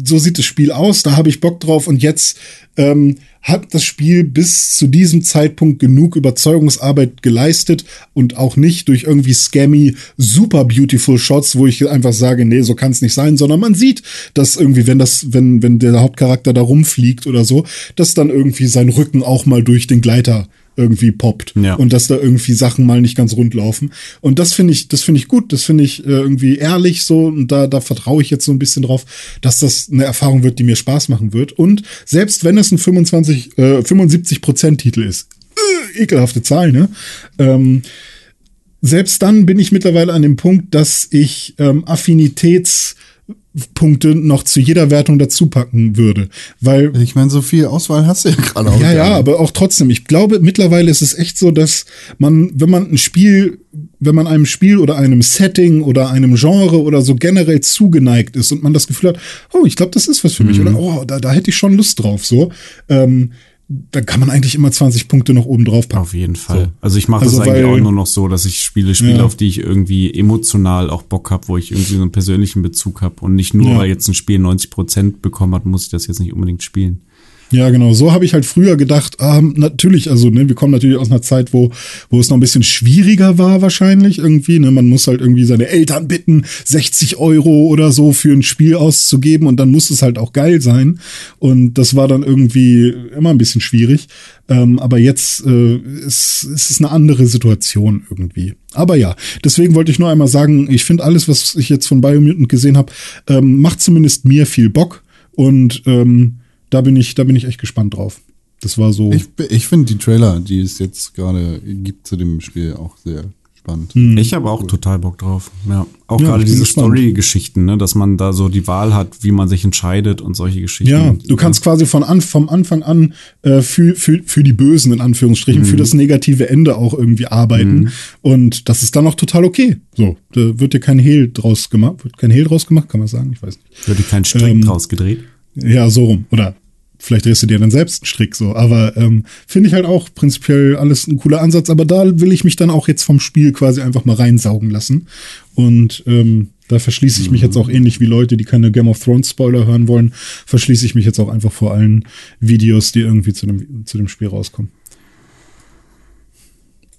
so sieht das Spiel aus, da habe ich Bock drauf und jetzt ähm, hat das Spiel bis zu diesem Zeitpunkt genug Überzeugungsarbeit geleistet und auch nicht durch irgendwie scammy, super beautiful Shots, wo ich einfach sage, nee, so kann es nicht sein, sondern man sieht, dass irgendwie, wenn das, wenn, wenn der Hauptcharakter da rumfliegt oder so, dass dann irgendwie sein Rücken auch mal durch den Gleiter irgendwie poppt Ja. und dass da irgendwie Sachen mal nicht ganz rund laufen. Und das finde ich, das finde ich gut, das finde ich äh, irgendwie ehrlich so und da, da vertraue ich jetzt so ein bisschen drauf, dass das eine Erfahrung wird, die mir Spaß machen wird. Und selbst wenn es ein 25, äh, 75 Prozent Titel ist, äh, ekelhafte Zahl, ne? Ähm, selbst dann bin ich mittlerweile an dem Punkt, dass ich ähm, Affinitätspunkte noch zu jeder Wertung dazu packen würde, weil Ich meine, so viel Auswahl hast du ja gerade auch. ja, ja, aber auch trotzdem. Ich glaube, mittlerweile ist es echt so, dass man, wenn man ein Spiel, wenn man einem Spiel oder einem Setting oder einem Genre oder so generell zugeneigt ist und man das Gefühl hat, oh, ich glaube, das ist was für mich oder oh, da, da hätte ich schon Lust drauf, so, ähm, da kann man eigentlich immer 20 Punkte noch oben drauf packen. Auf jeden Fall. Also ich mache Also, das eigentlich weil- auch nur noch so, dass ich Spiele spiele, Ja. auf die ich irgendwie emotional auch Bock habe, wo ich irgendwie so einen persönlichen Bezug habe und nicht nur, Ja. weil jetzt ein Spiel 90 Prozent bekommen hat, muss ich das jetzt nicht unbedingt spielen. Ja, genau. So habe ich halt früher gedacht, ah, natürlich, also ne, wir kommen natürlich aus einer Zeit, wo, wo es noch ein bisschen schwieriger war wahrscheinlich irgendwie. Ne? Man muss halt irgendwie seine Eltern bitten, 60 Euro oder so für ein Spiel auszugeben und dann muss es halt auch geil sein. Und das war dann irgendwie immer ein bisschen schwierig. Ähm, aber jetzt äh, ist, ist es eine andere Situation irgendwie. Aber ja, deswegen wollte ich nur einmal sagen, ich finde alles, was ich jetzt von Biomutant gesehen habe, ähm, macht zumindest mir viel Bock. Und ähm, da bin ich, da bin ich echt gespannt drauf. Das war so. Ich, ich finde die Trailer, die es jetzt gerade gibt zu dem Spiel, auch sehr spannend. Ich habe auch total Bock drauf. Ja, auch Ja, gerade diese. Story-Geschichten, ne, dass man da so die Wahl hat, wie man sich entscheidet und solche Geschichten. ja, du kannst quasi von an, vom Anfang an äh, für, für, für die Bösen in Anführungsstrichen, für das negative Ende auch irgendwie arbeiten. Und das ist dann auch total okay. So, da wird dir kein Hehl draus gemacht. Wird kein Hehl draus gemacht, kann man sagen? Ich weiß nicht. Wird dir kein Strick Ähm, draus gedreht. Ja, so rum. Oder vielleicht drehst du dir dann selbst einen Strick so. Aber ähm, finde ich halt auch prinzipiell alles ein cooler Ansatz. Aber da will ich mich dann auch jetzt vom Spiel quasi einfach mal reinsaugen lassen. Und ähm, da verschließe ich mich jetzt auch ähnlich wie Leute, die keine Game of Thrones Spoiler hören wollen, verschließe ich mich jetzt auch einfach vor allen Videos, die irgendwie zu dem, zu dem Spiel rauskommen.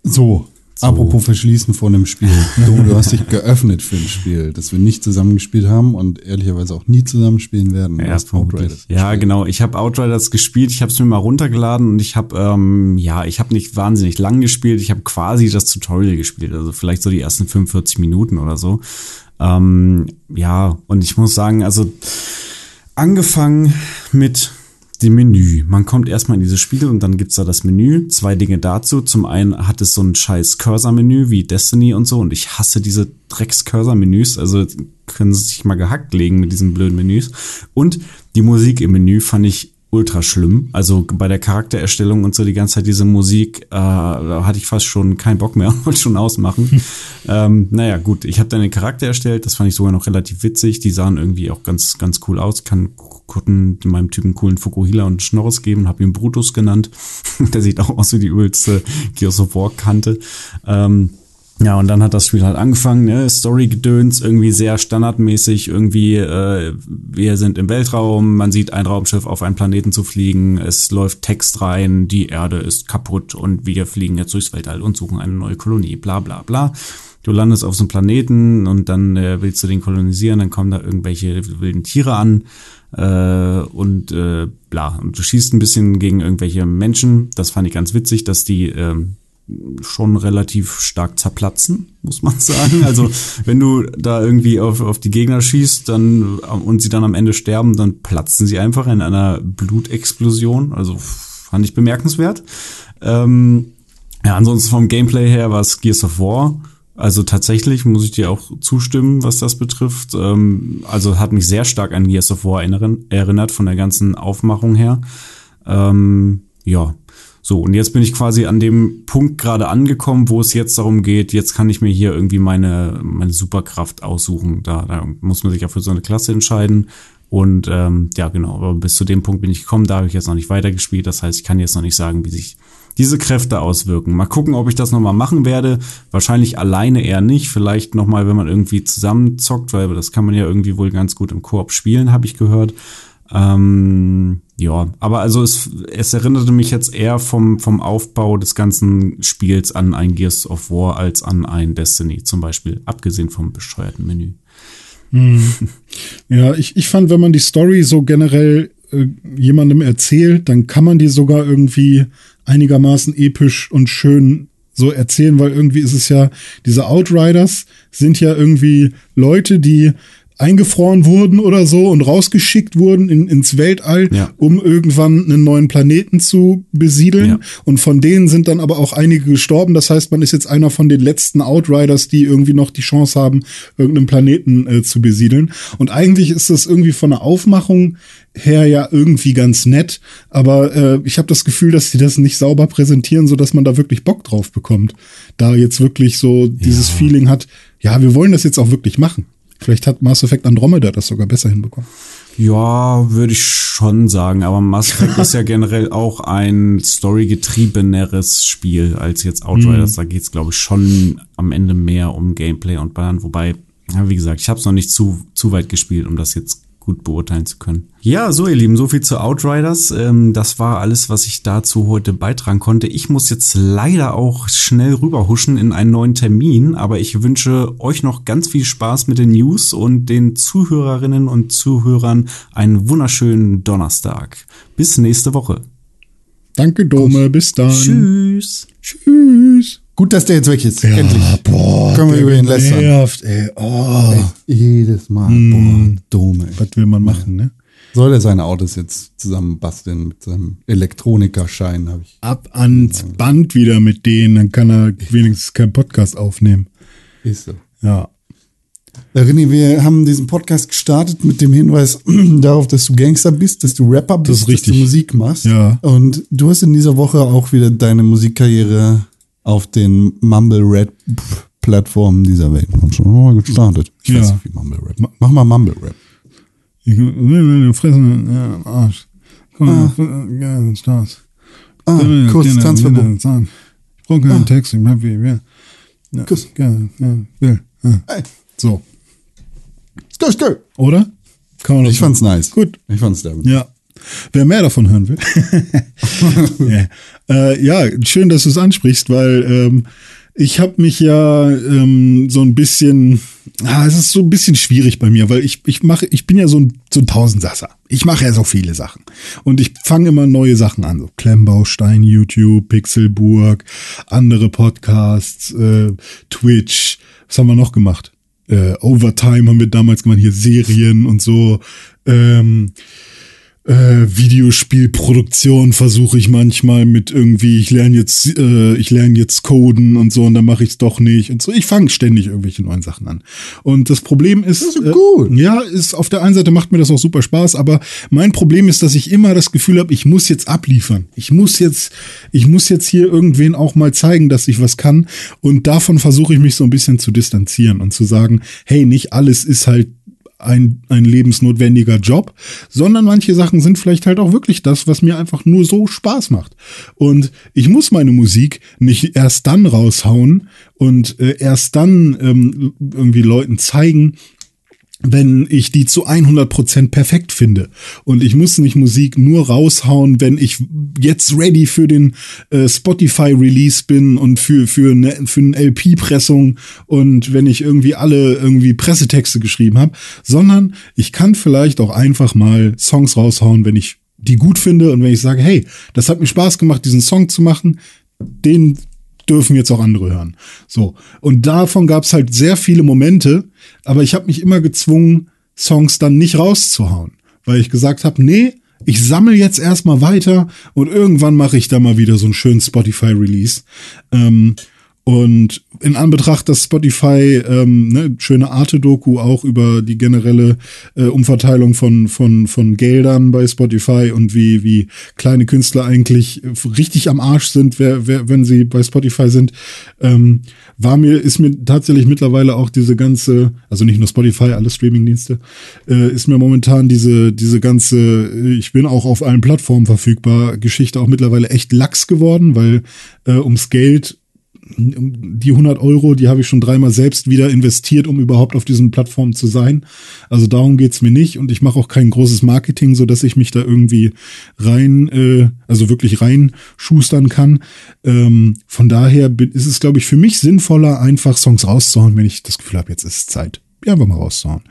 So, So. Apropos verschließen vor einem Spiel. [laughs] Du, du hast dich geöffnet für ein Spiel, das wir nicht zusammengespielt haben und ehrlicherweise auch nie zusammenspielen werden. Ja. Outriders ja gespielt. genau. Ich habe Outriders gespielt. Ich habe es mir mal runtergeladen und ich habe, ähm, ja, ich habe nicht wahnsinnig lang gespielt. Ich habe quasi das Tutorial gespielt, also vielleicht so die ersten 45 Minuten oder so. Ähm, ja, und ich muss sagen, also angefangen mit dem Menü. Man kommt erstmal in dieses Spiel und dann gibt's da das Menü. Zwei Dinge dazu. Zum einen hat es so ein scheiß Cursor-Menü wie Destiny und so und ich hasse diese Drecks-Cursor-Menüs. Also können sie sich mal gehackt legen mit diesen blöden Menüs. Und die Musik im Menü fand ich ultra schlimm. Also bei der Charaktererstellung und so die ganze Zeit diese Musik, äh, da hatte ich fast schon keinen Bock mehr, [laughs] wollte schon ausmachen. [laughs] ähm, naja, gut, ich habe dann den Charakter erstellt, das fand ich sogar noch relativ witzig. Die sahen irgendwie auch ganz, ganz cool aus. Kann konnten meinem Typen coolen Fukuhila und Schnorres geben, habe ihn Brutus genannt. [laughs] der sieht auch aus wie die übelste Gears of War Kante. Ähm, ja, und dann hat das Spiel halt angefangen, ne? Story-Gedöns, irgendwie sehr standardmäßig, irgendwie, äh, wir sind im Weltraum, man sieht ein Raumschiff auf einen Planeten zu fliegen, es läuft Text rein, die Erde ist kaputt und wir fliegen jetzt durchs Weltall und suchen eine neue Kolonie, bla bla bla. Du landest auf so einem Planeten und dann äh, willst du den kolonisieren, dann kommen da irgendwelche wilden Tiere an äh, und äh, bla. Und du schießt ein bisschen gegen irgendwelche Menschen. Das fand ich ganz witzig, dass die ähm, schon relativ stark zerplatzen, muss man [laughs] sagen. Also wenn du da irgendwie auf, auf die Gegner schießt dann und sie dann am Ende sterben, dann platzen sie einfach in einer Blutexplosion. Also fand ich bemerkenswert. Ähm, ja, ansonsten vom Gameplay her war es Gears of War. Also tatsächlich muss ich dir auch zustimmen, was das betrifft. Ähm, also hat mich sehr stark an Gears of War erinnert von der ganzen Aufmachung her. Ähm, ja, so, und jetzt bin ich quasi an dem Punkt gerade angekommen, wo es jetzt darum geht, jetzt kann ich mir hier irgendwie meine, meine Superkraft aussuchen. Da, da muss man sich ja für so eine Klasse entscheiden. Und ähm, ja, genau, aber bis zu dem Punkt bin ich gekommen, da habe ich jetzt noch nicht weitergespielt. Das heißt, ich kann jetzt noch nicht sagen, wie sich diese Kräfte auswirken. Mal gucken, ob ich das nochmal machen werde. Wahrscheinlich alleine eher nicht. Vielleicht nochmal, wenn man irgendwie zusammenzockt, weil das kann man ja irgendwie wohl ganz gut im Koop spielen, habe ich gehört. Ähm, ja, aber also es, es erinnerte mich jetzt eher vom, vom Aufbau des ganzen Spiels an ein Gears of War als an ein Destiny zum Beispiel, abgesehen vom bescheuerten Menü. Ja, ich, ich fand, wenn man die Story so generell äh, jemandem erzählt, dann kann man die sogar irgendwie einigermaßen episch und schön so erzählen, weil irgendwie ist es ja, diese Outriders sind ja irgendwie Leute, die eingefroren wurden oder so und rausgeschickt wurden in, ins Weltall, Ja. um irgendwann einen neuen Planeten zu besiedeln. Ja. Und von denen sind dann aber auch einige gestorben. Das heißt, man ist jetzt einer von den letzten Outriders, die irgendwie noch die Chance haben, irgendeinen Planeten äh, zu besiedeln. Und eigentlich ist das irgendwie von der Aufmachung her ja irgendwie ganz nett. Aber äh, ich habe das Gefühl, dass die das nicht sauber präsentieren, so dass man da wirklich Bock drauf bekommt. Da jetzt wirklich so dieses Feeling hat, ja, wir wollen das jetzt auch wirklich machen. Vielleicht hat Mass Effect Andromeda das sogar besser hinbekommen. Ja, würde ich schon sagen, aber Mass Effect ist ja [laughs] generell auch ein storygetriebeneres Spiel als jetzt Outriders. Da geht's glaube ich, schon am Ende mehr um Gameplay und Ballern, wobei, wie gesagt, ich habe es noch nicht zu, zu weit gespielt, um das jetzt gut beurteilen zu können. Ja, so ihr Lieben, so viel zu Outriders. Ähm, das war alles, was ich dazu heute beitragen konnte. Ich muss jetzt leider auch schnell rüberhuschen in einen neuen Termin, aber ich wünsche euch noch ganz viel Spaß mit den News und den Zuhörerinnen und Zuhörern einen wunderschönen Donnerstag. Bis nächste Woche. Danke, Dome. Bis dann. Tschüss. Tschüss. Gut, dass der jetzt weg ist. Ja, Endlich. boah. Können wir über ihn lästern. Nervt, ey. Oh. Jedes Mal. Hm. Boah, dumm, ey. Was will man machen, ne? Soll er seine Autos jetzt zusammenbasteln mit seinem Elektronikerschein, habe ich. Ab ans Band wieder mit denen, dann kann er wenigstens keinen Podcast aufnehmen. Ist so. Ja. René, wir haben diesen Podcast gestartet mit dem Hinweis [clears throat] darauf, dass du Gangster bist, dass du Rapper bist, ist richtig. dass du Musik machst. Ja. Und du hast in dieser Woche auch wieder deine Musikkarriere auf den Mumble Rap Plattformen dieser Welt schon mal gestartet. Ich weiß Ja. nicht, wie Mumble Rap. Mach mal Mumble Rap. Ich will fressen, ja, Arsch. Komm, ja, Stars. Ah, Kuss, Tanzverbot. Ich brauche keinen Text, ich bleib wie will. Ja, Kuss. Ja, ja, will. Ja. Ey, So. go, go. Oder? Kann man doch Ich fand's nice. Gut. Ich fand's der. Ja. Wer mehr davon hören will. [laughs] ja. Äh, ja, schön, dass du es ansprichst, weil ähm, ich habe mich ja ähm, so ein bisschen, ah, es ist so ein bisschen schwierig bei mir, weil ich ich mache, ich bin ja so ein so ein Tausendsasser. Ich mache ja so viele Sachen und ich fange immer neue Sachen an, so Klemmbaustein, YouTube, Pixelburg, andere Podcasts, äh, Twitch. Was haben wir noch gemacht? Äh, Overtime haben wir damals gemacht, hier Serien und so. Ähm, äh, Videospielproduktion versuche ich manchmal mit irgendwie, ich lerne jetzt, äh, ich lerne jetzt Coden und so und dann mache ich es doch nicht und so. Ich fange ständig irgendwelche neuen Sachen an. Und das Problem ist, Das ist gut. Äh, ja, ist auf der einen Seite macht mir das auch super Spaß, aber mein Problem ist, dass ich immer das Gefühl habe, ich muss jetzt abliefern. Ich muss jetzt, ich muss jetzt hier irgendwen auch mal zeigen, dass ich was kann. Und davon versuche ich mich so ein bisschen zu distanzieren und zu sagen, hey, nicht alles ist halt ein, ein lebensnotwendiger Job, sondern manche Sachen sind vielleicht halt auch wirklich das, was mir einfach nur so Spaß macht. Und ich muss meine Musik nicht erst dann raushauen und äh, erst dann ähm, irgendwie Leuten zeigen, wenn ich die zu 100% perfekt finde. Und ich muss nicht Musik nur raushauen, wenn ich jetzt ready für den äh, Spotify-Release bin und für, für, eine, für eine LP-Pressung und wenn ich irgendwie alle irgendwie Pressetexte geschrieben habe, sondern ich kann vielleicht auch einfach mal Songs raushauen, wenn ich die gut finde und wenn ich sage, hey, das hat mir Spaß gemacht, diesen Song zu machen, den dürfen jetzt auch andere hören. So. Und davon gab es halt sehr viele Momente, aber ich habe mich immer gezwungen, Songs dann nicht rauszuhauen. Weil ich gesagt habe, nee, ich sammle jetzt erstmal weiter und irgendwann mache ich da mal wieder so einen schönen Spotify-Release. Ähm, und in Anbetracht, dass Spotify ähm, ne, schöne Arte-Doku auch über die generelle äh, Umverteilung von von von Geldern bei Spotify und wie wie kleine Künstler eigentlich richtig am Arsch sind, wer, wer, wenn sie bei Spotify sind, ähm, war mir ist mir tatsächlich mittlerweile auch diese ganze, also nicht nur Spotify, alle Streamingdienste, äh, ist mir momentan diese diese ganze, ich bin auch auf allen Plattformen verfügbar, Geschichte auch mittlerweile echt lax geworden, weil äh, ums Geld die 100 Euro, die habe ich schon dreimal selbst wieder investiert, um überhaupt auf diesen Plattformen zu sein. Also darum geht's mir nicht und ich mache auch kein großes Marketing, so dass ich mich da irgendwie rein, äh, also wirklich rein schustern kann. Ähm, von daher ist es, glaube ich, für mich sinnvoller, einfach Songs rauszuhauen, wenn ich das Gefühl habe, jetzt ist es Zeit. Ja, einfach mal rauszuhauen.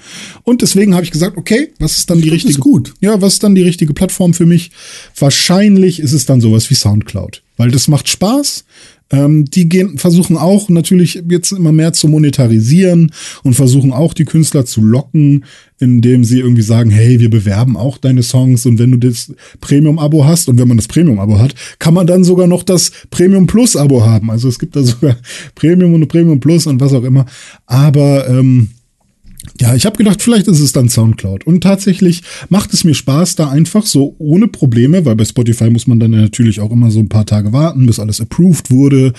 Und deswegen habe ich gesagt, okay, was ist dann die richtige? gut. Ja, was ist dann die richtige Plattform für mich? Wahrscheinlich ist es dann sowas wie Soundcloud, weil das macht Spaß. Ähm, die gehen, versuchen auch natürlich jetzt immer mehr zu monetarisieren und versuchen auch die Künstler zu locken, indem sie irgendwie sagen, hey, wir bewerben auch deine Songs und wenn du das Premium-Abo hast und wenn man das Premium-Abo hat, kann man dann sogar noch das Premium Plus-Abo haben. Also es gibt da sogar [laughs] Premium und Premium Plus und was auch immer. Aber ähm, ja, ich habe gedacht, vielleicht ist es dann Soundcloud. Und tatsächlich macht es mir Spaß, da einfach so ohne Probleme, weil bei Spotify muss man dann natürlich auch immer so ein paar Tage warten, bis alles approved wurde.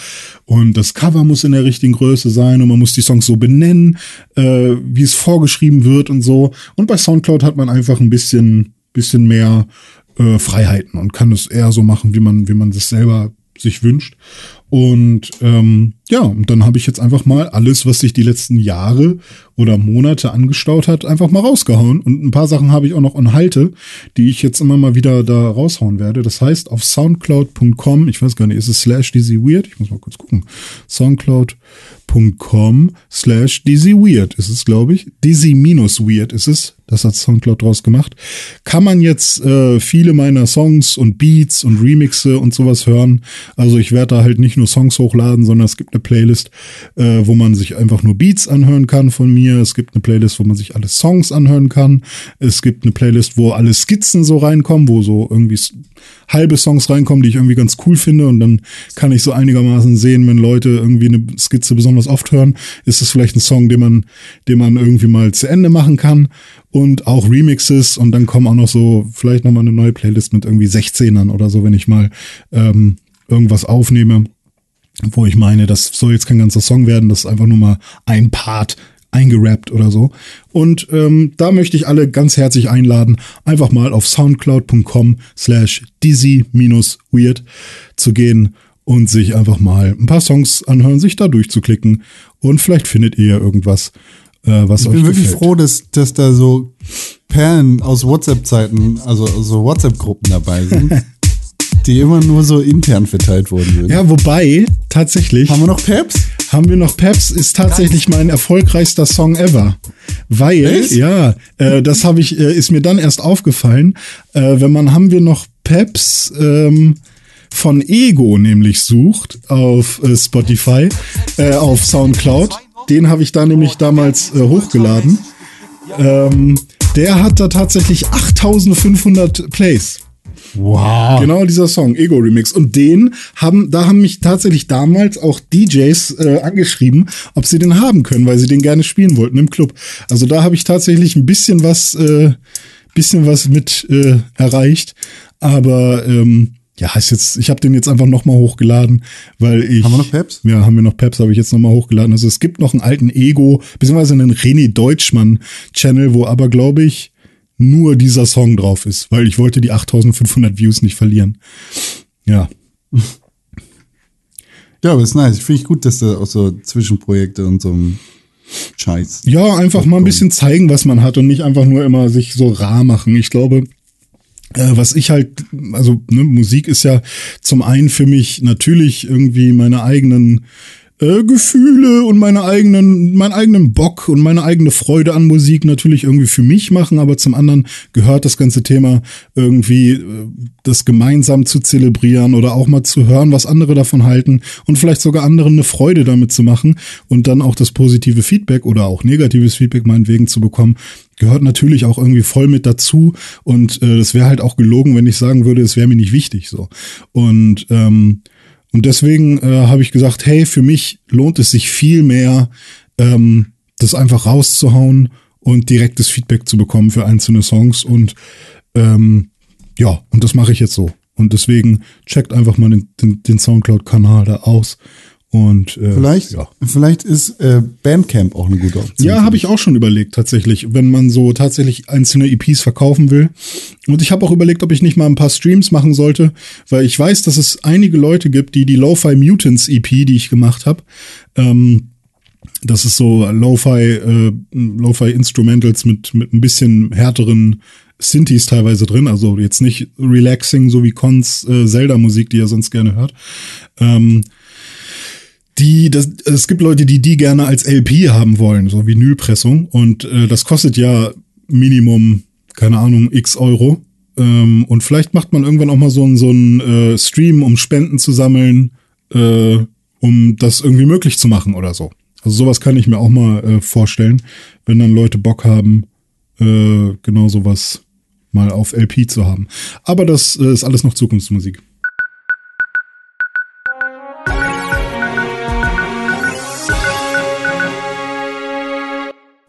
Und das Cover muss in der richtigen Größe sein und man muss die Songs so benennen, äh, wie es vorgeschrieben wird und so. Und bei Soundcloud hat man einfach ein bisschen, bisschen mehr äh, Freiheiten und kann es eher so machen, wie man, wie man es selber sich wünscht. Und ähm, ja, und dann habe ich jetzt einfach mal alles, was sich die letzten Jahre oder Monate angestaut hat, einfach mal rausgehauen. Und ein paar Sachen habe ich auch noch und halte, die ich jetzt immer mal wieder da raushauen werde. Das heißt, auf soundcloud.com, ich weiß gar nicht, ist es slash dizzy weird? Ich muss mal kurz gucken. Soundcloud.com slash dizzy weird ist es, glaube ich. Dizzy minus weird ist es. Das hat Soundcloud draus gemacht. Kann man jetzt äh, viele meiner Songs und Beats und Remixe und sowas hören. Also ich werde da halt nicht nur Songs hochladen, sondern es gibt eine Playlist, äh, wo man sich einfach nur Beats anhören kann von mir. Es gibt eine Playlist, wo man sich alle Songs anhören kann. Es gibt eine Playlist, wo alle Skizzen so reinkommen, wo so irgendwie halbe Songs reinkommen, die ich irgendwie ganz cool finde. Und dann kann ich so einigermaßen sehen, wenn Leute irgendwie eine Skizze besonders oft hören, ist es vielleicht ein Song, den man, den man irgendwie mal zu Ende machen kann. Und auch Remixes und dann kommen auch noch so vielleicht nochmal eine neue Playlist mit irgendwie 16ern oder so, wenn ich mal ähm, irgendwas aufnehme, wo ich meine, das soll jetzt kein ganzer Song werden, das ist einfach nur mal ein Part eingerappt oder so. Und ähm, da möchte ich alle ganz herzlich einladen, einfach mal auf soundcloud.com slash dizzy-weird zu gehen und sich einfach mal ein paar Songs anhören, sich da durchzuklicken und vielleicht findet ihr ja irgendwas, äh, was Ich euch bin wirklich gefällt. froh, dass, dass da so Perlen aus WhatsApp-Zeiten, also so WhatsApp-Gruppen dabei sind, [laughs] die immer nur so intern verteilt worden sind. Ja, wobei tatsächlich Haben wir noch Peps? haben wir noch Peps, ist tatsächlich mein erfolgreichster Song ever. Weil, Echt? ja, äh, das habe ich, äh, ist mir dann erst aufgefallen, äh, wenn man haben wir noch Peps ähm, von Ego nämlich sucht auf äh, Spotify, äh, auf Soundcloud. Den habe ich da nämlich damals äh, hochgeladen. Ähm, der hat da tatsächlich 8500 Plays. Wow. Genau dieser Song, Ego Remix. Und den haben, da haben mich tatsächlich damals auch DJs äh, angeschrieben, ob sie den haben können, weil sie den gerne spielen wollten im Club. Also da habe ich tatsächlich ein bisschen was, äh, bisschen was mit äh, erreicht. Aber ähm, ja, ist jetzt, ich habe den jetzt einfach nochmal hochgeladen, weil ich. Haben wir noch Peps? Ja, haben wir noch Peps, habe ich jetzt nochmal hochgeladen. Also es gibt noch einen alten Ego, beziehungsweise einen René Deutschmann-Channel, wo aber, glaube ich, nur dieser Song drauf ist, weil ich wollte die 8500 Views nicht verlieren. Ja. Ja, aber ist nice. Finde ich gut, dass da auch so Zwischenprojekte und so ein Scheiß. Ja, einfach mal ein bisschen zeigen, was man hat und nicht einfach nur immer sich so rar machen. Ich glaube, äh, was ich halt, also ne, Musik ist ja zum einen für mich natürlich irgendwie meine eigenen äh, Gefühle und meine eigenen, meinen eigenen Bock und meine eigene Freude an Musik natürlich irgendwie für mich machen, aber zum anderen gehört das ganze Thema irgendwie äh, das gemeinsam zu zelebrieren oder auch mal zu hören, was andere davon halten und vielleicht sogar anderen eine Freude damit zu machen und dann auch das positive Feedback oder auch negatives Feedback meinetwegen zu bekommen, gehört natürlich auch irgendwie voll mit dazu und äh, das wäre halt auch gelogen, wenn ich sagen würde, es wäre mir nicht wichtig so. Und ähm, und deswegen äh, habe ich gesagt, hey, für mich lohnt es sich viel mehr, ähm, das einfach rauszuhauen und direktes Feedback zu bekommen für einzelne Songs. Und ähm, ja, und das mache ich jetzt so. Und deswegen checkt einfach mal den, den, den Soundcloud-Kanal da aus. Und äh, Vielleicht, ja. vielleicht ist äh, Bandcamp auch eine gute Option. Ja, habe ich auch schon überlegt tatsächlich, wenn man so tatsächlich einzelne EPs verkaufen will. Und ich habe auch überlegt, ob ich nicht mal ein paar Streams machen sollte, weil ich weiß, dass es einige Leute gibt, die die Lo-Fi Mutants EP, die ich gemacht habe, ähm, das ist so Lo-Fi, äh, Lo-Fi Instrumentals mit mit ein bisschen härteren Synthes teilweise drin, also jetzt nicht relaxing, so wie Cons äh, Zelda-Musik, die ihr sonst gerne hört. Ähm, die, das, es gibt Leute, die die gerne als LP haben wollen, so Vinylpressung. Und äh, das kostet ja Minimum, keine Ahnung, x Euro. Ähm, und vielleicht macht man irgendwann auch mal so einen so einen, äh, Stream, um Spenden zu sammeln, äh, um das irgendwie möglich zu machen oder so. Also sowas kann ich mir auch mal äh, vorstellen, wenn dann Leute Bock haben, äh, genau sowas mal auf LP zu haben. Aber das äh, ist alles noch Zukunftsmusik.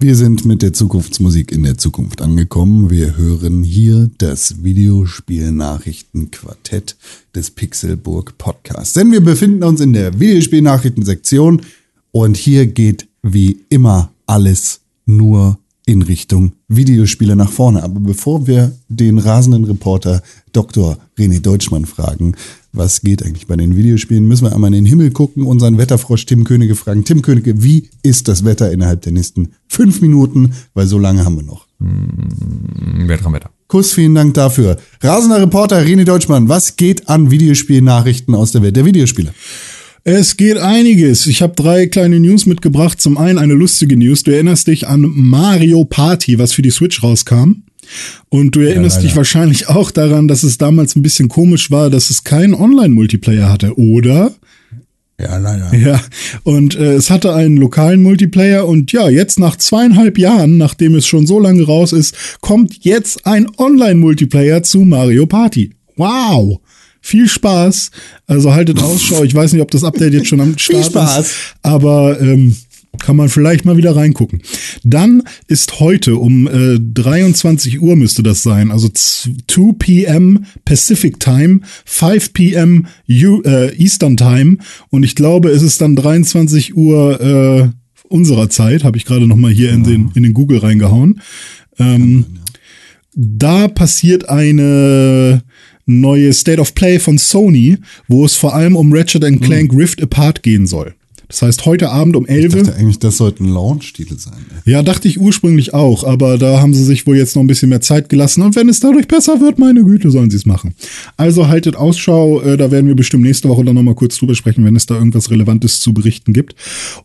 Wir sind mit der Zukunftsmusik in der Zukunft angekommen. Wir hören hier das Videospielnachrichtenquartett des Pixelburg Podcasts. Denn wir befinden uns in der Videospielnachrichtensektion und hier geht wie immer alles nur in Richtung Videospiele nach vorne. Aber bevor wir den rasenden Reporter Dr. René Deutschmann fragen, was geht eigentlich bei den Videospielen, müssen wir einmal in den Himmel gucken, unseren Wetterfrosch Tim Königke fragen. Tim Königke, wie ist das Wetter innerhalb der nächsten fünf Minuten? Weil so lange haben wir noch. Wetter am Wetter. Kuss, vielen Dank dafür. Rasender Reporter René Deutschmann, was geht an Videospielnachrichten aus der Welt der Videospiele? Es geht einiges. Ich habe drei kleine News mitgebracht. Zum einen eine lustige News. Du erinnerst dich an Mario Party, was für die Switch rauskam. Und du erinnerst dich wahrscheinlich auch daran, dass es damals ein bisschen komisch war, dass es keinen Online-Multiplayer hatte, oder? Ja, leider. Ja, und äh, es hatte einen lokalen Multiplayer und ja, jetzt nach zweieinhalb Jahren, nachdem es schon so lange raus ist, kommt jetzt ein Online-Multiplayer zu Mario Party. Wow! Viel Spaß. Also haltet Ausschau. Ich weiß nicht, ob das Update jetzt schon am Start Spaß. ist. Aber ähm, kann man vielleicht mal wieder reingucken. Dann ist heute um äh, 23 Uhr müsste das sein, also 2 p.m. Pacific Time, 5 p.m. Äh, Eastern Time und ich glaube, es ist dann 23 Uhr äh, unserer Zeit, habe ich gerade noch mal hier in den in den Google reingehauen. Ähm, da passiert eine neue State of Play von Sony, wo es vor allem um Ratchet Clank Rift Apart gehen soll. Das heißt, heute Abend um Ich 11 dachte eigentlich, das sollte ein Launch-Titel sein. ey. Ja, dachte ich ursprünglich auch, aber da haben sie sich wohl jetzt noch ein bisschen mehr Zeit gelassen. Und wenn es dadurch besser wird, meine Güte, sollen sie es machen. Also haltet Ausschau, äh, da werden wir bestimmt nächste Woche dann nochmal kurz drüber sprechen, wenn es da irgendwas Relevantes zu berichten gibt.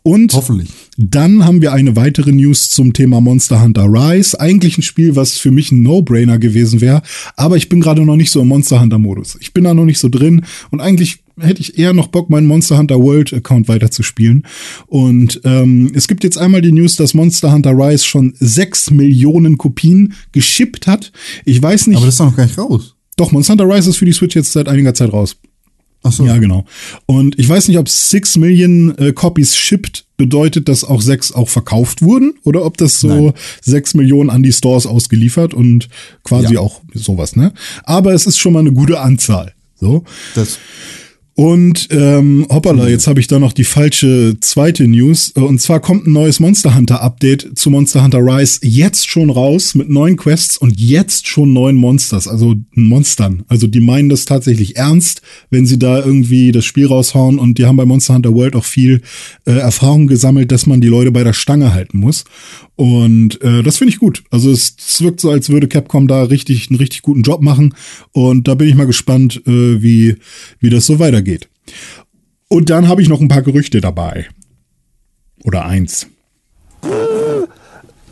Und Hoffentlich. Dann haben wir eine weitere News zum Thema Monster Hunter Rise. Eigentlich ein Spiel, was für mich ein No-Brainer gewesen wäre, aber ich bin gerade noch nicht so im Monster Hunter-Modus. Ich bin da noch nicht so drin und eigentlich hätte ich eher noch Bock, meinen Monster Hunter World Account weiterzuspielen. Und ähm, es gibt jetzt einmal die News, dass Monster Hunter Rise schon sechs Millionen Kopien geschippt hat. Ich weiß nicht, Aber das ist doch noch gar nicht raus. doch, Monster Hunter Rise ist für die Switch jetzt seit einiger Zeit raus. Ach so. Ja, genau. Und ich weiß nicht, ob 6 Millionen äh, Copies shipped bedeutet, dass auch 6 auch verkauft wurden oder ob das so Nein. 6 Millionen an die Stores ausgeliefert und quasi Ja. auch sowas, ne? Aber es ist schon mal eine gute Anzahl. So. Das, Und ähm, hoppala, Mhm. jetzt habe ich da noch die falsche zweite News. Äh, Und zwar kommt ein neues Monster Hunter Update zu Monster Hunter Rise jetzt schon raus mit neuen Quests und jetzt schon neuen Monsters, also Monstern. Also die meinen das tatsächlich ernst, wenn sie da irgendwie das Spiel raushauen und die haben bei Monster Hunter World auch viel äh, Erfahrung gesammelt, dass man die Leute bei der Stange halten muss. Und äh, das finde ich gut. Also es, es wirkt so, als würde Capcom da richtig einen richtig guten Job machen. Und da bin ich mal gespannt, äh, wie, wie das so weitergeht. Und dann habe ich noch ein paar Gerüchte dabei. Oder eins.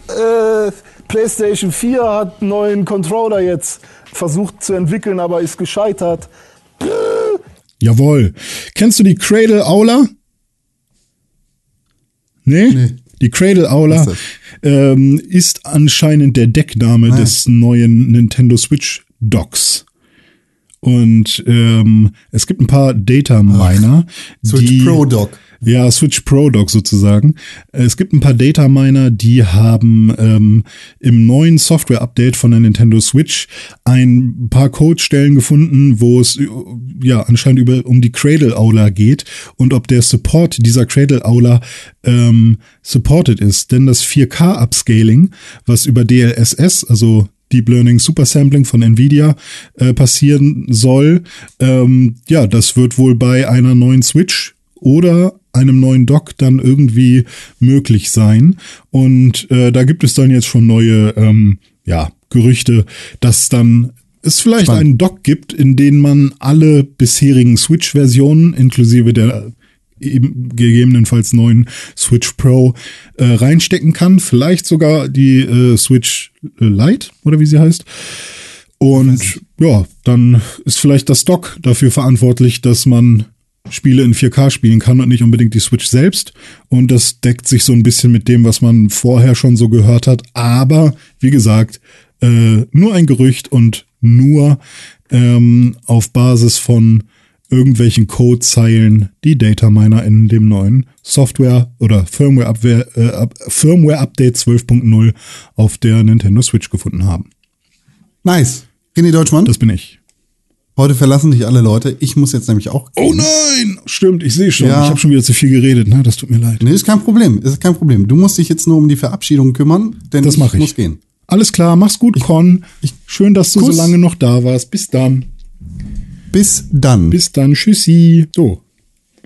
Äh, PlayStation 4 hat einen neuen Controller jetzt versucht zu entwickeln, aber ist gescheitert. Jawohl. Kennst du die Cradle Aula? Nee? Nee. Die Cradle Aula ist ähm, ist anscheinend der Deckname Ah. des neuen Nintendo Switch Docks. Und ähm, es gibt ein paar Data Miner, Switch die Pro Dock. Ja, Switch Pro Dock sozusagen. Es gibt ein paar Data Miner, die haben ähm, im neuen Software-Update von der Nintendo Switch ein paar Codestellen gefunden, wo es äh, ja anscheinend über um die Cradle Aula geht und ob der Support dieser Cradle Aula ähm, supported ist. Denn das 4K Upscaling, was über DLSS, also Deep Learning Super Sampling von Nvidia äh, passieren soll, ähm, ja, das wird wohl bei einer neuen Switch oder einem neuen Dock dann irgendwie möglich sein. Und äh, da gibt es dann jetzt schon neue ähm, ja, Gerüchte, dass dann es vielleicht Spannend. einen Dock gibt, in den man alle bisherigen Switch-Versionen inklusive der eben gegebenenfalls neuen Switch Pro äh, reinstecken kann. Vielleicht sogar die äh, Switch äh, Lite oder wie sie heißt. Und ja, dann ist vielleicht das Dock dafür verantwortlich, dass man Spiele in 4K spielen kann und nicht unbedingt die Switch selbst. Und das deckt sich so ein bisschen mit dem, was man vorher schon so gehört hat. Aber wie gesagt, äh, nur ein Gerücht und nur ähm, auf Basis von irgendwelchen Codezeilen, die Data Miner in dem neuen Software oder Firmware, Abwehr, äh, Firmware Update 12.0 auf der Nintendo Switch gefunden haben. Nice. René Deutschmann, Das bin ich. heute verlassen dich alle Leute. Ich muss jetzt nämlich auch. Oh nein! Stimmt, ich sehe schon. Ja. Ich habe schon wieder zu viel geredet, ne? Das tut mir leid. Nee, ist kein Problem. Ist kein Problem. Du musst dich jetzt nur um die Verabschiedung kümmern, denn Das mache ich. muss gehen. Alles klar, mach's gut, Con. ich- Schön, dass du Kuss. so lange noch da warst. Bis dann. Bis dann. Bis dann. Tschüssi. So,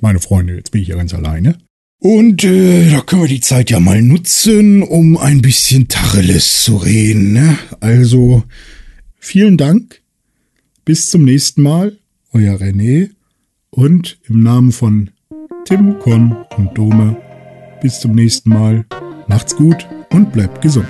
meine Freunde, jetzt bin ich ja ganz alleine. Und äh, da können wir die Zeit ja mal nutzen, um ein bisschen Tacheles zu reden. Ne? Also, vielen Dank. Bis zum nächsten Mal. Euer René. Und im Namen von Tim, Con und Dome. Bis zum nächsten Mal. Macht's gut und bleibt gesund.